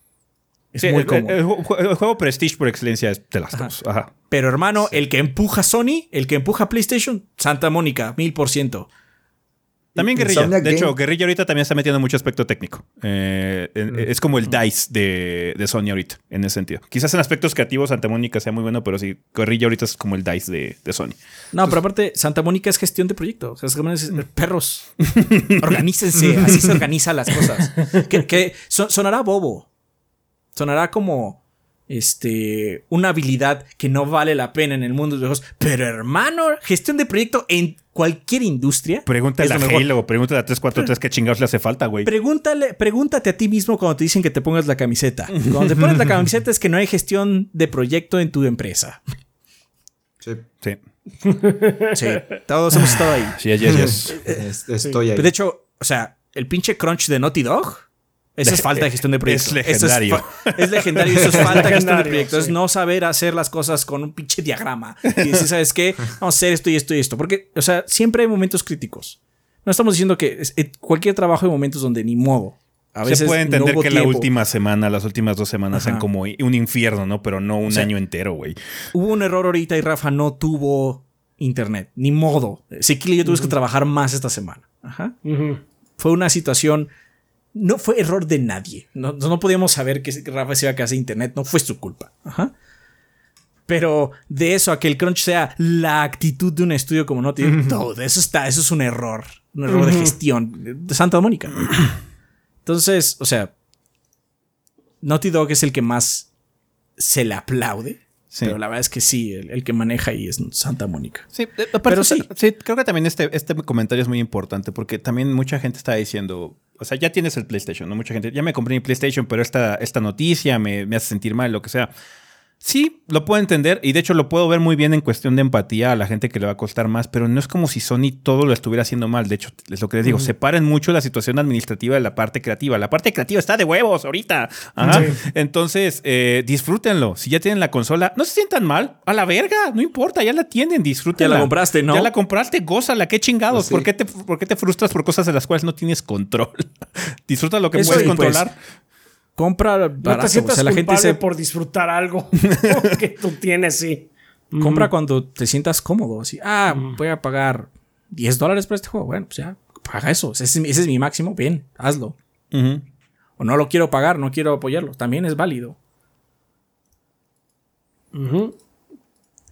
Es Sí, muy común. el- el ju- el juego Prestige por excelencia es de las dos. Ajá. Pero hermano, el que empuja Sony, el que empuja PlayStation, Santa Mónica, mil por ciento. También Guerrilla. Insomniac De hecho, Game- Guerrilla ahorita también está metiendo mucho aspecto técnico. Eh, en- Es como el DICE de, de Sony ahorita, en ese sentido. Quizás en aspectos creativos Santa Mónica sea muy bueno, pero sí, Guerrilla ahorita es como el DICE de, de Sony. No, pero aparte, Santa Mónica es gestión de proyecto. O sea, es como es- perros. (laughs) Organícense, así se organizan las cosas. Que, que so- sonará bobo. Sonará como este una habilidad que no vale la pena en el mundo de los juegos. Pero hermano, gestión de proyecto en cualquier industria. Pregúntale a. Halo, pregúntale a 343 qué chingados le hace falta, güey. Pregúntale, pregúntate a ti mismo cuando te dicen que te pongas la camiseta. Cuando te pones la camiseta es que no hay gestión de proyecto en tu empresa. Sí. Sí. Sí, todos hemos estado ahí. Sí, yes, yes. Es- estoy ahí. Pero de hecho, o sea, el pinche crunch de Naughty Dog Eso es falta de gestión de proyectos. Es legendario. Eso es, es, legendario. Eso es falta de gestión de proyectos. sí. Es no saber hacer las cosas con un pinche diagrama. Y decir, ¿sabes qué? Vamos a hacer esto y esto y esto. Porque, o sea, siempre hay momentos críticos. No estamos diciendo que es- eh, cualquier trabajo hay momentos donde ni modo. A veces Se puede entender que la última semana, las últimas dos semanas sean Ajá. como un infierno, ¿no? Pero no un sea, año entero, güey. Hubo un error ahorita y Rafa no tuvo internet. Ni modo. Sequil y yo tuvimos que trabajar más esta semana. Ajá. Fue una situación. No fue error de nadie. No, no podíamos saber que Rafa se iba a quedar sin internet. No fue su culpa. Ajá. Pero de eso a que el crunch sea la actitud de un estudio como Naughty Dog, no, de eso está, eso es un error. Un error de gestión de Santa Mónica. Entonces, o sea, Naughty Dog es el que más se le aplaude. Sí. Pero la verdad es que sí, el, el que maneja ahí es Santa Mónica. Sí, eh, Pero pero sí. sí. sí, creo que también este, este comentario es muy importante porque también mucha gente está diciendo, o sea, ya tienes el PlayStation, ¿no? Mucha gente, ya me compré mi PlayStation, pero esta, esta noticia me, me hace sentir mal, lo que sea. Sí, lo puedo entender y de hecho lo puedo ver muy bien en cuestión de empatía a la gente que le va a costar más, pero no es como si Sony todo lo estuviera haciendo mal. De hecho, es lo que les digo, separen mucho la situación administrativa de la parte creativa. La parte creativa está de huevos ahorita. Ajá. Sí. Entonces, eh, disfrútenlo. Si ya tienen la consola, no se sientan mal. A la verga, no importa, ya la tienen, disfrútenla. Ya la compraste, ¿no? Ya la compraste, gózala, qué chingados. Sí. ¿Por, qué te, ¿Por qué te frustras por cosas de las cuales no tienes control? (laughs) Disfruta lo que Eso puedes pues, Compra No barato. te sientas o sea, la gente se por disfrutar algo (laughs) que tú tienes, sí. compra cuando te sientas cómodo. Así, ah, voy a pagar 10 dólares por este juego. Bueno, pues ya, paga eso. Ese es, ese es mi máximo. Bien, hazlo. O no lo quiero pagar, no quiero apoyarlo. También es válido. Ujú.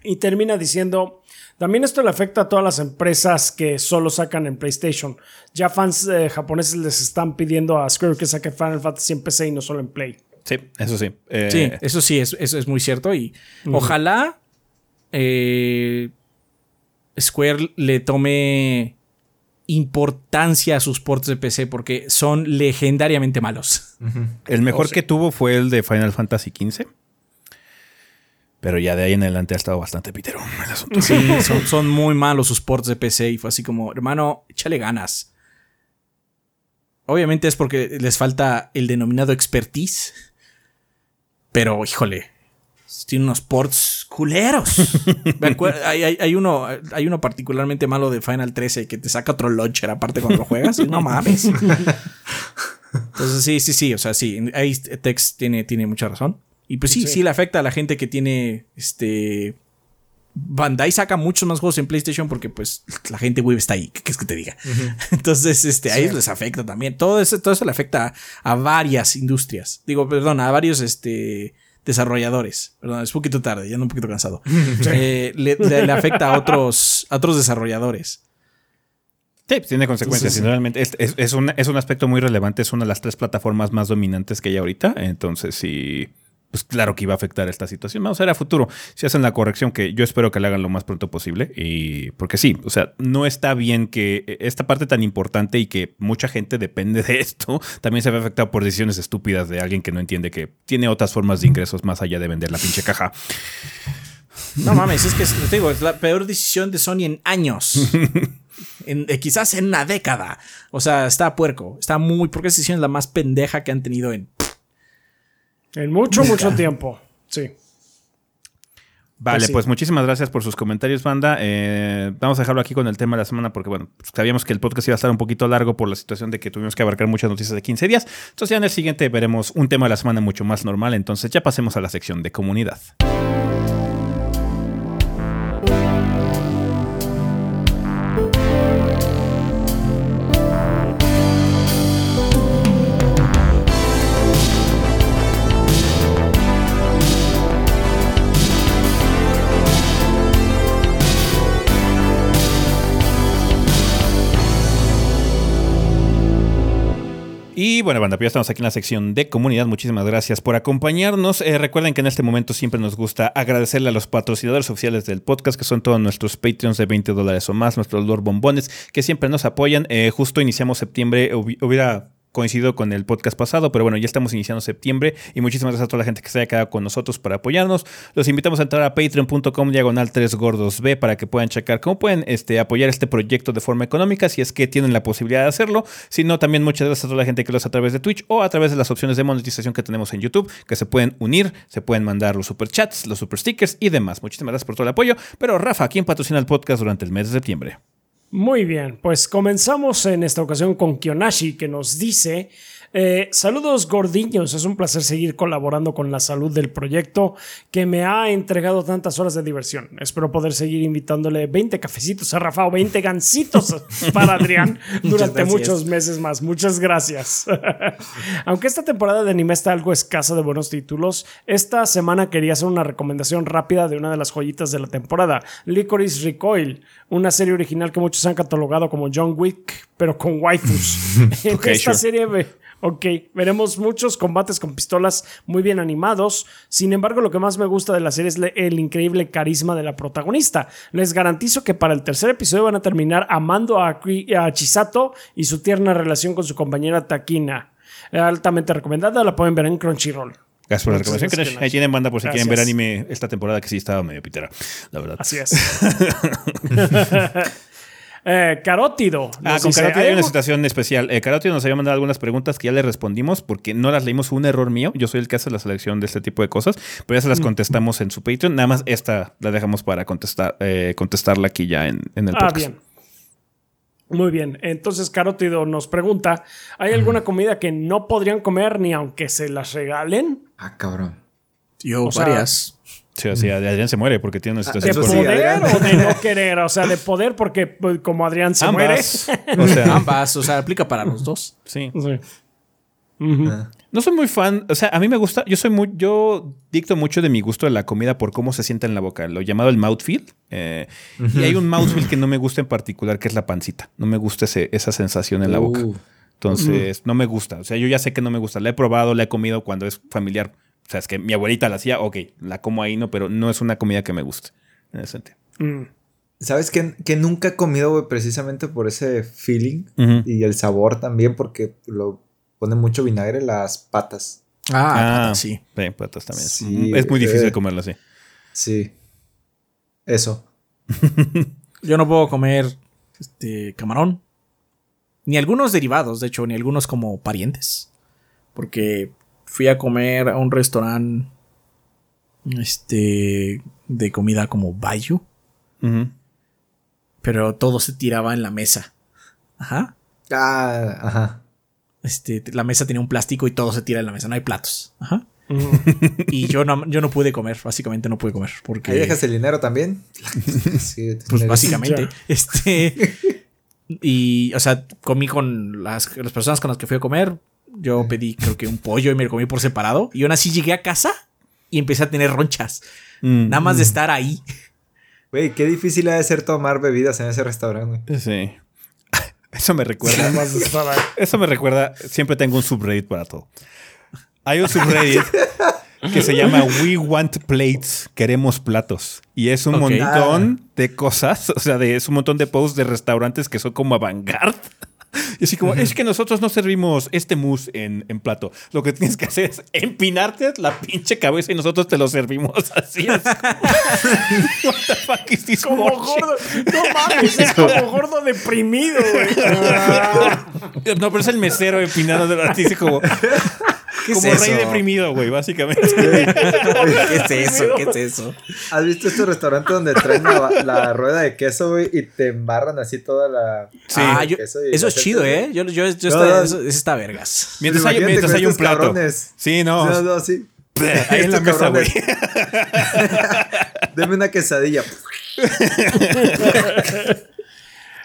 Y termina diciendo, también esto le afecta a todas las empresas que solo sacan en PlayStation. Ya fans eh, japoneses les están pidiendo a Square que saque Final Fantasy en PC y no solo en Play. Sí, eso sí. Eh, Sí, eso sí, es, eso es muy cierto. Y ojalá eh, Square le tome importancia a sus ports de PC porque son legendariamente malos. El mejor O sea- que tuvo fue el de Final Fantasy XV. Pero ya de ahí en adelante ha estado bastante pitero el asunto. Sí, son, son muy malos sus ports de PC y fue así como, hermano, échale ganas. Obviamente es porque les falta el denominado expertise. Pero, híjole, tiene unos ports culeros. (laughs) Me hay, hay- hay uno, hay uno particularmente malo de Final 13 que te saca otro launcher aparte cuando lo juegas. No mames. (laughs) Entonces, sí, sí, sí. O sea, sí. Ahí Tex tiene, tiene mucha razón. Y pues sí, sí, Sí. le afecta a la gente que tiene este. Bandai saca muchos más juegos en PlayStation porque pues la gente web está ahí, ¿qué quieres que te diga? (laughs) Entonces, este, a ellos les afecta también. Todo eso, todo eso le afecta a, a varias industrias. Digo, perdón, a varios este, desarrolladores. Perdón, es un poquito tarde, ya ando un poquito cansado. (laughs) Eh, le, le- le afecta a otros, a otros desarrolladores. Sí, pues, tiene consecuencias. Entonces, realmente es, es- es un, es un aspecto muy relevante. Es una de las tres plataformas más dominantes que hay ahorita. Entonces, sí, pues claro que iba a afectar esta situación. Vamos a ver a futuro si hacen la corrección, que yo espero que la hagan lo más pronto posible. Y porque sí, o sea, no está bien que esta parte tan importante y que mucha gente depende de esto también se ve afectado por decisiones estúpidas de alguien que no entiende que tiene otras formas de ingresos más allá de vender la pinche caja. No mames, es que te digo, es la peor decisión de Sony en años. (laughs) En- eh, quizás en una década. O sea, está puerco. Está muy. Porque esa decisión es la más pendeja que han tenido en. En mucho, mucho tiempo. Sí. Vale, Pues pues muchísimas gracias por sus comentarios, banda. Eh, vamos a dejarlo aquí con el tema de la semana porque, bueno, sabíamos que el podcast iba a estar un poquito largo por la situación de que tuvimos que abarcar muchas noticias de 15 días. Entonces ya en el siguiente veremos un tema de la semana mucho más normal. Entonces ya pasemos a la sección de comunidad. Bueno, banda, pues ya estamos aquí en la sección de comunidad. Muchísimas gracias por acompañarnos. Eh, recuerden que en este momento siempre nos gusta agradecerle a los patrocinadores oficiales del podcast, que son todos nuestros Patreons de 20 dólares o más, nuestros Lord Bombones, que siempre nos apoyan. Eh, justo iniciamos septiembre, hubi- hubiera coincidido con el podcast pasado, pero bueno, ya estamos iniciando septiembre y muchísimas gracias a toda la gente que se haya quedado con nosotros para apoyarnos. Los invitamos a entrar a patreon.com diagonal 3 gordos B para que puedan checar cómo pueden este, apoyar este proyecto de forma económica si es que tienen la posibilidad de hacerlo. Si no, también muchas gracias a toda la gente que lo hace a través de Twitch o a través de las opciones de monetización que tenemos en YouTube, que se pueden unir, se pueden mandar los super chats, los super stickers y demás. Muchísimas gracias por todo el apoyo. Pero Rafa, ¿quién patrocina el podcast durante el mes de septiembre? Muy bien, pues comenzamos en esta ocasión con Kionashi que nos dice eh, saludos gordiños, es un placer seguir colaborando con la salud del proyecto que me ha entregado tantas horas de diversión. Espero poder seguir invitándole 20 cafecitos a Rafa o 20 gancitos (laughs) para Adrián durante muchos meses más. Muchas gracias. (laughs) Aunque esta temporada de anime está algo escasa de buenos títulos, esta semana quería hacer una recomendación rápida de una de las joyitas de la temporada, Licorice Recoil, una serie original que muchos han catalogado como John Wick, pero con waifus. (laughs) en esta serie Ok, veremos muchos combates con pistolas muy bien animados. Sin embargo, lo que más me gusta de la serie es el increíble carisma de la protagonista. Les garantizo que para el tercer episodio van a terminar amando a, Chisato y su tierna relación con su compañera Takina. Altamente recomendada, la pueden ver en Crunchyroll. Gracias por la recomendación, Ahí tienen banda por si quieren ver anime esta temporada que sí estaba medio pitera, la verdad. Así es. (laughs) (laughs) Eh, carótido. Ah, con Carótido hay una situación especial. Eh, carótido nos había mandado algunas preguntas que ya le respondimos porque no las leímos. Fue un error mío. Yo soy el que hace la selección de este tipo de cosas, pero ya se las mm. contestamos en su Patreon. Nada más esta la dejamos para contestar, eh, contestarla aquí ya en, el ah, podcast. Ah, bien. Muy bien, entonces Carótido nos pregunta, ¿hay alguna comida que no podrían comer ni aunque se las regalen? Ah, cabrón. Yo, varias. Sí, o sea, Adrián se muere porque tiene una situación. ¿De poder o de no (laughs) querer? O sea, de poder porque pues, como Adrián se muere. O sea, ambas. O sea, aplica para los dos. Sí. Ah. No soy muy fan, o sea, a mí me gusta, yo soy muy, yo dicto mucho de mi gusto de la comida por cómo se sienta en la boca, lo llamado el mouthfeel. Eh, y hay un mouthfeel que no me gusta en particular, que es la pancita. No me gusta esa sensación en la boca. Uh. Entonces, no me gusta. O sea, yo ya sé que no me gusta. La he probado, la he comido cuando es familiar o sea, es que mi abuelita la hacía, ok, la como ahí, ¿no? Pero no es una comida que me guste en ese sentido. Mm. ¿Sabes que, que nunca he comido, güey, precisamente por ese feeling y el sabor también, porque lo pone mucho vinagre las patas. Ah, ah sí. sí. patas también. Sí, es muy difícil comerlo así. Sí. Eso. Yo no puedo comer este camarón. Ni algunos derivados, de hecho, ni algunos como parientes. Porque fui a comer a un restaurante este de comida como Bayu. Pero todo se tiraba en la mesa. Ajá. Ah, ajá. Este, la mesa tenía un plástico y todo se tira en la mesa, no hay platos. Ajá. y yo no, yo no pude comer, básicamente no pude comer. Porque... ¿Ahí dejas el dinero también? (laughs) sí, pues básicamente. Este. Y, o sea, comí con las, las personas con las que fui a comer. Yo pedí, creo que un pollo y me lo comí por separado. Y aún así llegué a casa y empecé a tener ronchas. Mm. Nada más de estar ahí. Güey, qué difícil ha de ser tomar bebidas en ese restaurante. Sí. Eso me recuerda. (laughs) eso me recuerda. Siempre tengo un subreddit para todo. Hay un subreddit que se llama We Want Plates. Queremos platos. Y es un montón de cosas. O sea, de, es un montón de posts de restaurantes que son como avant-garde. Y así como, es que nosotros no servimos este mousse en, en, plato. Lo que tienes que hacer es empinarte la pinche cabeza y nosotros te lo servimos (laughs) así. Es What the fuck is this como gordo. No mames, es como gordo deprimido, güey. (laughs) No, pero es el mesero empinado de la como como rey deprimido, güey, básicamente. (laughs) ¿Qué es eso? ¿Qué es eso? ¿Has visto este restaurante donde traen la, rueda de queso, güey, y te embarran así toda la. Sí, ah, eso es chido, ¿eh? Yo, yo, yo está, eso, está vergas. Mientras hay, mientras hay un plato. Sí, no. No, no, sí. Ahí en la mesa, güey. (laughs) Deme una quesadilla.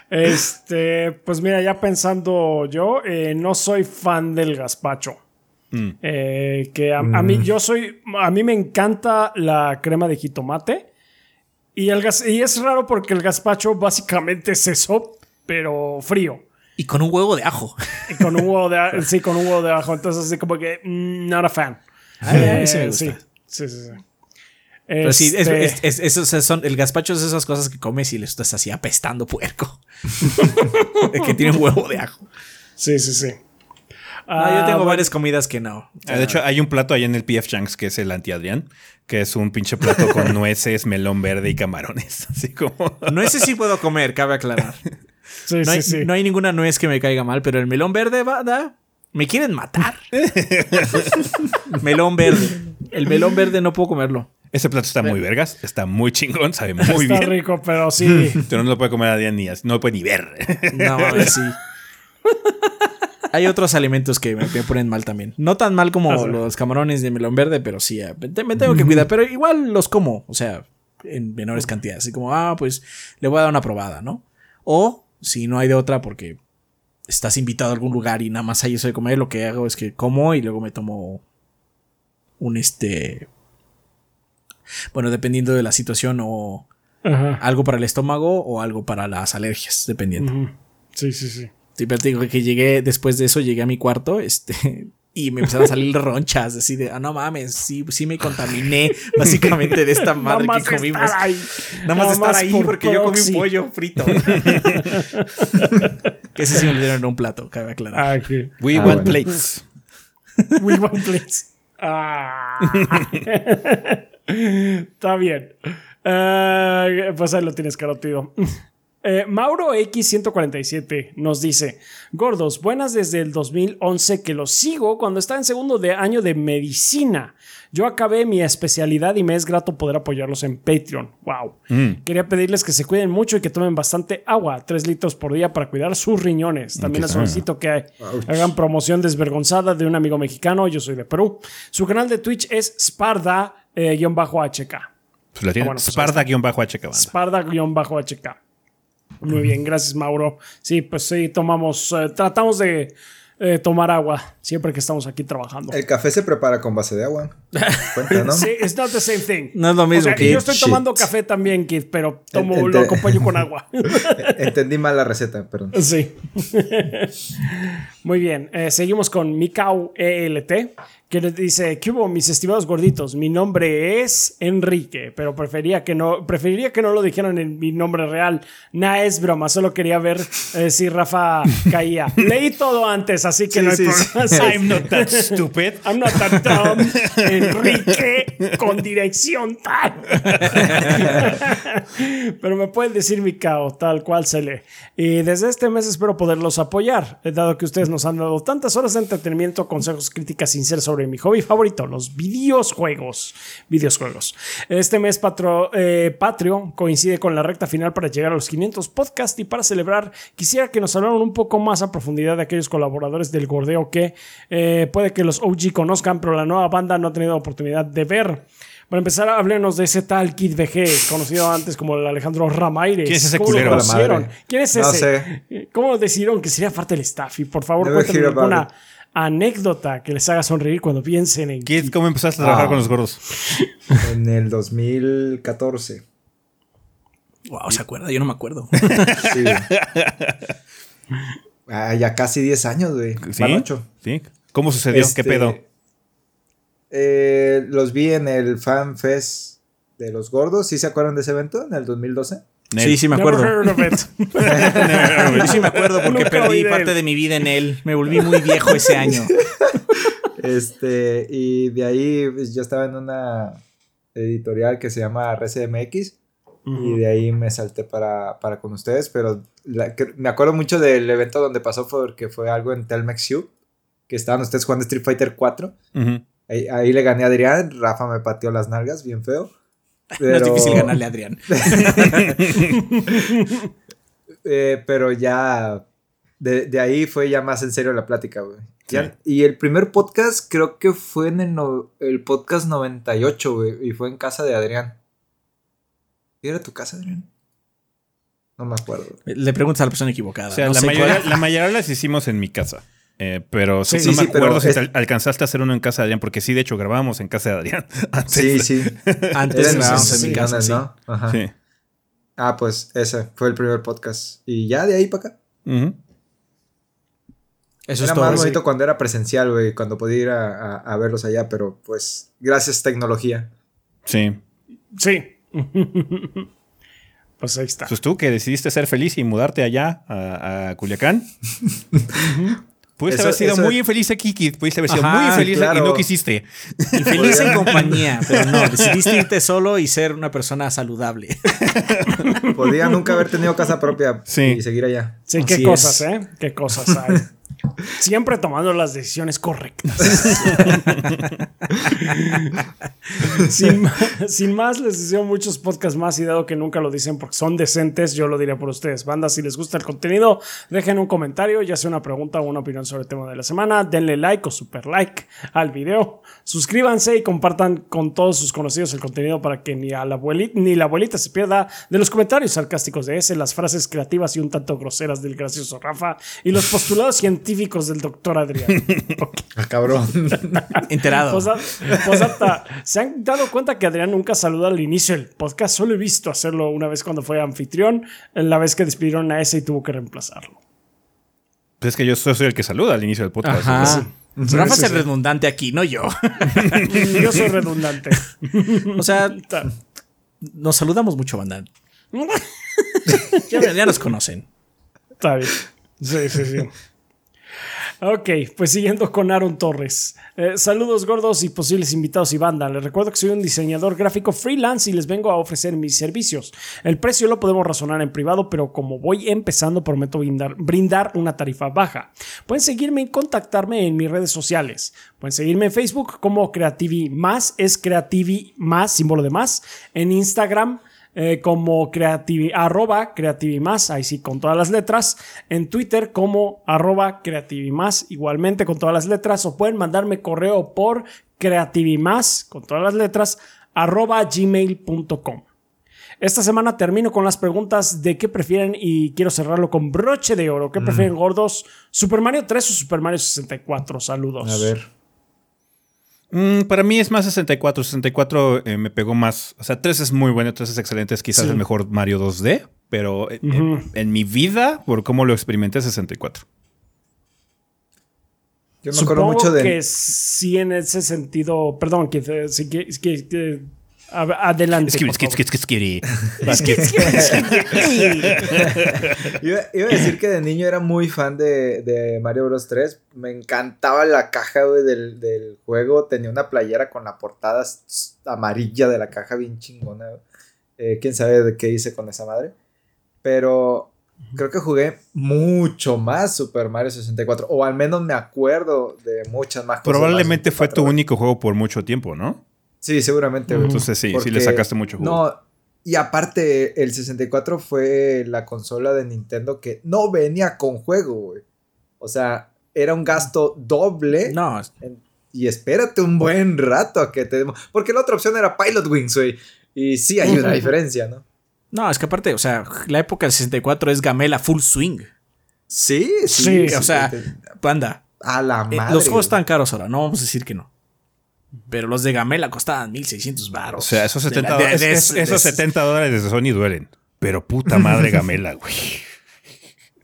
Este, pues mira, ya pensando yo, eh, no soy fan del gazpacho. Mm. Eh, que a, mí, mm. yo soy, a mí me encanta la crema de jitomate. Y, el gas, y es raro porque el gazpacho básicamente es eso, pero frío. Y con un huevo de ajo. Y con un huevo de ajo. (laughs) sí, con un huevo de ajo. Entonces, así como que, mm, not a fan. Eh, sí, sí, sí, sí. Pero sí, este son, el gazpacho es esas cosas que comes y le estás así apestando puerco. (laughs) (laughs) que tiene un huevo de ajo. Sí, sí, sí. Ah, yo tengo bueno, varias comidas que no. Ah, de hecho, hay un plato ahí en el PF Chanks que es el anti-Adrián, que es un pinche plato con (laughs) nueces, melón verde y camarones. (laughs) Así como. Nueces sí puedo comer, cabe aclarar. (laughs) Sí, No hay, sí, sí. no hay ninguna nuez que me caiga mal, pero el melón verde va, da- me quieren matar. melón verde. El melón verde no puedo comerlo. Ese plato está muy vergas, está muy chingón, sabe muy Está bien. rico, pero sí. Pero no lo puede comer ni así, no lo puede ni ver. No, mames, sí. Hay otros alimentos que me, me ponen mal también. No tan mal como Ah, los camarones de melón verde, pero sí, eh, me, tengo que cuidar. (laughs) Pero igual los como, o sea, en menores cantidades. Así como, ah, pues le voy a dar una probada, ¿no? O si no hay de otra porque estás invitado a algún lugar y nada más hay eso de comer, lo que hago es que como y luego me tomo un este... Bueno, dependiendo de la situación o Ajá. algo para el estómago o algo para las alergias, dependiendo. Sí, sí, sí. Sí, pero te digo que llegué, después de eso llegué a mi cuarto, este, (laughs) y me empezaron a salir (laughs) ronchas, así de, ah, no mames, sí, sí me contaminé, (laughs) básicamente, de esta madre Nada más que comimos. estar ahí. Nada más estar ahí por porque yo comí un pollo frito. que ese sí me lo dieron en un plato, cabe aclarar. Ah, ok. We Ah, want bueno. plates. We want plates. Ah. Está bien. Eh, pues ahí lo tienes, carotido. Eh, Mauro X147 nos dice: Gordos, buenas desde el 2011 que los sigo cuando estaba en segundo de año de medicina. Yo acabé mi especialidad y me es grato poder apoyarlos en Patreon. Wow. Quería pedirles que se cuiden mucho y que tomen bastante agua, 3 litros por día para cuidar sus riñones. También les solicito que hagan promoción desvergonzada de un amigo mexicano. Yo soy de Perú. Su canal de Twitch es Sparda-HK. Pues lo tiene. Ah, bueno, pues Sparda-HK. Sparda-HK. Muy bien, gracias Mauro. Sí, pues sí, tomamos, eh, tratamos de eh, tomar agua siempre que estamos aquí trabajando. El café se prepara con base de agua. (laughs) Cuenta, ¿no? Sí, it's not the same thing. No es lo mismo, O sea. Yo estoy Shit. tomando café también, Kid, pero tomo, lo acompaño con agua. (laughs) Entendí mal la receta, perdón. (laughs) Sí. Muy bien. eh, seguimos con Mikau ELT, que les dice: ¿Qué hubo, mis estimados gorditos? Mi nombre es Enrique, pero prefería que no, preferiría que no lo dijeran en mi nombre real. Nah, es broma, solo quería ver eh, si Rafa (laughs) caía. Leí todo antes, así que Sí, no hay sí, problema. sí. (laughs) I'm not that stupid. I'm not that dumb. (laughs) Enrique con dirección tal. Pero me pueden decir mi cao, tal cual se lee. Y desde este mes espero poderlos apoyar, eh, dado que ustedes nos han dado tantas horas de entretenimiento, consejos, críticas sinceras sobre mi hobby favorito, los videojuegos. Videojuegos. Este mes patro, eh, Patreon coincide con la recta final para llegar a los 500 podcasts y para celebrar quisiera que nos hablaran un poco más a profundidad de aquellos colaboradores del gordeo que eh, puede que los OG conozcan, pero la nueva banda no ha tenido oportunidad de ver. Para empezar, háblenos de ese tal Kid VG, conocido antes como el Alejandro Ramaires. ¿Quién es ese ¿Cómo lo culero? ¿Quién es No ese? ¿Cómo decidieron que sería parte del staff? Y por favor, cuéntenme alguna anécdota que les haga sonreír cuando piensen en ¿cómo empezaste a trabajar Ah. con los gordos? En el 2014. Wow, ¿se acuerda? Yo no me acuerdo. Sí. Ah, ya casi 10 años, güey. ¿Sí? Van ocho. ¿Sí? ¿Cómo sucedió? Este, ¿Qué pedo? eh, los vi en el Fan Fest de los gordos. ¿Sí se acuerdan de ese evento en el 2012? Sí, sí me Never acuerdo. heard of it. (laughs) Yo sí me acuerdo porque Nunca perdí parte él. de mi vida en él. Me volví muy viejo ese año. (laughs) Este, y de ahí pues, yo estaba en una editorial que se llama RCMX. Y de ahí me salté para, para con ustedes, pero la- que- me acuerdo mucho del evento donde pasó porque fue algo en Telmex U, que estaban ustedes jugando Street Fighter 4. Ujú. Ahí, ahí le gané a Adrián, Rafa me pateó las nalgas, bien feo. No es difícil ganarle a Adrián. (laughs) Eh, pero ya de, de ahí fue ya más en serio la plática, güey. Y el primer podcast creo que fue en el, no- el podcast 98, güey, y fue en casa de Adrián. ¿Y era tu casa, Adrián? No me acuerdo. Le preguntas a la persona equivocada. O sea, No la, mayoría, la mayoría las hicimos en mi casa. Eh, pero Sí, no sí, me sí, acuerdo si es- te al- alcanzaste a hacer uno en casa de Adrián, porque sí, de hecho, grabábamos en casa de Adrián. (laughs) antes Sí, sí. (laughs) Antes grabábamos en mi casa. ¿no? Ajá. Sí. Ah, pues ese fue el primer podcast. Y ya de ahí para acá. Eso era es todo. más sí. bonito cuando era presencial, güey, cuando podía ir a, a- a verlos allá, pero pues gracias tecnología. Sí. Sí. (laughs) pues ahí está. Pues tú que decidiste ser feliz y mudarte allá a, a Culiacán. Pudiste Eso- haber sido eso- muy infeliz aquí, Kid. Pudiste haber sido Ajá, muy infeliz claro. y no quisiste. (laughs) Infeliz en compañía, pero no, (laughs) decidiste irte solo y ser una persona saludable. Podía nunca haber tenido casa propia Sí. y seguir allá. Sí, qué cosas. ¿eh? Qué cosas hay. (laughs) Siempre tomando las decisiones correctas. (laughs) sin, sin más, les deseo muchos podcasts más y dado que nunca lo dicen porque son decentes, yo lo diré por ustedes. Banda, si les gusta el contenido, dejen un comentario, ya sea una pregunta o una opinión sobre el tema de la semana. Denle like o super like al video. Suscríbanse y compartan con todos sus conocidos el contenido para que ni, a la abuelita, ni la abuelita se pierda de los comentarios sarcásticos de ese, las frases creativas y un tanto groseras del gracioso Rafa y los postulados científicos del doctor Adrián. (laughs) Ah, cabrón. (laughs) Enterado. Posa- posata, ¿se han dado cuenta que Adrián nunca saluda al inicio del podcast? Solo he visto hacerlo una vez cuando fue anfitrión, en la vez que despidieron a ese y tuvo que reemplazarlo. Pues es que yo soy el que saluda al inicio del podcast. Ajá. Rafa Sí, es sí. el redundante aquí, no yo. (laughs) Yo soy redundante. O sea, nos saludamos mucho, banda. Ya, ya nos conocen. Está bien. Sí, sí, sí. Ok, pues siguiendo con Aaron Torres. Eh, saludos gordos y posibles invitados y banda. Les recuerdo que soy un diseñador gráfico freelance y les vengo a ofrecer mis servicios. El precio lo podemos razonar en privado, pero como voy empezando prometo brindar, brindar una tarifa baja. Pueden seguirme y contactarme en mis redes sociales. Pueden seguirme en Facebook como Creativi Más, es Creativi Más, símbolo de más. En Instagram eh, como creativi, arroba creativimás, ahí sí con todas las letras, en Twitter como arroba creativimás, igualmente con todas las letras, o pueden mandarme correo por creativimás, con todas las letras, arroba gmail.com. Esta semana termino con las preguntas de qué prefieren y quiero cerrarlo con broche de oro. ¿Qué prefieren gordos? ¿Super Mario 3 o Super Mario 64? Saludos. A ver. Mm, para mí es más 64. 64 eh, me pegó más. O sea, 3 es muy bueno, 3 es excelente. Es quizás Sí. el mejor Mario 2D. Pero eh, en, en mi vida, por cómo lo experimenté, 64. Yo me acuerdo Supongo mucho de. que sí en ese sentido, perdón, que, eh, sí que, que- que- adelante. Skitty, skitty. Iba, iba a decir que de niño era muy fan de, de Mario Bros 3. Me encantaba la caja del, del juego. Tenía una playera con la portada amarilla de la caja bien chingona. Eh, Quién sabe de qué hice con esa madre. Pero creo que jugué mucho más Super Mario 64. O al menos me acuerdo de muchas más cosas. Probablemente más fue tu 64, güey. único juego por mucho tiempo, ¿no? Sí, seguramente. güey. Entonces sí, sí le sacaste mucho jugo. No, y aparte, el 64 fue la consola de Nintendo que no venía con juego, güey. O sea, era un gasto doble. No, en- y espérate un buen rato a que te demos. Porque la otra opción era Pilot Wings, güey. Y sí hay una diferencia, ¿no? no, es que aparte, o sea, la época del 64 es Gamela full swing. Sí, Sí, sí. o sea, Banda, a la eh, madre. los juegos están caros ahora, no vamos a decir que no. Pero los de Gamela costaban 1600 baros. O sea, esos De 70, la- de- de- es- de- esos 70 dólares de Sony duelen. Pero puta madre Gamela, güey.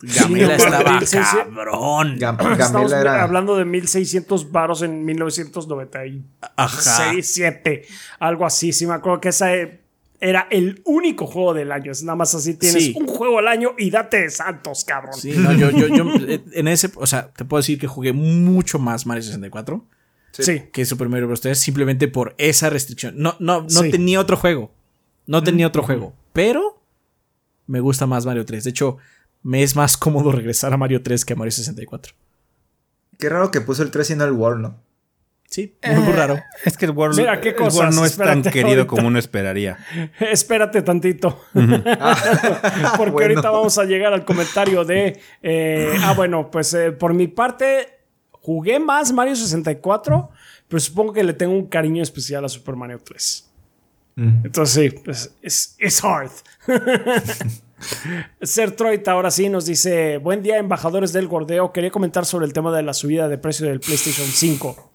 Gamela Sí, estaba 1600 cabrón. Gam- Estamos Gamela era. hablando de 1600 varos en 1996, Ajá. 7, algo así. Sí, me acuerdo que esa eh, era el único juego del año. Es nada más así: tienes Sí. un juego al año y date de santos, cabrón. Sí, no, yo, yo, yo, eh, en ese, o sea, te puedo decir que jugué mucho más Mario 64 Sí. que Super Mario Bros. 3 simplemente por esa restricción. No, no, no Sí. tenía otro juego. No tenía otro juego. Pero me gusta más Mario 3. De hecho, me es más cómodo (laughs) regresar a Mario 3 que a Mario 64. Qué raro que puso el 3 y no el World, ¿no? Sí, muy, muy raro. Es que el World, Mira, ¿qué el cosas? World no es tan querido ahorita. como uno esperaría. (laughs) Espérate tantito. (laughs) Porque Bueno. ahorita vamos a llegar al comentario de. eh, ah, bueno, pues eh, por mi parte, jugué más Mario 64, pero supongo que le tengo un cariño especial a Super Mario 3. Entonces, sí, pues, es, es hard. (laughs) Ser Troit ahora sí nos dice: Buen día, embajadores del gordeo. Quería comentar sobre el tema de la subida de precio del PlayStation 5.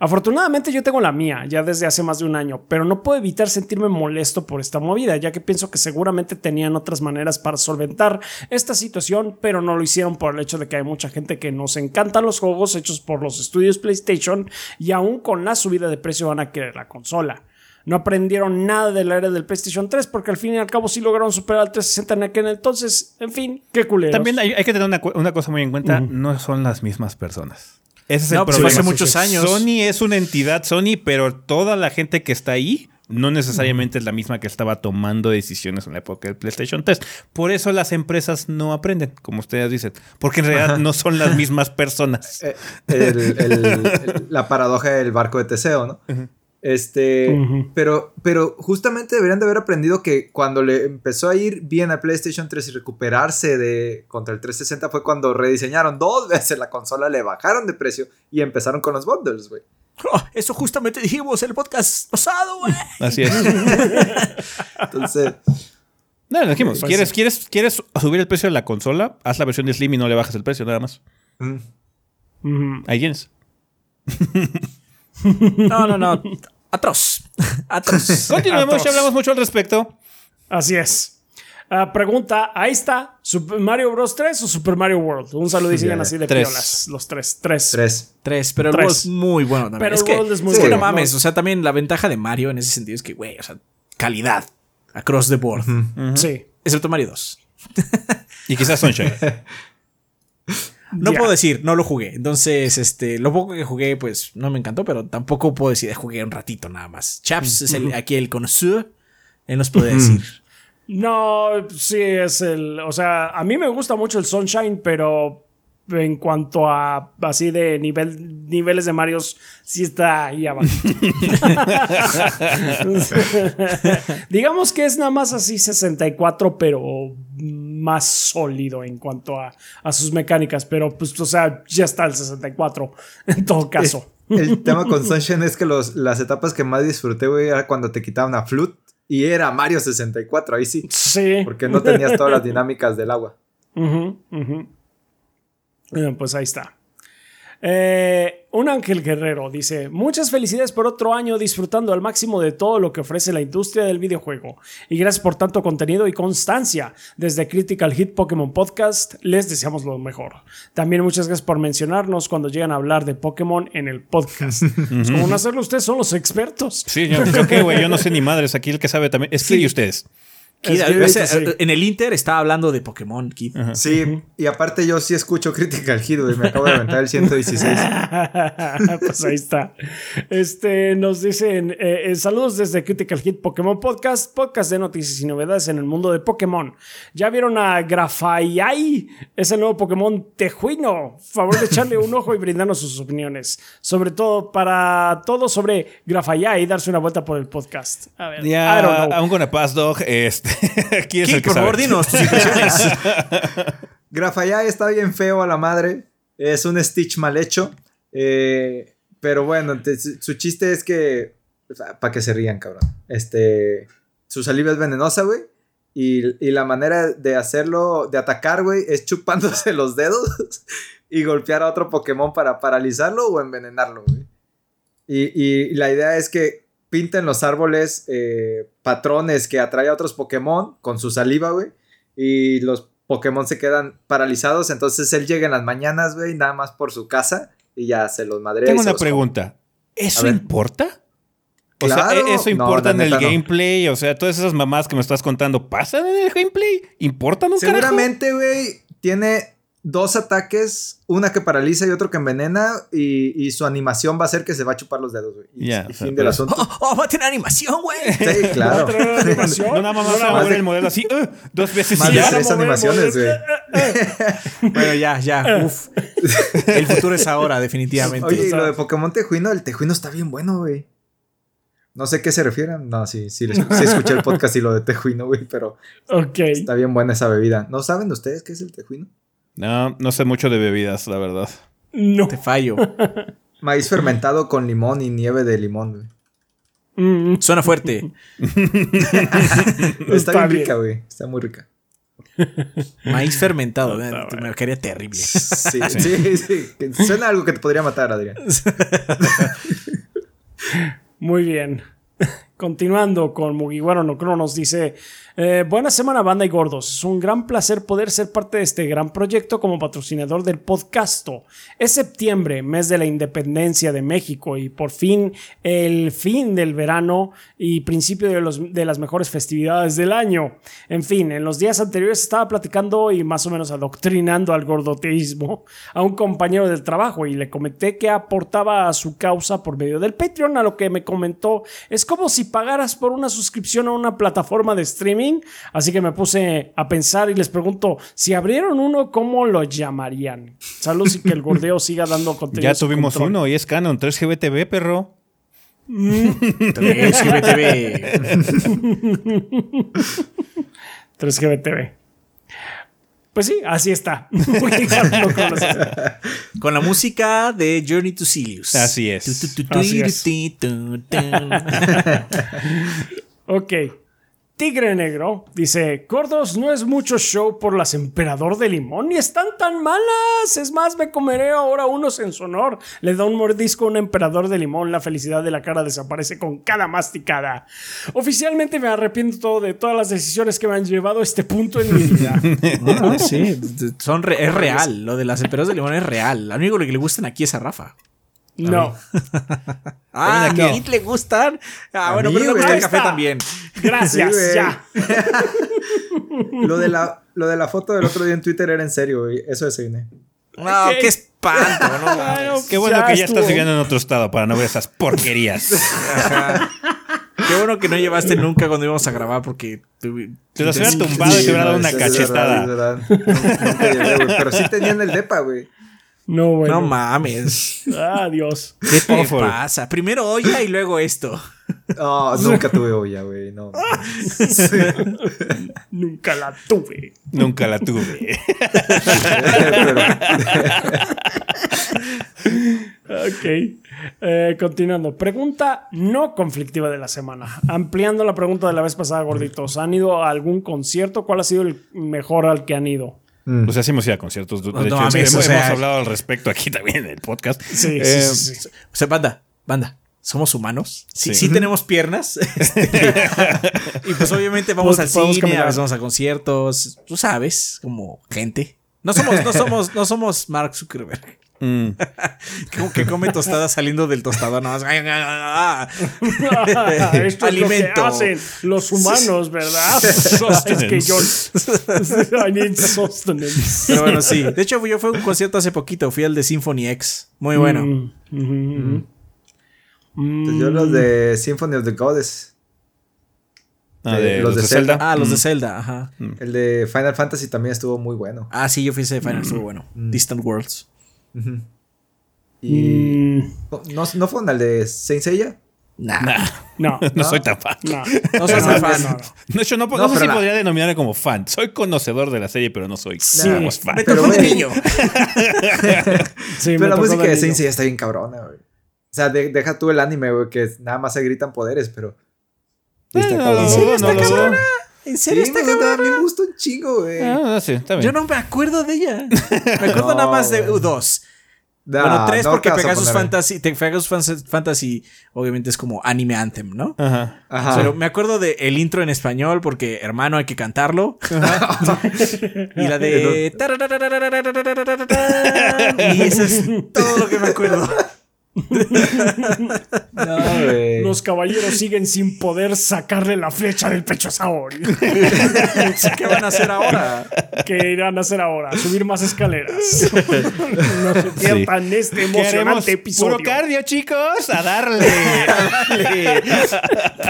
Afortunadamente yo tengo la mía ya desde hace más de un año, pero no puedo evitar sentirme molesto por esta movida, ya que pienso que seguramente tenían otras maneras para solventar esta situación, pero no lo hicieron por el hecho de que hay mucha gente que nos encantan los juegos hechos por los estudios PlayStation y aún con la subida de precio van a querer la consola. no aprendieron nada de la era del PlayStation 3 porque al fin y al cabo sí lograron superar al 360 en aquel entonces. En fin, qué culero. También hay, hay que tener una cosa muy en cuenta, no son las mismas personas. Ese es No, el pues problema. hace muchos años. Sony es una entidad Sony, pero toda la gente que está ahí no necesariamente es la misma que estaba tomando decisiones en la época del PlayStation 3. Por eso las empresas no aprenden, como ustedes dicen, porque en realidad no son las (laughs) mismas personas. Eh, el- el- el- la paradoja del barco de Teseo, ¿no? Este, pero, pero justamente deberían de haber aprendido que cuando le empezó a ir bien a PlayStation 3 y recuperarse de contra el 360 fue cuando rediseñaron dos veces la consola, le bajaron de precio y empezaron con los bundles, güey. Oh, eso justamente dijimos en el podcast pasado, güey. (laughs) Así es. (laughs) Entonces, No, lo dijimos. Pues ¿Quieres. ¿quieres, ¿Quieres subir el precio de la consola? Haz la versión de Slim y no le bajas el precio, nada más. mm. Ahí tienes. (laughs) (laughs) No, no, no. Atroz. (laughs) Atroz. Continuemos, Atroz. ya hablamos mucho al respecto. Así es. Ah, pregunta, ahí está, ¿Super Mario Bros. 3 o Super Mario World? Un saludo y sigan así de tres. piolas. Los tres. Tres. tres. Tres, pero el. World es muy bueno también. Pero es el que, World es muy es que bueno. no mames, o sea, también la ventaja de Mario en ese sentido es que, güey, o sea, calidad. Across the board. Sí. Excepto Mario 2. Y quizás Sunshine. (laughs) No puedo decir, no lo jugué. Entonces, este, lo poco que jugué, pues no me encantó, pero tampoco puedo decir, jugué un ratito nada más. Chaps es el, aquí el connoisseur. Él nos puede decir. No, sí, es el. O sea, a mí me gusta mucho el Sunshine, pero en cuanto a así de nivel, niveles de Marios, sí está ahí abajo. (laughs) (laughs) Digamos que es nada más así 64, pero más sólido en cuanto a, a sus mecánicas. Pero pues, o sea, ya está el 64 (laughs) en todo caso. El (laughs) tema con Sunshine es que los, las etapas que más disfruté, güey, era cuando te quitaban a Flute y era Mario 64, ahí sí. Sí. Porque no tenías todas las dinámicas del agua. (laughs) Ujú. Eh, Pues ahí está. Eh, un Ángel Guerrero dice: Muchas felicidades por otro año disfrutando al máximo de todo lo que ofrece la industria del videojuego. Y gracias por tanto contenido y constancia. Desde Critical Hit Pokémon Podcast, les deseamos lo mejor. También muchas gracias por mencionarnos cuando llegan a hablar de Pokémon en el podcast. (laughs) Pues, ¿Cómo no hacerlo? Ustedes son los expertos. Sí, yo, yo qué, güey, yo no sé ni madres. Aquí el que sabe también es Kid y ustedes. Kid, Es que- ese- sí. En el Inter estaba hablando de Pokémon, Kid. Sí, y aparte yo sí escucho Critical Hit, güey. Me acabo de aventar el 116. (laughs) pues ahí está. Este nos dicen eh, eh, saludos desde Critical Hit Pokémon Podcast, podcast de noticias y novedades en el mundo de Pokémon. ¿Ya vieron a Grafaiai? Es el nuevo Pokémon tejuino. Favor de echarle un ojo y brindarnos sus opiniones. Sobre todo para todo sobre Grafaiai y darse una vuelta por el podcast. A ver, I don't Ya, know. I'm gonna pass, dog. Este, (laughs) aquí es el que por sabe. favor, dinos tus impresiones. (laughs) Está bien feo a la madre. Es un Stitch mal hecho. Eh, pero bueno, te- su su chiste es que. Para que se rían, cabrón. Este. Su saliva es venenosa, güey. Y, y la manera de hacerlo, de atacar, güey, es chupándose (laughs) los dedos y golpear a otro Pokémon para paralizarlo o envenenarlo, güey. Y, y la idea es que pinten los árboles eh, patrones que atrae a otros Pokémon con su saliva, güey. Y los Pokémon se quedan paralizados. Entonces él llega en las mañanas, güey, nada más por su casa y ya se los madrea. Tengo una come. pregunta. ¿Eso importa? O Claro. sea, ¿e- ¿eso importa en el no. gameplay? O sea, todas esas mamás que me estás contando, ¿pasan en el gameplay? ¿Importan un carajo? Seguramente, güey, tiene dos ataques, una que paraliza y otro que envenena. Y, y su animación va a ser que se va a chupar los dedos, güey. Y, fin pero- del asunto. Oh, (laughs) oh, va a tener animación, güey. Sí, claro. ¿Otra animación? No, nada más vas a mover de- el modelo así, uh, dos veces Más y de ya. tres animaciones, güey. (laughs) Bueno, ya, ya. Uf. El futuro es ahora, definitivamente. Oye, y lo de Pokémon Tejuino, el Tejuino está bien bueno, güey. No sé a qué se refieren. No, sí, sí, sí escuché el podcast y lo de Tejuino, güey, pero Ok. está bien buena esa bebida. ¿No saben ustedes qué es el Tejuino? No, no sé mucho de bebidas, la verdad. No. Te fallo. (laughs) Maíz fermentado con limón y nieve de limón, güey. Mm, Suena fuerte. (laughs) Está, bien rica, güey. Está muy rica. Maíz fermentado. Bueno. Me quedaría terrible. Sí, sí, sí. Que Suena algo que te podría matar, Adrián. (laughs) Muy bien. Continuando con Mugiwara no Cronos, dice: eh, Buena semana, banda y gordos. Es un gran placer poder ser parte de este gran proyecto como patrocinador del podcast. Es septiembre, mes de la independencia de México y por fin el fin del verano y principio de, los, de las mejores festividades del año. En fin, en los días anteriores estaba platicando y más o menos adoctrinando al gordoteísmo a un compañero del trabajo y le comenté que aportaba a su causa por medio del Patreon, a lo que me comentó: Es como si pagaras por una suscripción a una plataforma de streaming Así que me puse a pensar y les pregunto, si abrieron uno, ¿cómo lo llamarían? Saludos y que el gordeo (laughs) siga dando contenido. Ya tuvimos uno y es Canon 3GBTV, perro. (laughs) 3GBTV. 3GBTV. (laughs) Pues sí, así está. Con la música de Journey to Silius. Así es. Así es. ok. Tigre Negro dice, Gordos no es mucho show por las emperador de limón ni están tan malas. Es más, me comeré ahora unos en su honor. Le da un mordisco a un emperador de limón. La felicidad de la cara desaparece con cada masticada. Oficialmente me arrepiento de todas las decisiones que me han llevado a este punto en mi vida. (laughs) Ah, sí, son re- es real. Lo de las emperadores de limón es real. Lo único que le gustan aquí es a Rafa. No. (laughs) Ah, a. Kit le gustan. Ah, A bueno, mí, pero le gusta el café Está. también. Gracias, Sí, ya. (laughs) Lo de, la, lo de la foto del otro día en Twitter era en serio, güey. Eso desayuné. No, Ok. qué espanto. No, (laughs) Bueno, mames. Qué bueno que ya estuvo. estás viviendo en otro estado para no ver esas porquerías. Ajá. Qué bueno que no llevaste nunca cuando íbamos a grabar porque Te los hubiera Sí, tumbado y te hubiera dado una es verdad, cachetada. es verdad. Nunca llegué, güey. Pero sí tenían el depa, güey. No, bueno. No mames. (laughs) Adiós. ¿Qué te pasa? Primero olla y luego esto. No, (laughs) nunca tuve olla, güey. No. (laughs) Nunca la tuve. Nunca la tuve. Ok. Eh, continuando. Pregunta no conflictiva de la semana. Ampliando la pregunta de la vez pasada, gorditos. ¿Han ido a algún concierto? ¿Cuál ha sido el mejor al que han ido? O sea, sí hemos ido a conciertos. De No hecho, mames, hemos, o sea- hemos hablado al respecto aquí (laughs) también en el podcast. Sí, Eh, sí, sí, sí. O sea, banda, banda. Somos humanos. Sí, Sí. sí tenemos piernas. (laughs) Y pues obviamente vamos Pues, al cine, a caminar. veces vamos a conciertos. Tú sabes, como gente. No somos, no somos, no somos Mark Zuckerberg. Mm, (laughs) Como que come tostadas saliendo del tostador más. (laughs) Esto es Alimento. lo que hacen los humanos, ¿verdad? (laughs) es que yo. I need sustenance. Pero bueno, sí. De hecho, yo fui a un concierto hace poquito. Fui al de Symphony X. Muy bueno. Mm, ujú, ujú. pues yo los de Symphony of the Goddess. ah, De- de los de Zelda. Ah, los de Mm. Zelda, ajá. El de Final Fantasy también estuvo muy bueno. Ah, sí, yo fui ese de Final, estuvo bueno. Distant Worlds. Ujú. Y. Mm, ¿No, ¿No fueron al de Saint Seiya? Nah. Nah, (laughs) no, no soy tan fan. no. No soy No, fan. no, no. De hecho, no, no, No, sé si la- podría denominarme como fan. Soy conocedor de la serie, pero no soy Sí. digamos, fan. Me Pero, niño. (laughs) Sí, me Pero la tocó música de. Saint Seiya está bien cabrona, güey. O sea, de- deja tú el anime, güey, que nada más se gritan poderes, pero. Eh, Está no, no, ¿En serio no, está no, no. cabrona? ¿En Sí, serio está me gusta, a cabrona? mí me gusta un chingo, güey. Ah, no, sí, está bien. Yo no me acuerdo de ella. Me (laughs) acuerdo No, nada más de uh, dos. Nah, bueno, tres no porque Pegasus. Fantasy, te- Pegasus Fan- Fantasy obviamente es como anime anthem, ¿no? Ajá. Ajá. Pero me acuerdo de el intro en español porque hermano hay que cantarlo. (laughs) y la de y eso es todo lo que me acuerdo. (laughs) No, güey. Los caballeros siguen sin poder sacarle la flecha del pecho a Saori. (laughs) ¿Qué van a hacer ahora? ¿Qué irán a hacer ahora? Subir más escaleras. (laughs) No se pierdan este ¿Qué haremos? emocionante episodio. Puro cardio, chicos. A darle. a darle.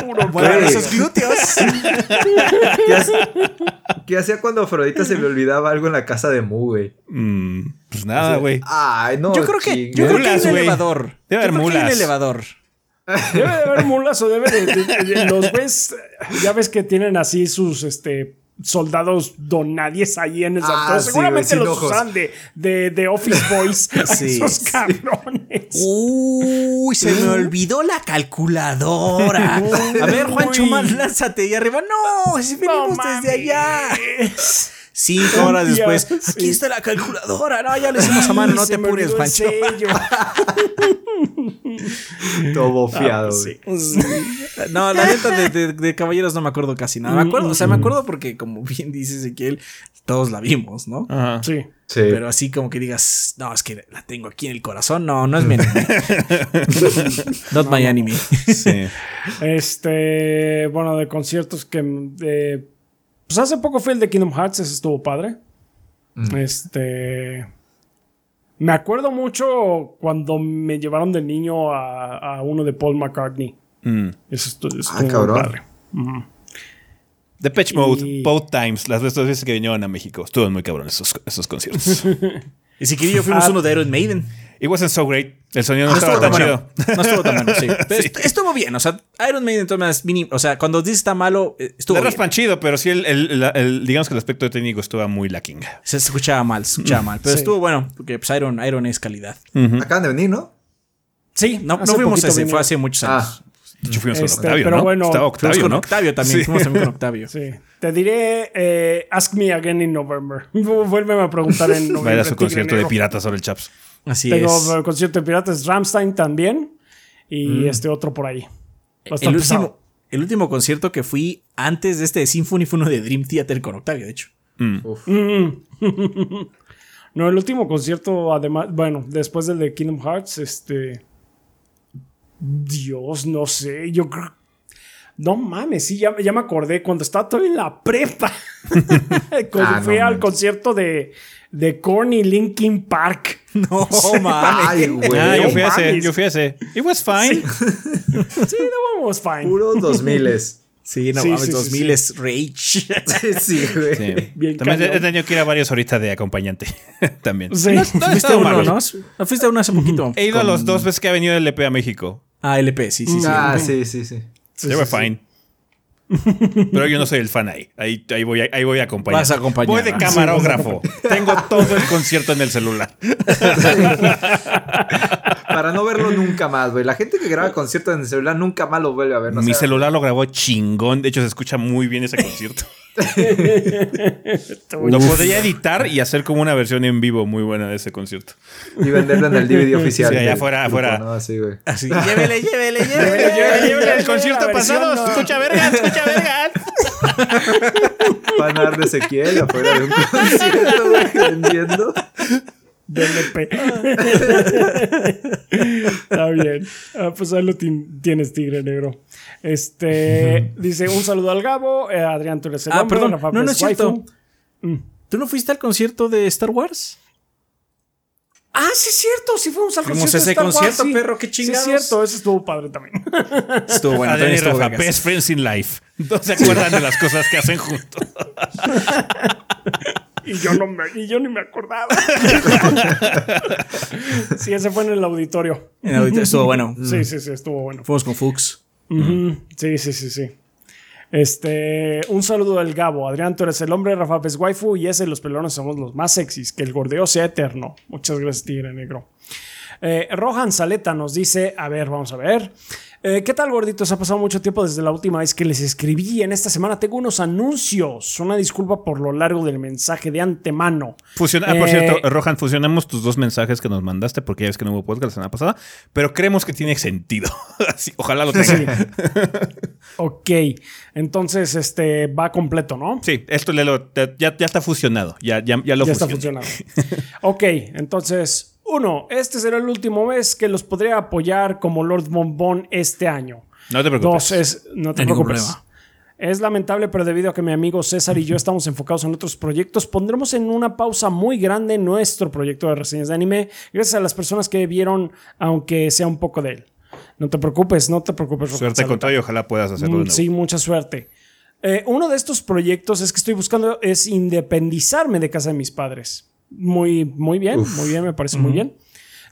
Puro Güey. esos glúteos. ¿Qué, hace- qué hacía cuando Afrodita se le olvidaba algo en la casa de Mu, güey? Mm, pues nada, güey. Ay, no. Yo creo que, yo creo que hay Mulas, un elevador. Debe haber que hay un mulas. elevador. Debe de haber mulas o debe de, de- de- los ves. Ya ves que tienen así sus este soldados donadies ahí en el Ah, sí, Seguramente los ojos. usan de, de, de Office Boys. (laughs) Sí, esos sí. cabrones. Uy, se me olvidó la calculadora. A ver, Juancho, más lánzate y arriba. No, si venimos No desde allá. Cinco horas después. sí. Aquí está la calculadora. No, ya lo (laughs) hicimos a mano. No te apures, sello. (laughs) Todo Ah, güey. sí. No, la neta de, de- de Caballeros no me acuerdo casi nada. Me acuerdo, o sea, me acuerdo porque, como bien dice Ezequiel, todos la vimos, ¿no? Ajá. Sí. Sí. Pero así como que digas, no, es que la tengo aquí en el corazón. No, no es mi anime. (laughs) Not my anime. Sí. Este, bueno, de conciertos que. de- pues hace poco fue el de Kingdom Hearts, ese estuvo padre. Este. Me acuerdo mucho cuando me llevaron de niño a, a uno de Paul McCartney. Mm. Eso estuvo, Ah, muy cabrón. padre. Ujú. Depeche Mode, Y- both times, las dos veces que vinieron a México. Estuvo muy cabrón esos, esos conciertos. (laughs) Y si quería yo fuimos Ah. uno de Iron Maiden. It wasn't so great. El sonido no No estaba estuvo tan chido. bueno. No estuvo tan bueno, sí. (laughs) Pero est- estuvo bien. O sea, Iron Maiden, entonces, mínimo. O sea, cuando dices está malo, eh, estuvo Le bien. raspan chido, pero sí, el, el- el- el- digamos que el aspecto técnico estuvo muy lacking. Se escuchaba mal, se escuchaba mal. Pero Sí. estuvo bueno, porque pues, Iron, Iron es calidad. Acaban de venir, ¿no? Sí, no, fuimos ese, fue hace muchos años. Ah, De hecho, fuimos con Este, Octavio, pero ¿no? bueno, Estaba Fuimos Octavio, con ¿no? Octavio también. Sí. Fuimos también con Octavio. (laughs) Sí. Te diré, eh, ask me again in November. (laughs) Vuélveme a preguntar en noviembre. Va a ir a su concierto de piratas sobre el Chaps. Así Tengo es. el concierto de piratas Ramstein también. Y este otro por ahí. El último, el último concierto que fui antes de este de Symphony fue uno de Dream Theater con Octavio, de hecho. (laughs) No, el último concierto, además, bueno, después del de Kingdom Hearts, este. Dios, no sé, yo creo. No mames, sí, ya, ya me acordé cuando estaba todo en la prepa. (laughs) cuando Ah, no fui al manches. concierto de, de Korn y Linkin Park. No (laughs) mames. Ay, güey. Ah, yo no fui a ese, yo fui a ese. It was fine. Sí, (laughs) no vamos fine. Puros 2000 Sí, no Sí, mames, sí, sí, 2000 sí. es Rage. sí, güey. Sí. Bien También he tenido que ir a varios ahorita de acompañante. También. Sí. No, no Fuiste a uno. ¿no? ¿No Fuiste a uno hace poquito. He ido a Con- los dos veces que ha venido el EP a México. Ah, LP, sí, sí, sí. Ah, sí, sí, sí. Sí, They sí, were sí. fine. Pero yo no soy el fan ahí. Ahí, ahí, voy, a, ahí voy a acompañar. Vas a acompañar, Voy de ¿no? camarógrafo. Tengo todo el concierto en el celular. (laughs) Para no verlo nunca más, güey. La gente que graba conciertos en el celular nunca más lo vuelve a ver. ¿no? O Mi sea, celular lo grabó chingón. De hecho, se escucha muy bien ese concierto. (laughs) Lo podría editar y hacer como una versión en vivo muy buena de ese concierto. Y venderlo en el DVD oficial. Sí, allá afuera, afuera. ¿no? Así, güey. Así. (laughs) Llévele, llévele, llévele, llévele, llévele. llévele. El concierto pasado, no. escucha verga, escucha verga. (laughs) Van a dar de Ezequiel afuera de un concierto, güey, vendiendo. DLP. (laughs) Está bien. Ah, pues ahí lo tienes, Tigre Negro. Este dice: Un saludo al Gabo, eh, Adrián, tú eres el Ah, hombre, perdón. Rafa No, no Pérez es cierto. Waifu. ¿Tú no fuiste al concierto de Star Wars? Ah, sí, es cierto. Sí, fuimos al Fuimos concierto. a ese de Star Wars, concierto, sí. perro, qué Sí, chingados. es cierto. Eso estuvo padre también. (laughs) Estuvo bueno, Adrián también y estuvo Rafa, vergas. best friends in life. No se acuerdan de las cosas que hacen juntos. (laughs) y, yo no me, y yo ni me acordaba. (laughs) sí, ese fue en el auditorio. En el auditorio Estuvo bueno. Sí, sí, sí, estuvo bueno. Fuimos con Fuchs. Ujú. Sí, sí, sí, sí. Este, un saludo del Gabo. Adrián, tú eres el hombre, Rafa es waifu y ese los pelones somos los más sexys. Que el gordeo sea eterno. Muchas gracias, Tigre Negro. Eh, Rohan Saleta nos dice, a ver, vamos a ver. Eh, ¿Qué tal, gorditos? Ha pasado mucho tiempo desde la última vez que les escribí. En esta semana tengo unos anuncios. Una disculpa por lo largo del mensaje de antemano. Fusiona- ah, por Eh, cierto, Rohan, fusionamos tus dos mensajes que nos mandaste porque ya ves que no hubo podcast la semana pasada, pero creemos que tiene sentido. (laughs) Así, ojalá lo tenga. (laughs) Ok, entonces este va completo, ¿no? Sí, esto ya, ya está fusionado. Ya, ya, ya lo ya está fusioné. funcionando. ok, entonces, uno, este será el último mes que los podré apoyar como Lord Bombón este año. No te preocupes. Dos, es, no te preocupes. problema. Es lamentable, pero debido a que mi amigo César y yo estamos enfocados en otros proyectos, pondremos en una pausa muy grande nuestro proyecto de reseñas de anime, gracias a las personas que vieron, aunque sea un poco de él. No te preocupes, no te preocupes. Suerte con todo y ojalá puedas hacerlo de Mm, nuevo. Sí, mucha suerte. Eh, uno de estos proyectos es que estoy buscando es independizarme de casa de mis padres. Muy, muy bien, muy bien, me parece muy bien.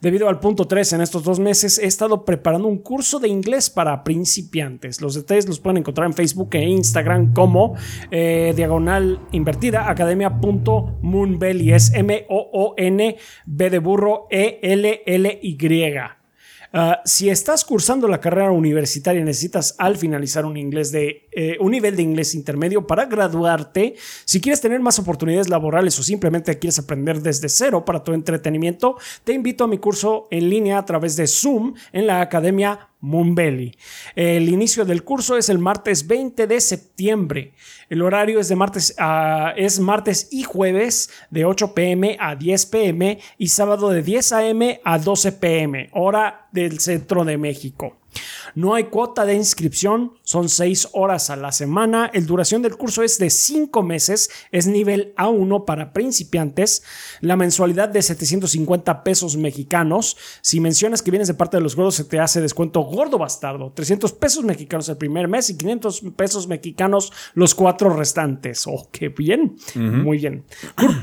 Debido al punto 3, en estos dos meses he estado preparando un curso de inglés para principiantes. Los detalles los pueden encontrar en Facebook e Instagram como eh, diagonal invertida academia.moonbelly. Es M-O-O-N-B de burro E-L-L-Y. Ah, si estás cursando la carrera universitaria necesitas al finalizar un, inglés de, eh, un nivel de inglés intermedio para graduarte, si quieres tener más oportunidades laborales o simplemente quieres aprender desde cero para tu entretenimiento, te invito a mi curso en línea a través de Zoom en la Academia Moonbelly. El inicio del curso es el martes 20 de septiembre. El horario es martes, a, es martes y jueves de 8 pm a 10 pm y sábado de 10 am a 12 pm, hora del centro de México. No hay cuota de inscripción, son 6 horas a la semana. El duración del curso es de 5 meses, es nivel A1 para principiantes. La mensualidad de 750 pesos mexicanos. Si mencionas que vienes de parte de los gordos, se te hace descuento gordo bastardo. 300 pesos mexicanos el primer mes y 500 pesos mexicanos los cuatro restantes. Oh, qué bien. Muy bien.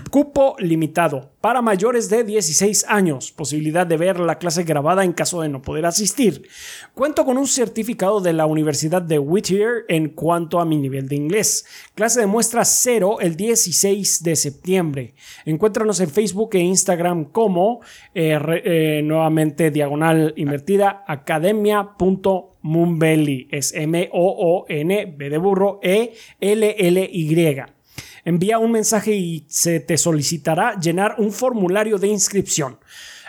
Cupo limitado para mayores de 16 años. Posibilidad de ver la clase grabada en caso de no poder asistir. Cuento con un certificado de la Universidad de Whittier en cuanto a mi nivel de inglés. Clase de muestra cero el 16 de septiembre. Encuéntranos en Facebook e Instagram como eh, eh, nuevamente diagonal invertida academia.moonbelly. Es M-O-O-N, B de burro, E-L-L-Y. Envía un mensaje y se te solicitará llenar un formulario de inscripción.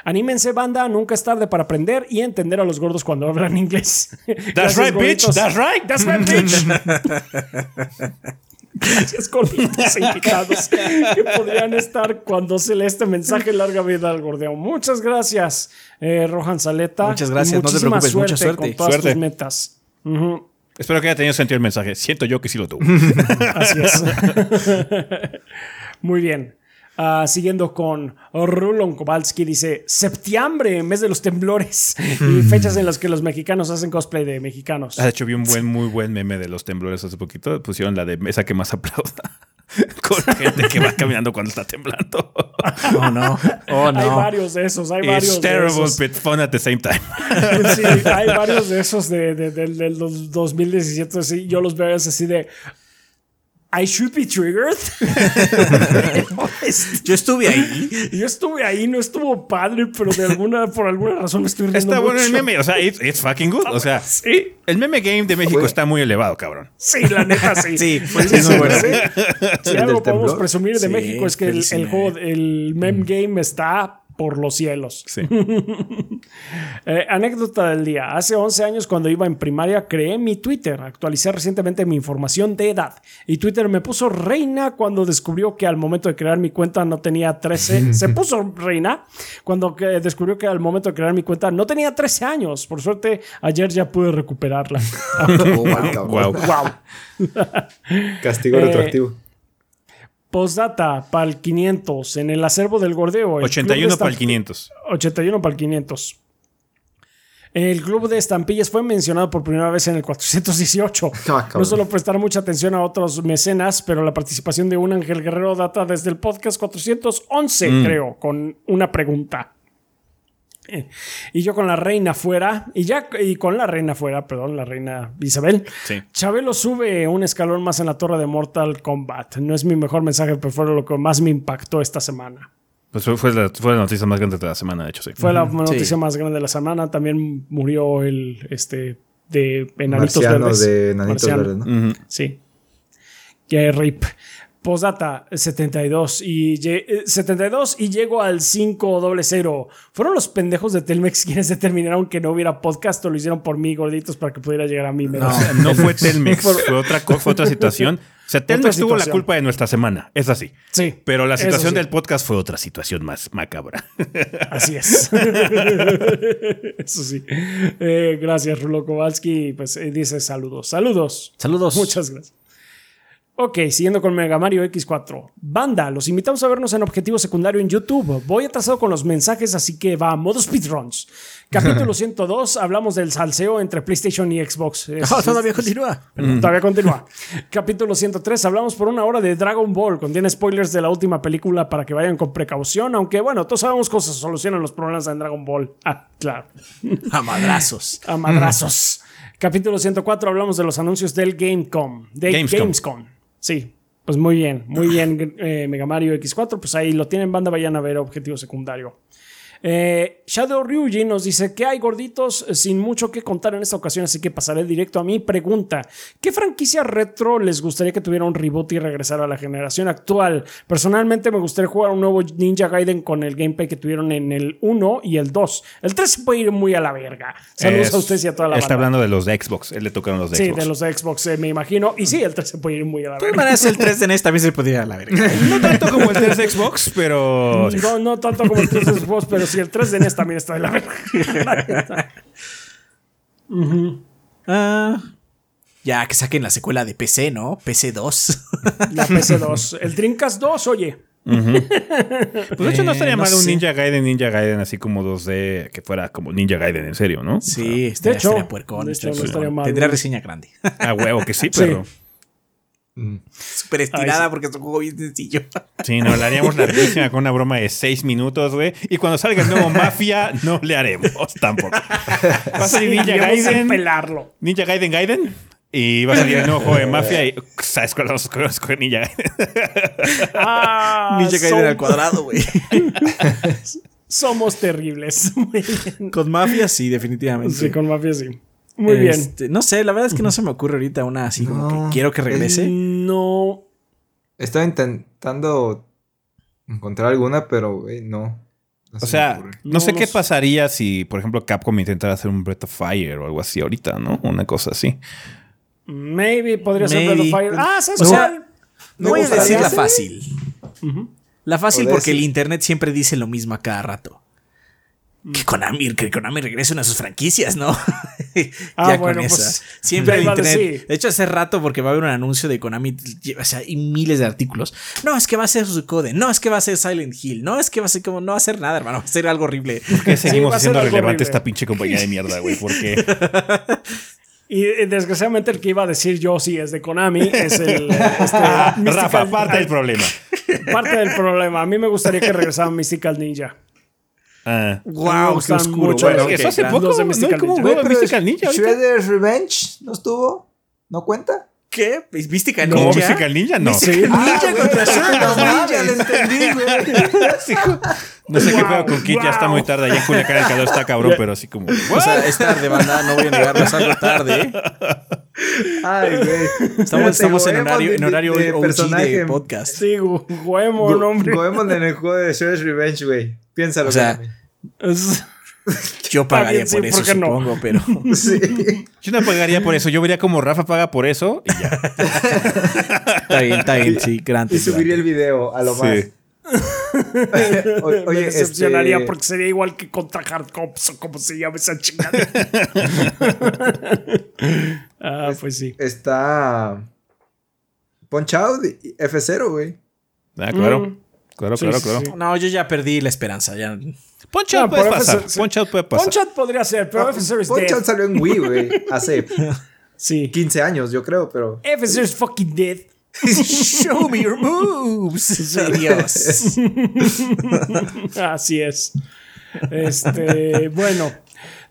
Anímense, banda, nunca es tarde para aprender y entender a los gordos cuando hablan inglés. (laughs) That's right, bitch. That's right. That's right, bitch. Gracias, gorditos invitados que podrían estar cuando se lee este mensaje larga vida al gordeo. Muchas gracias, eh, Rohan Saleta. Muchas gracias, no te preocupes, suerte mucha suerte. con todas Suerte. tus metas. Espero que haya tenido sentido el mensaje. Siento yo que sí lo tuvo. (laughs) Así es. (laughs) Muy bien. Ah, siguiendo con Rulon Kowalski, dice septiembre, mes de los temblores y fechas en las que los mexicanos hacen cosplay de mexicanos. Ah, De hecho, vi un buen, muy buen meme de los temblores hace poquito. Pusieron la de esa que más aplauda. (laughs) Con (laughs) gente que va caminando cuando está temblando. (laughs) Oh, no. Oh, Hay no. varios de esos, hay varios It's de terrible, esos. but fun at the same time. Sí, hay varios de esos de, de- del- del dos- 2017. así, yo los veo así de. I should be triggered. (laughs) Yo estuve ahí. (laughs) yo estuve ahí, no estuvo padre, pero de alguna, por alguna razón me estoy riendo. Está bueno el meme. O sea, it's, it's fucking good. O sea, Sí, el meme game de México está muy elevado, cabrón. sí, la neta, sí. (laughs) Sí, Sí, es muy bueno. sí. Si algo podemos temblor. presumir de Sí, México es que el, el juego, el meme game está por los cielos. Sí. (laughs) Eh, anécdota del día. Hace 11 años cuando iba en primaria creé mi Twitter. Actualicé recientemente mi información de edad. Y Twitter me puso reina cuando descubrió que al momento de crear mi cuenta no tenía 13. (laughs) Se puso reina cuando que descubrió que al momento de crear mi cuenta no tenía 13 años. Por suerte ayer ya pude recuperarla. (laughs) Oh, wow. Castigo Eh, retroactivo. Postdata para el 500 en el acervo del gordeo. el club de 81 para el estamp- 500. 81 para el 500. El club de estampillas fue mencionado por primera vez en el 418. (laughs) Ah, no solo prestar mucha atención a otros mecenas, pero la participación de un Ángel Guerrero data desde el podcast 411, Mm. creo, con una pregunta. Y yo con la reina fuera, y ya y con la reina fuera, perdón, la reina Isabel. Sí. Chabelo sube un escalón más en la torre de Mortal Kombat. No es mi mejor mensaje, pero fue lo que más me impactó esta semana. Pues fue, fue la, fue la noticia más grande de la semana, de hecho, sí. Fue la noticia Sí. más grande de la semana. También murió el este de Enanitos Marciano Verdes. de Nanitos Marciano. Verdes, ¿no? Ujú. Sí. Que rip. Postdata 72 y, lle- eh, 72 y llego al 500. ¿Fueron los pendejos de Telmex (laughs) quienes determinaron que no hubiera podcast o lo hicieron por mí, gorditos, para que pudiera llegar a mí? No. No fue Telmex, (laughs) fue otra, fue otra situación. O sea, (laughs) Telmex tuvo la culpa de nuestra semana, es así. Sí. Pero la situación sí. del podcast fue otra situación más macabra. Así es. Eso sí. Eh, gracias, Rulo Kowalski. Pues eh, dice saludos. Saludos. Saludos. Muchas gracias. Ok, siguiendo con Mega Mario X4. Banda, los invitamos a vernos en Objetivo Secundario en YouTube. Voy atrasado con los mensajes, así que va, modo speedruns. (laughs) Capítulo 102, hablamos del salseo entre PlayStation y Xbox. (laughs) Es- Ah, todavía continúa. Perdón, Todavía continúa. Capítulo 103, hablamos por una hora de Dragon Ball. Contiene spoilers de la última película para que vayan con precaución, aunque bueno, todos sabemos cómo se solucionan los problemas en Dragon Ball. (laughs) Ah, claro. A madrazos. A madrazos. Capítulo 104, hablamos de los anuncios del Gamecom. De Gamescom. Gamescom. Sí, pues muy bien, muy bien, eh, Mega Mario X4. Pues ahí lo tienen, banda, vayan a ver objetivo secundario. Eh, Shadow Ryuji nos dice que hay gorditos sin mucho que contar en esta ocasión, así que pasaré directo a mi pregunta. ¿Qué franquicia retro les gustaría que tuviera un reboot y regresara a la generación actual? Personalmente me gustaría jugar un nuevo Ninja Gaiden con el gameplay que tuvieron en el 1 y el 2. El 3 se puede ir muy a la verga. Saludos Es- a ustedes y a toda la Está banda. hablando de los de Xbox. Él le tocaron los de Sí, Xbox. de los de Xbox, eh, me imagino. Y sí, el 3 se puede ir muy a la verga. maneras, el 3 de NES también se podía ir a la verga. (laughs) No tanto como el 3 de Xbox, pero. No, no tanto como el 3 de Xbox, pero sí, el 3 de NES también está de la verga. (laughs) Ah, ya que saquen la secuela de PC, ¿no? PC 2. La PC2. El Dreamcast 2, oye. (laughs) Pues de hecho no estaría Eh, no mal un sé. Ninja Gaiden, Ninja Gaiden así como 2D, que fuera como Ninja Gaiden en serio, ¿no? Sí, estaría, hecho, estaría puercón. de hecho, estaría no estaría mal, Tendría reseña grande. A huevo que sí, (laughs) pero. Súper estirada Ay, sí. porque es un juego bien sencillo. Sí, no, le haríamos (laughs) larguísima con una broma de 6 minutos, güey. Y cuando salga el nuevo Mafia, no le haremos tampoco. (laughs) Va a salir Ninja Gaiden. pelarlo. Ninja Gaiden Gaiden. Y va a salir el nuevo juego de Mafia. Y ¿sabes cuál vamos a escoger? Ninja Gaiden. Ah, (laughs) Ninja Gaiden al cuadrado, güey. Somos terribles. Con mafia, sí, definitivamente. Sí, con Mafia sí. Muy bien. Este, No sé, la verdad es que no se me ocurre ahorita una así como que quiero que regrese. No. Estaba intentando encontrar alguna, pero, güey, no. O sea, no sé No, qué pasaría si, por ejemplo, Capcom intentara hacer un Breath of Fire o algo así ahorita, ¿no? Una cosa así. Maybe podría ser Maybe. Breath of Fire. Ah, ¿sabes O sea? No voy a decir la fácil. La fácil porque el internet siempre dice lo mismo a cada rato. Que Konami, que Konami regrese una de sus franquicias, ¿no? (laughs) Ah, ya bueno, con pues. Siempre el internet. decir. De hecho, hace rato, porque va a haber un anuncio de Konami, o sea, y miles de artículos. No, es que va a ser su code. No, es que va a ser Silent Hill. No, es que va a ser como, no va a hacer nada, hermano. Va a ser algo horrible. Que (laughs) seguimos ser siendo relevante horrible. esta pinche compañía de mierda, güey. Porque (laughs) Y eh, desgraciadamente el que iba a decir yo sí es de Konami. Es el. Este, Rafa, Mystical- parte del problema. parte del problema. A mí me gustaría que regresara Mystical Ninja. Ah. Wow, qué gustan oscuro. mucho Bueno, Eso hace claro. poco, ¿no? Mystical Ninja. Mystical Ninja Revenge no estuvo. ¿No cuenta? ¿Qué? ¿Mística ¿Como Ninja? Mystical Ninja? No. Sí. Ninja Ah, contra (laughs) Shredder's no, Ninja. lo entendí, güey. (laughs) No sé qué pedo con Kit, ya está muy tarde. Allá en Culiacán el calor está (laughs) cabrón, pero así como. O sea, es tarde, banda. No voy a negarlo, es algo tarde. Ay, güey. Estamos, estamos en horario, de- en horario de OG personaje. de podcast. Sí, Goemon, Go- hombre. Goemon en el juego de Shredder's Revenge, güey. Piénsalo. O sea. Es- (laughs) Yo pagaría bien, sí, por eso, ¿por qué no? supongo, pero... (laughs) Sí. Yo no pagaría por eso. Yo vería como Rafa paga por eso y ya. Está bien, está bien, sí, grande. Y subiría el video a lo Sí. (laughs) más. O- me Oye, decepcionaría este, porque sería igual que contra Hard Cops o como se llama esa chingada. ah, pues sí. está Punch Out y F0, güey. Ah, claro. Mm. Claro, Sí, claro, sí, claro. sí. No, yo ya perdí la esperanza. Ya. Punch No, Out puede pasar. FS Punch Out puede pasar. Punch Out podría ser, pero F0 is Punch dead. Out salió en Wii, güey. Hace (laughs) Sí. 15 años, yo creo, pero. F0 is fucking dead. (laughs) Show me your moves. Adiós. (laughs) Así es. Este, bueno.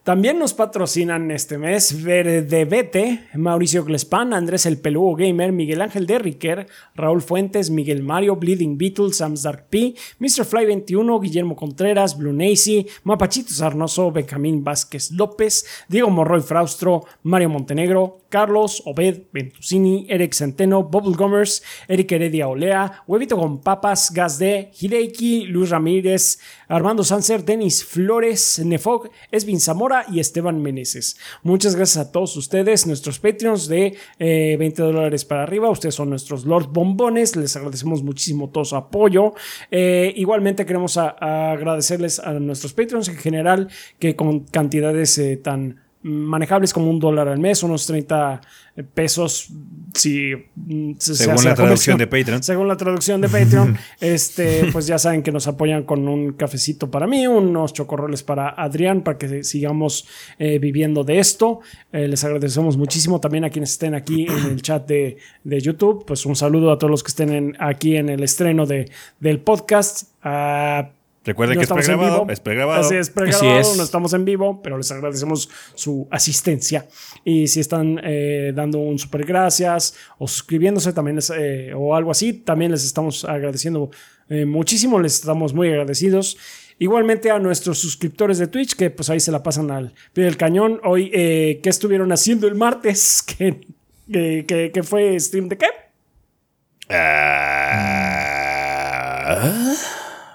También nos patrocinan este mes Verdebete, Mauricio Glespan, Andrés el Peludo Gamer, Miguel Ángel Derricker, Raúl Fuentes, Miguel Mario, Bleeding Beetle, Sam's Dark P, Mr. Fly 21, Guillermo Contreras, Blue Nacy, Mapachito Sarnoso, Benjamín Vázquez López, Diego Morroy Fraustro, Mario Montenegro, Carlos, Obed, Ventusini, Eric Centeno, Bubblegomers, Eric Heredia Olea, Huevito con Papas, Gas D, Hideiki, Luis Ramírez, Armando Sanser, Denis Flores, Nefog, Esvin Zamora y Esteban Meneses. Muchas gracias a todos ustedes, nuestros Patreons de eh, 20 dólares para arriba. Ustedes son nuestros Lord Bombones. Les agradecemos muchísimo todo su apoyo. Eh, igualmente queremos agradecerles a nuestros Patreons en general que con cantidades eh, tan manejables como un dólar al mes, unos 30 pesos si se- se Según la traducción de Patreon. Según la traducción de Patreon, (laughs) este, pues ya saben que nos apoyan con un cafecito para mí, unos chocorroles para Adrián, para que sigamos eh, viviendo de esto. Eh, les agradecemos muchísimo también a quienes estén aquí en el chat de, de YouTube. Pues un saludo a todos los que estén en- aquí en el estreno de, del podcast. Ah, Recuerden no que es estamos en pregrabado. vivo. Es pregrabado. Así es, pregrabado. Así es. No estamos en vivo, pero les agradecemos su asistencia. Y si están eh, dando un super gracias o suscribiéndose también les, eh, o algo así, también les estamos agradeciendo eh, muchísimo. Les estamos muy agradecidos. Igualmente a nuestros suscriptores de Twitch, que pues ahí se la pasan al pie del cañón. Hoy, eh, ¿qué estuvieron haciendo el martes? (laughs) ¿Qué, que, que, fue stream de qué? Ah,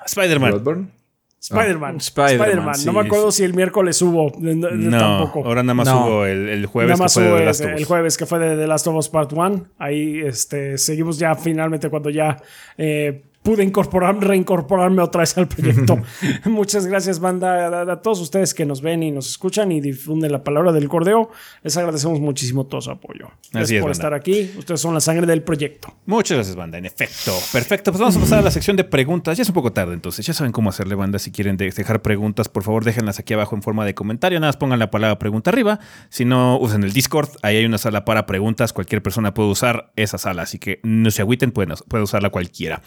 Spider-Man. Spider-Man. Ah, Spider-Man. no me acuerdo si el miércoles hubo. No, tampoco. ahora nada más hubo el, jueves. Nada más que fue de el jueves que fue de The Last of Us Part 1. Ahí este, seguimos ya finalmente cuando ya eh, pude incorporar, reincorporarme otra vez al proyecto. (laughs) Muchas gracias, banda, a, todos ustedes que nos ven y nos escuchan y difunden la palabra del cordeo. Les agradecemos muchísimo todo su apoyo. Gracias por estar aquí. Ustedes son la sangre del proyecto. Muchas gracias, banda. En efecto. Perfecto. Pues vamos a pasar a la sección de preguntas. Ya es un poco tarde, entonces ya saben cómo hacerle, banda. Si quieren dejar preguntas, por favor, déjenlas aquí abajo en forma de comentario. Nada más pongan la palabra pregunta arriba. Si no, usen el Discord. Ahí hay una sala para preguntas. Cualquier persona puede usar esa sala. Así que no se agüiten, pueden, puede usarla cualquiera.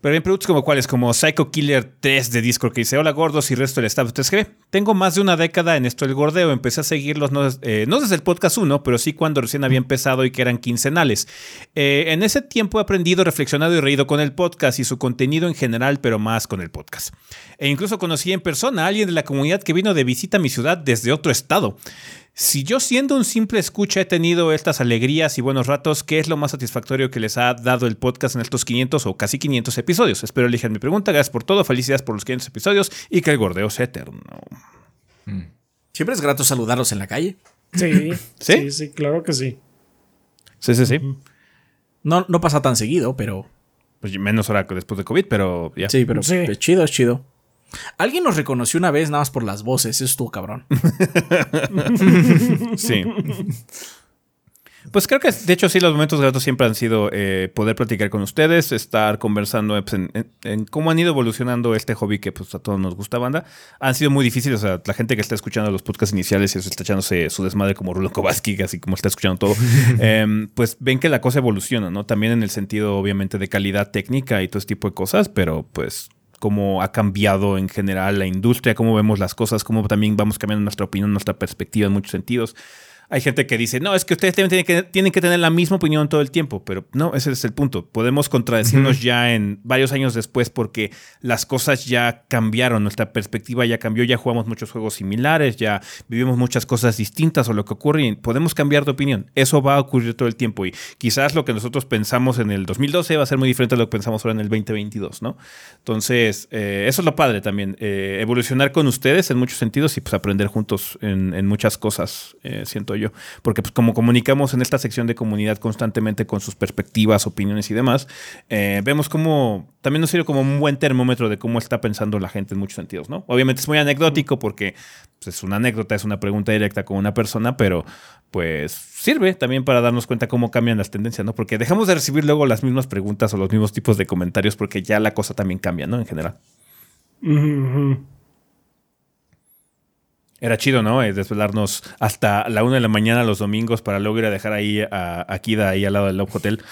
Pero bien, productos como cuáles, como Psycho Killer 3 de Discord que dice: Hola gordos y resto del staff. ¿Ustedes qué? Tengo más de una década en esto del gordeo. Empecé a seguirlos no, eh, no desde el podcast 1, pero sí cuando recién había empezado y que eran quincenales. Eh, en ese tiempo he aprendido, reflexionado y reído con el podcast y su contenido en general, pero más con el podcast. E incluso conocí en persona a alguien de la comunidad que vino de visita a mi ciudad desde otro estado. Si yo siendo un simple escucha he tenido estas alegrías y buenos ratos, ¿qué es lo más satisfactorio que les ha dado el podcast en estos 500 o casi 500 episodios? Espero elijan mi pregunta. Gracias por todo. Felicidades por los 500 episodios y que el gordeo sea eterno. Mm. Siempre es grato saludarlos en la calle. Sí, (laughs) sí, sí, claro que sí. Sí, sí, sí. No, no pasa tan seguido, pero... Pues menos ahora que después de COVID, pero ya. Sí, pero es chido, es chido. Alguien nos reconoció una vez nada más por las voces, eso estuvo cabrón. (laughs) sí. Pues creo que, de hecho, sí, los momentos gratos siempre han sido eh, poder platicar con ustedes, estar conversando pues, en, cómo han ido evolucionando este hobby que pues, a todos nos gusta, banda. Han sido muy difíciles, o sea, la gente que está escuchando los podcasts iniciales y está echándose su desmadre como Rulo Kovaski, así como está escuchando todo, (laughs) em, pues ven que la cosa evoluciona, ¿no? También en el sentido, obviamente, de calidad técnica y todo ese tipo de cosas, pero pues cómo ha cambiado en general la industria, cómo vemos las cosas, cómo también vamos cambiando nuestra opinión, nuestra perspectiva en muchos sentidos. Hay gente que dice, no, es que ustedes tienen que, tienen que tener la misma opinión todo el tiempo, pero no, ese es el punto. Podemos contradecirnos ya en varios años después porque las cosas ya cambiaron, nuestra perspectiva ya cambió, ya jugamos muchos juegos similares, ya vivimos muchas cosas distintas o lo que ocurre y podemos cambiar de opinión. Eso va a ocurrir todo el tiempo y quizás lo que nosotros pensamos en el 2012 va a ser muy diferente a lo que pensamos ahora en el 2022, ¿no? Entonces, eh, eso es lo padre también, eh, evolucionar con ustedes en muchos sentidos y pues aprender juntos en, en muchas cosas, eh, siento yo. Porque pues, como comunicamos en esta sección de comunidad constantemente con sus perspectivas, opiniones y demás, eh, vemos cómo también nos sirve como un buen termómetro de cómo está pensando la gente en muchos sentidos, ¿no? Obviamente es muy anecdótico porque pues, es una anécdota, es una pregunta directa con una persona, pero pues sirve también para darnos cuenta cómo cambian las tendencias, ¿no? Porque dejamos de recibir luego las mismas preguntas o los mismos tipos de comentarios porque ya la cosa también cambia, ¿no? En general. Era chido, ¿no? Eh, desvelarnos hasta la una de la mañana los domingos para luego ir a dejar ahí a, a Kida ahí al lado del Love Hotel.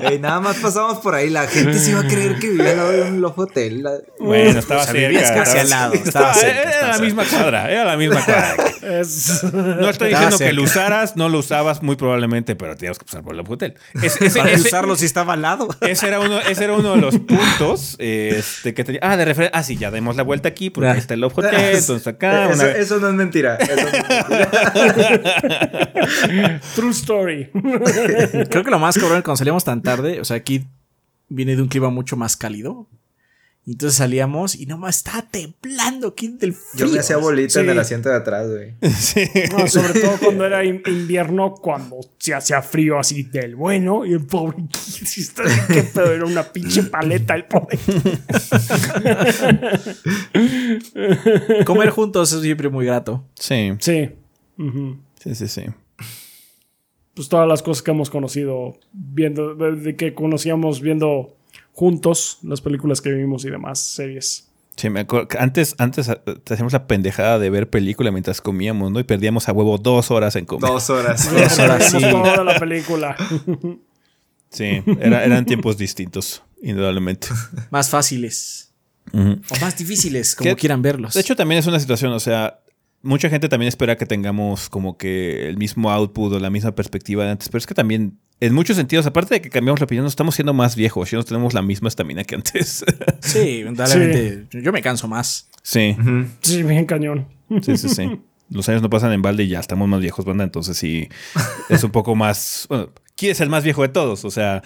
(laughs) nada más pasamos por ahí. La gente se iba a creer que vivía al lado de un Love Hotel. Bueno, estaba cerca. Casi al lado. Estaba cerca, era la misma cuadra. Era la misma cuadra. (laughs) No estoy diciendo que lo usaras, no lo usabas muy probablemente, pero teníamos que pasar por el Love Hotel. para usarlo si estaba al lado. Ese era uno, ese era uno de los puntos este, que tenía. Ah, de Ah, sí, ya demos la vuelta aquí porque está el Love Hotel, entonces acá. Eso, no es mentira. (laughs) True story. (laughs) (laughs) Creo que lo más cabrón cuando salíamos tan tarde, o sea, aquí viene de un clima mucho más cálido. Y entonces salíamos y nomás estaba temblando aquí del frío. Yo me hacía bolita en el asiento de atrás, güey. (laughs) sobre todo cuando era invierno, cuando se hacía frío así del bueno. Y el pobre, (laughs) qué pedo, era una pinche paleta el pobre. (laughs) Comer juntos es siempre muy grato. Sí. Sí. Sí, sí, sí. Pues todas las cosas que hemos conocido viendo, de que conocíamos viendo juntos las películas que vimos y demás series. Sí, me acuerdo. Antes, antes eh, hacíamos la pendejada de ver película mientras comíamos, ¿no? Y perdíamos a huevo dos horas en comer. Dos horas. (laughs) dos horas, sí. toda la película. Sí, eran tiempos distintos, indudablemente. (laughs) Más fáciles. O más difíciles, como quieran verlos. De hecho, también es una situación, o sea, mucha gente también espera que tengamos como que el mismo output o la misma perspectiva de antes, pero es que también en muchos sentidos, aparte de que cambiamos la opinión, nos estamos siendo más viejos, ya no tenemos la misma estamina que antes. (laughs) Sí, indudablemente. Yo me canso más. Sí. Sí, bien cañón. Sí, sí, sí. Los años no pasan en balde y ya estamos más viejos, banda. Entonces sí, es un poco más... Bueno, ¿quién es el más viejo de todos? O sea...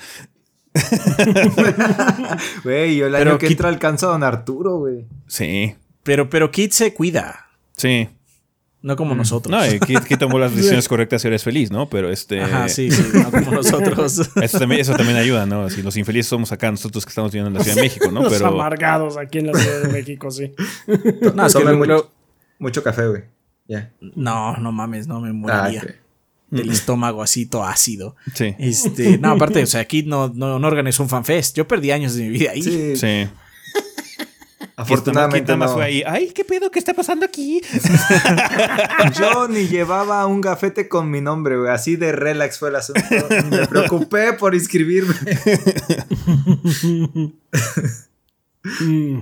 (laughs) Güey, yo el año que entra alcanzo a don Arturo, güey. Sí. Pero, pero Kid se cuida. Sí. No como nosotros. No, Kid (laughs) tomó las decisiones correctas y eres feliz, ¿no? Pero este... Ajá, sí, sí, no como (laughs) nosotros. Eso también, eso también ayuda, ¿no? Si los infelices somos acá nosotros que estamos viviendo en la Ciudad de México, ¿no? (laughs) Los Pero... amargados aquí en la Ciudad de México, sí. No, es que mucho, mucho café, güey. Ya. No, no mames, no me Ah, moriría. ok. Del estómago así todo ácido. Sí. Este, no, aparte, o sea, Kid no, no, no organizó un fanfest. Yo perdí años de mi vida ahí. Sí, Sí. Afortunadamente no. fue ahí. Ay, ¿qué pedo? ¿Qué está pasando aquí? (laughs) Yo ni llevaba un gafete con mi nombre, güey. Así de relax fue el asunto. Me preocupé por inscribirme. (laughs) (laughs) Mm.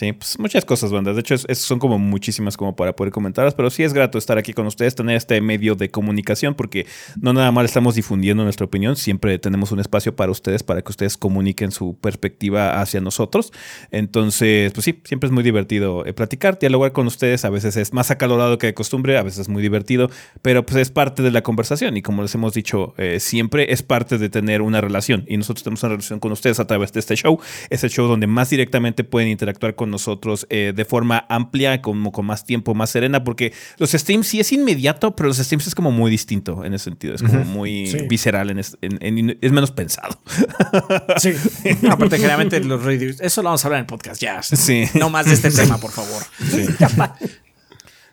Sí, pues muchas cosas, bandas. De hecho, es- es- son como muchísimas como para poder comentarlas, pero sí es grato estar aquí con ustedes, tener este medio de comunicación, porque no nada más estamos difundiendo nuestra opinión, siempre tenemos un espacio para ustedes, para que ustedes comuniquen su perspectiva hacia nosotros. Entonces, pues sí, siempre es muy divertido eh, platicar, dialogar con ustedes. A veces es más acalorado que de costumbre, a veces es muy divertido, pero pues es parte de la conversación y como les hemos dicho, eh, siempre es parte de tener una relación y nosotros tenemos una relación con ustedes a través de este show. Es el show donde más directamente pueden interactuar con nosotros eh, de forma amplia, como con más tiempo, más serena, porque los streams sí es inmediato, pero los streams es como muy distinto en ese sentido, es como muy Sí. visceral, en es, en- en- es menos pensado. Sí. (laughs) No, aparte, generalmente los reviews. Eso lo vamos a hablar en el podcast ya. Sí. No más de este tema, por favor.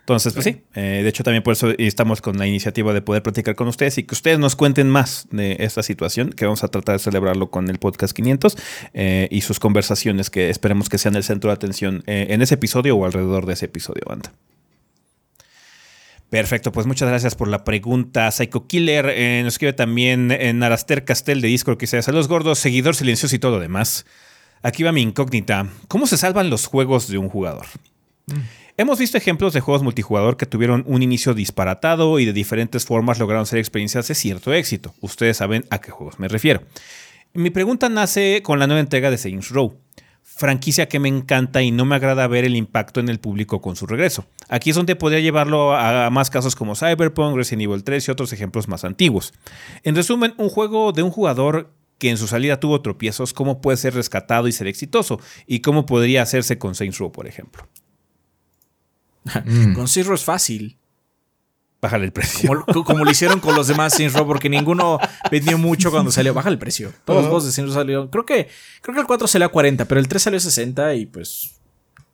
Entonces, pues sí, eh, de hecho también por eso estamos con la iniciativa de poder platicar con ustedes y que ustedes nos cuenten más de esta situación, que vamos a tratar de celebrarlo con el podcast 500 eh, y sus conversaciones que esperemos que sean el centro de atención eh, en ese episodio o alrededor de ese episodio, banda. Perfecto, pues muchas gracias por la pregunta. Psycho Killer eh, nos escribe también en Araster Castel de Discord que dice: Saludos gordos, seguidor silencioso y todo lo demás. Aquí va mi incógnita. ¿Cómo se salvan los juegos de un jugador? Hemos visto ejemplos de juegos multijugador que tuvieron un inicio disparatado y de diferentes formas lograron ser experiencias de cierto éxito. Ustedes saben a qué juegos me refiero. Mi pregunta nace con la nueva entrega de Saints Row, franquicia que me encanta y no me agrada ver el impacto en el público con su regreso. Aquí es donde podría llevarlo a, más casos como Cyberpunk, Resident Evil 3 y otros ejemplos más antiguos. En resumen, un juego de un jugador que en su salida tuvo tropiezos, cómo puede ser rescatado y ser exitoso, y cómo podría hacerse con Saints Row, por ejemplo. Con Zero es fácil. Bájale el precio. Como, co- como lo hicieron con los demás Saints Row, porque ninguno vendió mucho cuando salió. Baja el precio. Todos los juegos de Saints Row. Creo que, creo que el 4 salió a 40, pero el 3 salió a 60 y pues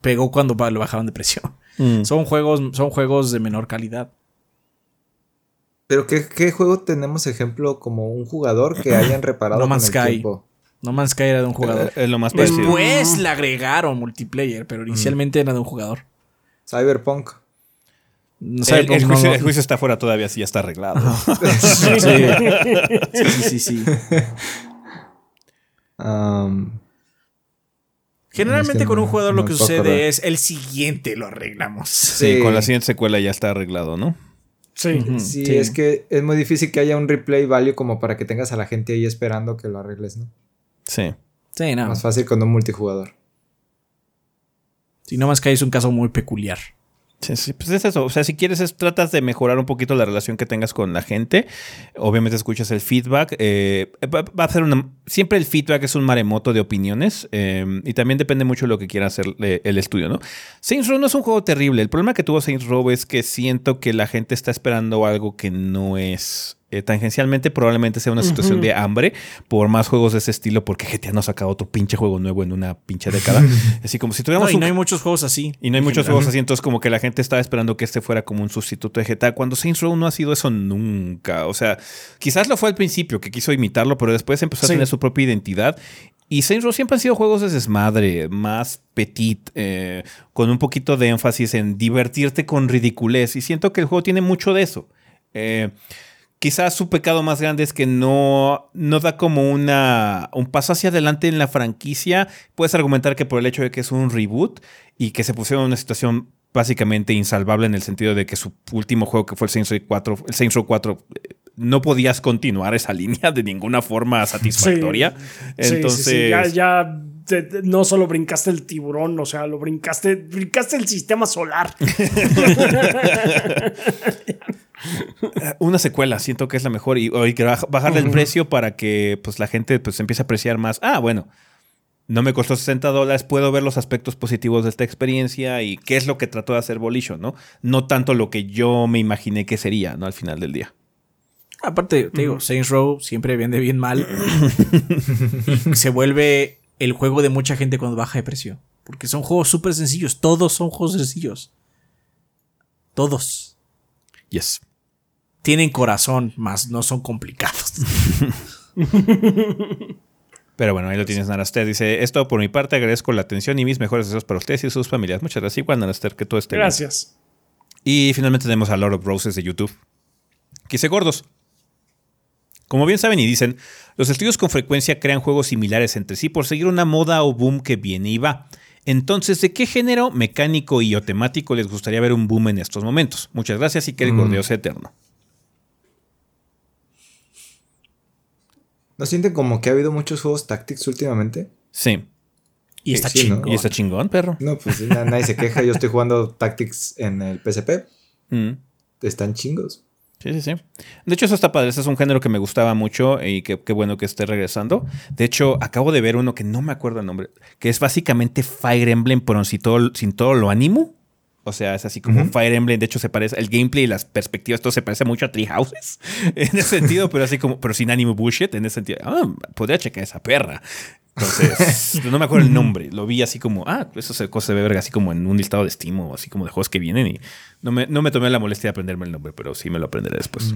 pegó cuando lo bajaron de precio. Mm. (laughs) Son juegos, son juegos de menor calidad. Pero ¿qué, qué juego tenemos ejemplo como un jugador que (clears throat) hayan reparado No con Man's el Sky. tiempo? No Man's Sky era de un jugador. Eh, Es lo más parecido. Después le agregaron multiplayer, pero inicialmente era de un jugador. Cyberpunk. No El, juicio, no- el juicio está fuera todavía, sí ya está arreglado. (laughs) (laughs) Sí, sí, sí, sí. (laughs) Um, Generalmente Es que con un jugador no lo que sucede es el siguiente lo arreglamos. Sí, Sí. con la siguiente secuela ya está arreglado, ¿no? Sí. sí, Sí. es que es muy difícil que haya un replay value como para que tengas a la gente ahí esperando que lo arregles, ¿no? Sí. Sí, no. Más fácil con un multijugador. Si no más que es un caso muy peculiar. Sí, sí, pues es eso. O sea, si quieres, es- tratas de mejorar un poquito la relación que tengas con la gente. Obviamente escuchas el feedback. eh, va, a ser una. Siempre el feedback es un maremoto de opiniones. eh, y también depende mucho de lo que quiera hacer eh, el estudio, ¿no? Saints Row no es un juego terrible. El problema que tuvo Saints Row es que siento que la gente está esperando algo que no es. Eh, tangencialmente probablemente sea una situación de hambre por más juegos de ese estilo porque GTA no ha sacado otro pinche juego nuevo en una pinche década. (laughs) Así como si No, tuviéramos y un no hay muchos juegos así. y no hay muchos general. juegos así, entonces como que la gente estaba esperando que este fuera como un sustituto de GTA, cuando Saints Row no ha sido eso nunca. O sea, quizás lo fue al principio, que quiso imitarlo, pero después empezó a Sí. tener su propia identidad. Y Saints Row siempre han sido juegos de desmadre, más petit, eh, con un poquito de énfasis en divertirte con ridiculez. Y siento que el juego tiene mucho de eso. Eh, Quizás su pecado más grande es que no, no da como una, un paso hacia adelante en la franquicia. Puedes argumentar que por el hecho de que es un reboot y que se pusieron en una situación básicamente insalvable en el sentido de que su último juego, que fue el Saints Row 4, el Saints Row 4 no podías continuar esa (laughs) línea de ninguna forma satisfactoria. Entonces. ya, ya no solo brincaste el tiburón, o sea, lo brincaste, brincaste el sistema solar. (laughs) (laughs) Una secuela, siento que es la mejor y, hay que bajarle el precio para que pues, la gente pues, empiece a apreciar más. Ah, bueno, no me costó 60 dólares, puedo ver los aspectos positivos de esta experiencia y qué es lo que trató de hacer Volition, ¿no? No tanto lo que yo me imaginé que sería, ¿no? Al final del día. Aparte, te digo, Saints Row siempre vende bien mal. (laughs) se vuelve el juego de mucha gente cuando baja de precio. Porque son juegos súper sencillos. Todos son juegos sencillos. Todos. Yes. Tienen corazón, más no son complicados. (laughs) Pero bueno, ahí lo tienes, Naraster. Dice, esto por mi parte, agradezco la atención y mis mejores deseos para ustedes y sus familias. Muchas gracias. Igual, Naraster, que todo esté Gracias. Y finalmente tenemos a Lord of Roses de YouTube. Quise gordos. Como bien saben y dicen, los estudios con frecuencia crean juegos similares entre sí por seguir una moda o boom que viene y va. Entonces, ¿de qué género mecánico y o temático les gustaría ver un boom en estos momentos? Muchas gracias y que el mm. gordeo sea eterno. ¿No sienten como que ha habido muchos juegos Tactics últimamente? Sí. Y está chingón. Y está chingón, perro. No, pues nadie se queja. Yo estoy jugando Tactics en el PSP. Mm. Están chingos. Sí, sí, sí. De hecho, eso está padre. Ese es un género que me gustaba mucho y qué bueno que esté regresando. De hecho, acabo de ver uno que no me acuerdo el nombre, que es básicamente Fire Emblem, pero sin todo, sin todo lo ánimo. O sea, es así como Fire Emblem. De hecho, se parece. El gameplay y las perspectivas, todo se parece mucho a Tree Houses. (laughs) En ese sentido, pero así como. Pero sin anime bullshit. En ese sentido. Ah, podría checar esa perra. Entonces, (laughs) no me acuerdo el nombre. Lo vi así como. Ah, eso se, se ve verga, así como en un listado de Steam o así como de juegos que vienen. Y no me, no me tomé la molestia de aprenderme el nombre, pero sí me lo aprenderé después.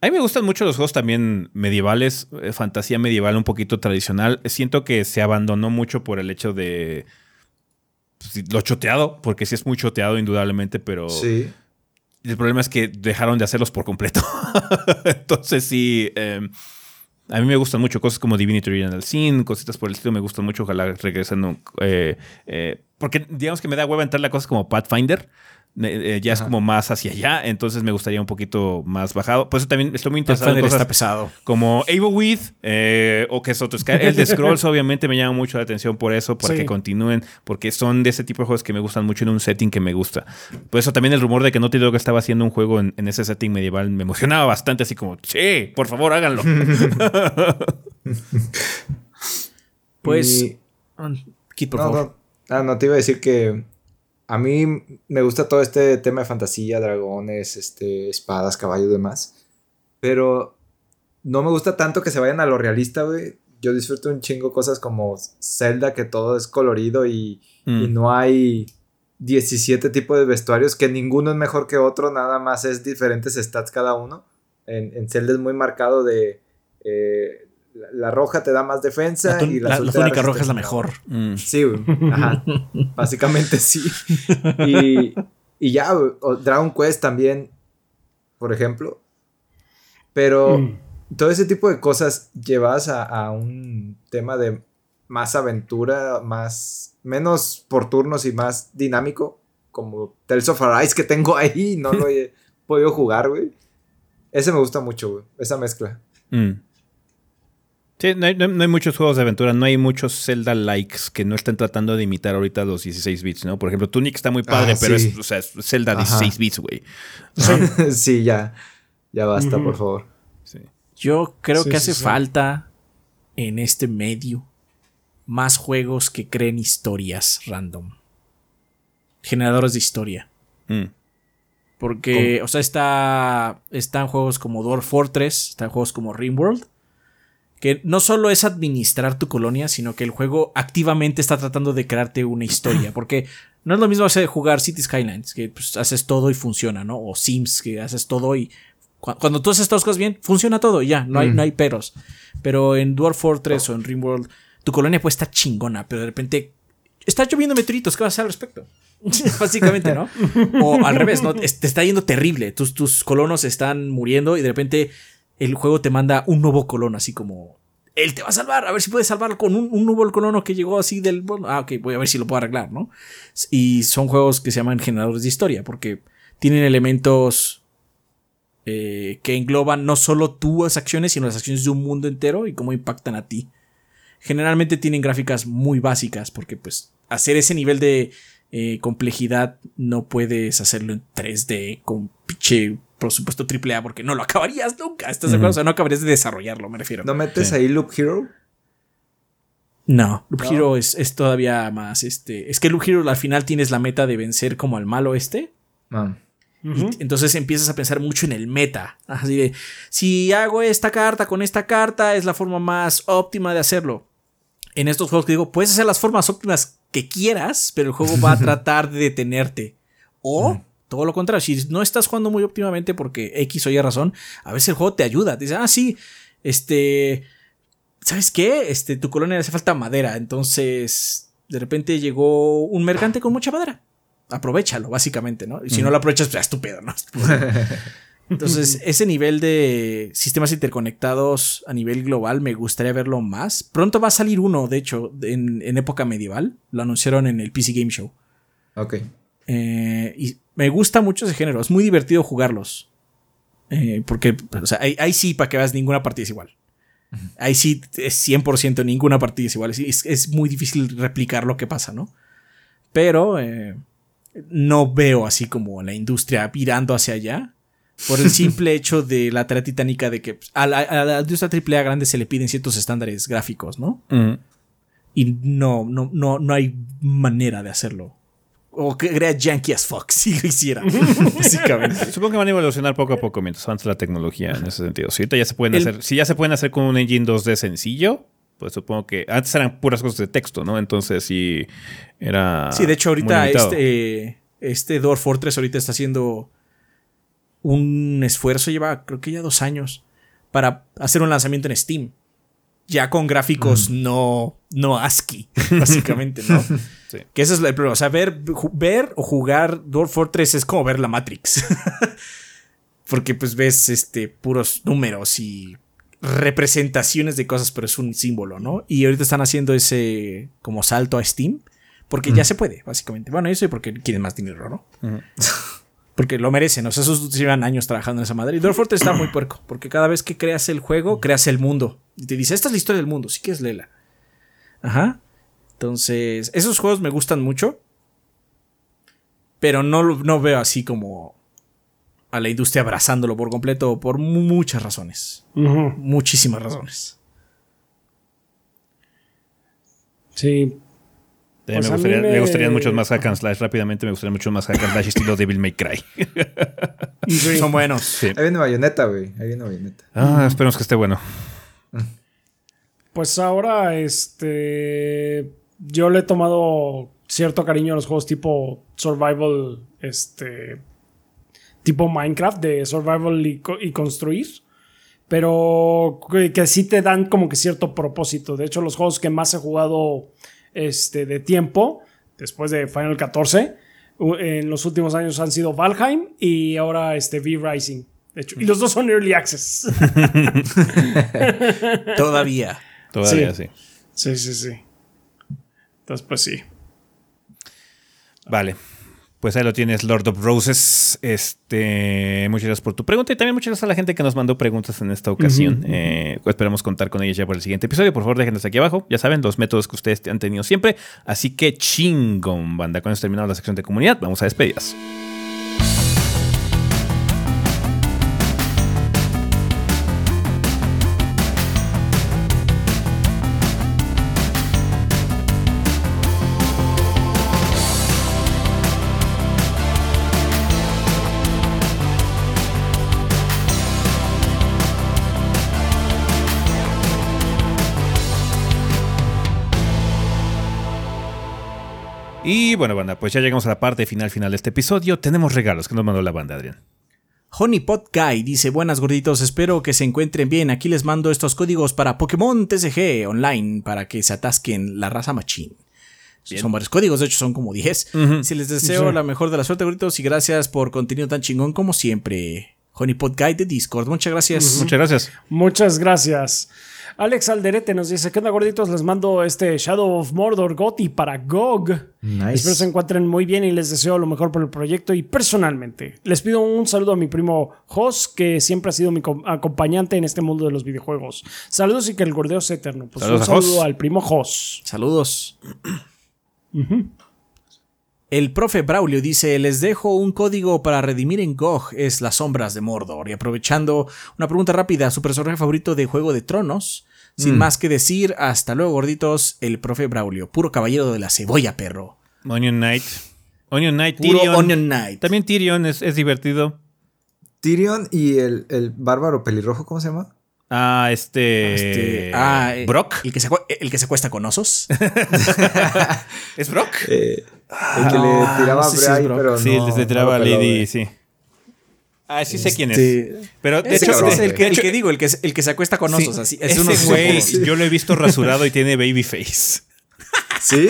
A mí me gustan mucho los juegos también medievales, eh, fantasía medieval un poquito tradicional. Siento que se abandonó mucho por el hecho de lo choteado, porque sí es muy choteado indudablemente, pero sí. el problema es que dejaron de hacerlos por completo. (laughs) Entonces sí, em, a mí me gustan mucho cosas como Divinity Original Sin, cositas por el estilo me gustan mucho, ojalá regresen. Eh, eh, porque digamos que me da hueva entrar a cosas como Pathfinder. Eh, ya es como más hacia allá, entonces me gustaría un poquito más bajado. Por eso también estoy muy interesado en cosas está pesado. como Able With eh, o que es otro El de Scrolls (laughs) obviamente me llama mucho la atención por eso, para que continúen, porque son de ese tipo de juegos que me gustan mucho en un setting que me gusta. Por eso también el rumor de que no te digo que estaba haciendo un juego en, ese setting medieval me emocionaba bastante, así como, sí, por favor háganlo. (laughs) pues, por favor. Ah, no, te iba a decir que a mí me gusta todo este tema de fantasía, dragones, este, espadas, caballos y demás. Pero no me gusta tanto que se vayan a lo realista, güey. Yo disfruto un chingo cosas como Zelda, que todo es colorido y, mm. no hay 17 tipos de vestuarios, que ninguno es mejor que otro, nada más es diferentes stats cada uno. En, en Zelda es muy marcado de eh, la, roja te da más defensa y la, la, túnica roja es la mejor. Mm. Sí, Ajá. (laughs) Básicamente sí. (laughs) Y, y ya, Dragon Quest también, por ejemplo. Pero mm. todo ese tipo de cosas llevas a, un tema de más aventura, más menos por turnos y más dinámico, como Tales of Arise que tengo (laughs) ahí, no lo he podido jugar, güey. Ese me gusta mucho, güey, esa mezcla. Mm. Sí, no hay, muchos juegos de aventura, no hay muchos Zelda likes que no estén tratando de imitar ahorita los 16 bits, ¿no? Por ejemplo, Tunic está muy padre, ah, pero es, o sea, Zelda 16 bits, güey. (laughs) sí, ya. Ya basta, por favor. Yo creo que hace falta en este medio más juegos que creen historias random. Generadores de historia. Mm. Porque, o sea, está, están juegos como Dwarf Fortress, están juegos como Rimworld que no solo es administrar tu colonia, sino que el juego activamente está tratando de crearte una historia, (clears throat) porque no es lo mismo hacer jugar Cities Skylines, que pues, haces todo y funciona, ¿no? O Sims, que haces todo y cuando tú haces todas las cosas bien, funciona todo, ya, no hay, no hay peros. Pero en Dwarf Fortress o en Rimworld, tu colonia puede estar chingona, pero de repente está lloviendo meteoritos, ¿qué vas a hacer al respecto? (laughs) Básicamente, ¿no? (laughs) O al revés, ¿no? Te está yendo terrible, tus, tus colonos están muriendo y de repente el juego te manda un nuevo colono, así como. Él te va a salvar, a ver si puedes salvarlo con un, nuevo colono que llegó así del. Ah, ok, voy a ver si lo puedo arreglar, ¿no? Y son juegos que se llaman generadores de historia, porque tienen elementos eh, que engloban no solo tus acciones, sino las acciones de un mundo entero y cómo impactan a ti. Generalmente tienen gráficas muy básicas, porque pues hacer ese nivel de eh, complejidad no puedes hacerlo en 3D con pinche por supuesto AAA porque no lo acabarías nunca. ¿Estás de acuerdo? O sea, no acabarías de desarrollarlo, me refiero. ¿No metes ahí Loop Hero? No, Loop Hero es, es, todavía más este. Es que Loop Hero al final tienes la meta de vencer como al malo este. Ah. Y entonces empiezas a pensar mucho en el meta. Así de, si hago esta carta con esta carta, es la forma más óptima de hacerlo. En estos juegos que digo, puedes hacer las formas óptimas que quieras, pero el juego va a (laughs) tratar de detenerte. O todo lo contrario, si no estás jugando muy óptimamente porque X o Y razón, a veces el juego te ayuda. Te dice, ah, sí, este, ¿sabes qué? Este, tu colonia le hace falta madera. Entonces, de repente llegó un mercante con mucha madera aprovechalo, básicamente, ¿no? Y si no lo aprovechas, pues estúpido, ¿no? (laughs) Entonces, (laughs) ese nivel de sistemas interconectados a nivel global me gustaría verlo más. Pronto va a salir uno, de hecho, en, época medieval. Lo anunciaron en el PC Game Show. Ok. Eh, y me gusta mucho ese género. Es muy divertido jugarlos. Eh, porque, o sea, ahí, sí, para que veas, ninguna partida es igual. Ahí sí es 100% ninguna partida es igual. Es, es, muy difícil replicar lo que pasa, ¿no? Pero eh, no veo así como la industria virando hacia allá. Por el simple (laughs) hecho de la tarea titánica de que pues, a la, industria AAA grande se le piden ciertos estándares gráficos, ¿no? Y no, no, no, no hay manera de hacerlo. O que crea Yankee as fuck (laughs) si lo hiciera. (laughs) básicamente. Supongo que van a evolucionar poco a poco mientras avanza la tecnología en ese sentido. Si ya se pueden hacer, si ya se pueden hacer con un engine 2D sencillo, pues supongo que antes eran puras cosas de texto, ¿no? Entonces sí era. Sí, de hecho, ahorita este, este Dwarf Fortress ahorita está haciendo un esfuerzo, lleva creo que ya dos años, para hacer un lanzamiento en Steam. Ya con gráficos no, no ASCII, (laughs) básicamente, ¿no? sí. Que ese es el problema. O sea, ver, ver o jugar Dwarf Fortress es como ver la Matrix. (laughs) Porque pues ves este puros números y representaciones de cosas, pero es un símbolo, ¿no? Y ahorita están haciendo ese como salto a Steam, porque ya se puede, básicamente. Bueno, eso y porque quieren más dinero, ¿no? (laughs) porque lo merecen, o sea, esos llevan años trabajando en esa madre. Y Dwarf Fortress está muy puerco, porque cada vez que creas el juego, creas el mundo. Y te dice, esta es la historia del mundo, si quieres léela. Ajá. Entonces, esos juegos me gustan mucho, pero no, no veo así como a la industria abrazándolo por completo por muchas razones. Muchísimas razones. Sí. Pues me, gustaría, me... gustarían muchos más hack and slash. Rápidamente me gustaría mucho más hack and slash estilo (laughs) Devil May Cry. Son buenos. Ahí viene bayoneta, güey. Ahí viene bayoneta. Ah, esperemos que esté bueno. Pues ahora, este. Yo le he tomado cierto cariño a los juegos tipo Survival. Este tipo Minecraft de survival y, construir. Pero que, sí te dan como que cierto propósito. De hecho, los juegos que más he jugado este, de tiempo, después de Final 14, en los últimos años han sido Valheim y ahora este V-Rising. De hecho, y los dos son Early Access. (laughs) Todavía. Todavía, sí. Sí, sí, sí. Entonces, pues sí. Vale. Pues ahí lo tienes, Lord of Roses. Este, muchas gracias por tu pregunta y también muchas gracias a la gente que nos mandó preguntas en esta ocasión. Eh, esperamos contar con ellas ya por el siguiente episodio. Por favor, déjenos aquí abajo. Ya saben, los métodos que ustedes han tenido siempre. Así que chingón, banda. Con esto terminamos la sección de comunidad. Vamos a despedidas. Y bueno, banda, pues ya llegamos a la parte final final de este episodio. Tenemos regalos que nos mandó la banda, Adrián. Honeypot Guy dice: Buenas gorditos, espero que se encuentren bien. Aquí les mando estos códigos para Pokémon TCG online para que se atasquen la raza machín. Son varios códigos, de hecho son como 10. Si les deseo la mejor de la suerte, gorditos, y gracias por contenido tan chingón como siempre. Honeypot Guy de Discord, muchas gracias. Muchas gracias. Muchas gracias. Alex Alderete nos dice: ¿Qué onda, gorditos? Les mando este Shadow of Mordor Gotti para GOG. Nice. Espero se encuentren muy bien y les deseo lo mejor por el proyecto. Y personalmente, les pido un saludo a mi primo Jos, que siempre ha sido mi com- acompañante en este mundo de los videojuegos. Saludos y que el gordeo sea eterno. Pues Saludos un a saludo al primo Jos. Saludos. El profe Braulio dice, les dejo un código para redimir en GOG, es Las Sombras de Mordor. Y aprovechando una pregunta rápida, ¿su personaje favorito de Juego de Tronos? Sin más que decir, hasta luego gorditos, el profe Braulio, puro caballero de la cebolla, perro. Onion Knight. Onion Knight, Puro Tyrion. Onion Knight. También Tyrion es, es divertido. Tyrion y el, el bárbaro pelirrojo, ¿cómo se llama? Ah, este. Este, ah, Brock. El que, se, el que se cuesta con osos. (laughs) (laughs) ¿Es Brock? Eh, el que le tiraba no a sé si Bray, pero sí, no, les tiraba a no lo peló, Lady, sí. Ah, sí sé quién es. Este, Pero de ese hecho, es el que, el que digo, el que, el que se acuesta con sí, osos. así, es ese güey, yo lo he visto rasurado y tiene baby face. (laughs) ¿Sí?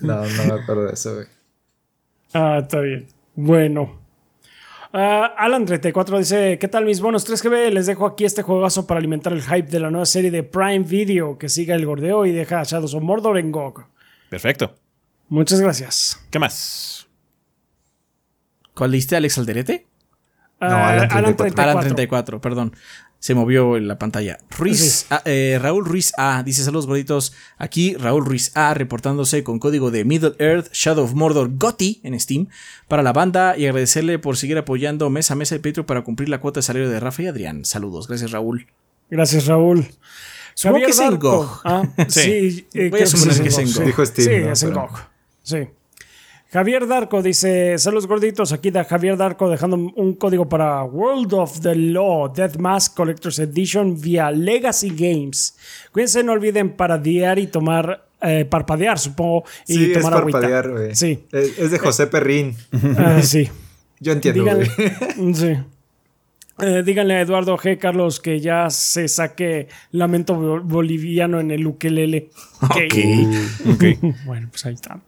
No, no me acuerdo de eso, güey. Ah, está bien. Bueno. Ah, Alan34 dice: ¿Qué tal mis bonos 3GB? Les dejo aquí este juegazo para alimentar el hype de la nueva serie de Prime Video. Que siga el gordeo y deja a Shadows of Mordor en GOG. Perfecto. Muchas gracias. ¿Qué más? ¿Cuál leíste, Alex Alderete? No, Ah, Alan Alan 34. 34. Alan 34, perdón. Se movió en la pantalla. Ruiz, Sí. eh, Raúl Ruiz A dice saludos gorditos. Aquí Raúl Ruiz A reportándose con código de Middle Earth Shadow of Mordor GOTY en Steam para la banda y agradecerle por seguir apoyando mes a mes el Patreon para cumplir la cuota de salario de Rafa y Adrián. Saludos, gracias Raúl. Gracias, Raúl. Supongo que es en. GOG. Ah, (laughs) sí. Sí. eh, Voy a suponer que es en. GOG. Dijo Steam, Sí, ¿no? es en GOG. Sí. Javier Darko dice: Saludos gorditos. Aquí da Javier Darko dejando un código para World of the Law Death Mask Collector's Edition vía Legacy Games. Cuídense, no olviden paradear y tomar. eh, parpadear, supongo. Y Sí, es tomar agüita. parpadear. Sí. Es, es de José Perrín. Ah, sí. (laughs) Yo entiendo, güey. sí. Eh, díganle a Eduardo G. Carlos que ya se saque lamento bo- boliviano en el ukelele. Ok. Ok. (laughs) Bueno, pues ahí está.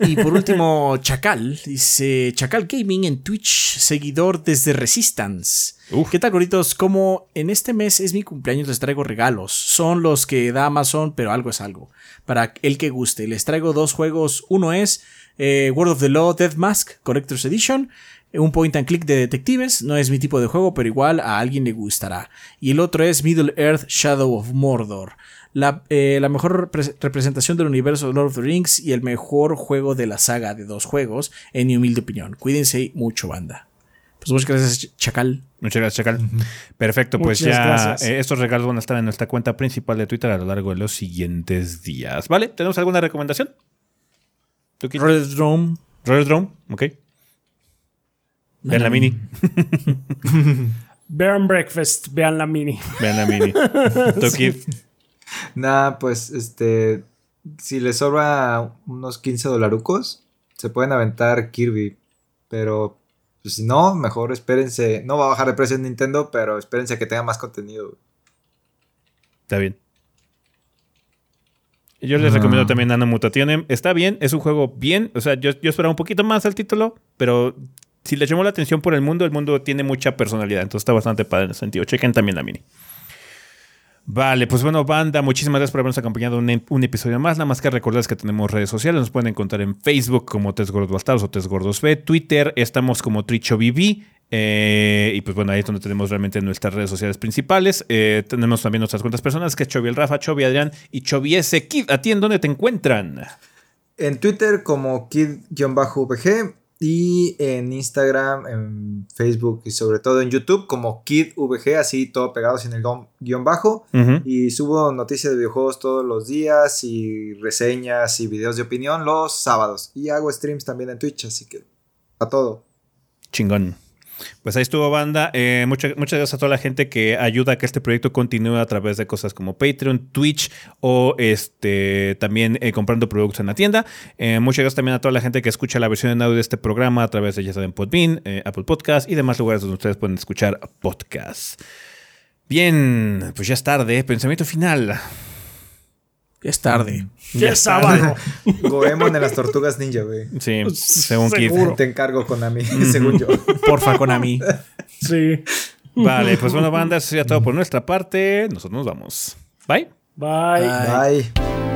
Y por último, Chacal dice Chacal Gaming en Twitch, seguidor desde Resistance. Uf. ¿Qué tal, gorditos? Como en este mes es mi cumpleaños, les traigo regalos. Son los que da Amazon, pero algo es algo. Para el que guste, les traigo dos juegos. Uno es eh, World of the Law Death Mask Collector's Edition. Un point and click de detectives. No es mi tipo de juego, pero igual a alguien le gustará. Y el otro es Middle Earth Shadow of Mordor. La, eh, la mejor repre- representación del universo de Lord of the Rings y el mejor juego de la saga de dos juegos, en mi humilde opinión. Cuídense mucho, banda. Pues muchas gracias, Chacal. Muchas gracias, Chacal. Perfecto, pues Muchas ya eh, estos regalos van a estar en nuestra cuenta principal de Twitter a lo largo de los siguientes días. ¿Vale? ¿Tenemos alguna recomendación? Red Drum. Roller Drone, ok. Vean la mini. (laughs) Bear Breakfast, vean la mini. Vean la mini. ¿Tú, (laughs) Kid? Nah, pues este. Si les sobra unos 15 dolarucos, se pueden aventar Kirby. Pero pues, si no, mejor espérense. No va a bajar de precio en Nintendo, pero espérense a que tenga más contenido. Está bien. Yo les Ah. recomiendo también Nano Mutationem. Está bien, es un juego bien. O sea, yo, yo esperaba un poquito más al título, pero si les llamó la atención por el mundo, el mundo tiene mucha personalidad. Entonces está bastante padre en ese sentido. Chequen también la mini. Vale, pues bueno, banda, muchísimas gracias por habernos acompañado un, un episodio más. Nada más que recordarles que tenemos redes sociales. Nos pueden encontrar en Facebook como Test Gordos o Test Gordos. Twitter estamos como TrichoBB. Eh, y pues bueno, ahí es donde tenemos realmente nuestras redes sociales principales. Eh, tenemos también nuestras cuentas personales, que es Chovy el Rafa, Chovy Adrián y Chovy S. Kid. ¿A ti en dónde te encuentran? En Twitter como kid-vg y en Instagram, en Facebook y sobre todo en YouTube como kidvg, así todo pegado sin el guión- bajo. Y subo noticias de videojuegos todos los días y reseñas y videos de opinión los sábados. Y hago streams también en Twitch, así que a todo. Chingón. Pues ahí estuvo banda. Eh, muchas, muchas gracias a toda la gente que ayuda a que este proyecto continúe a través de cosas como Patreon, Twitch o este también eh, comprando productos en la tienda. Eh, muchas gracias también a toda la gente que escucha la versión en audio de este programa a través de ya saben Podbean, Apple Podcast y demás lugares donde ustedes pueden escuchar podcasts. Bien, pues ya es tarde. Pensamiento final. Es tarde. Ya es sábado. (laughs) Goemon en las tortugas ninja, güey. Sí, (laughs) según Keith. Seguro. Te encargo con a mí, según yo. Porfa, Konami. (laughs) Sí. Vale, pues bueno, banda, eso sería todo por nuestra parte. Nosotros nos vamos. Bye. Bye. Bye.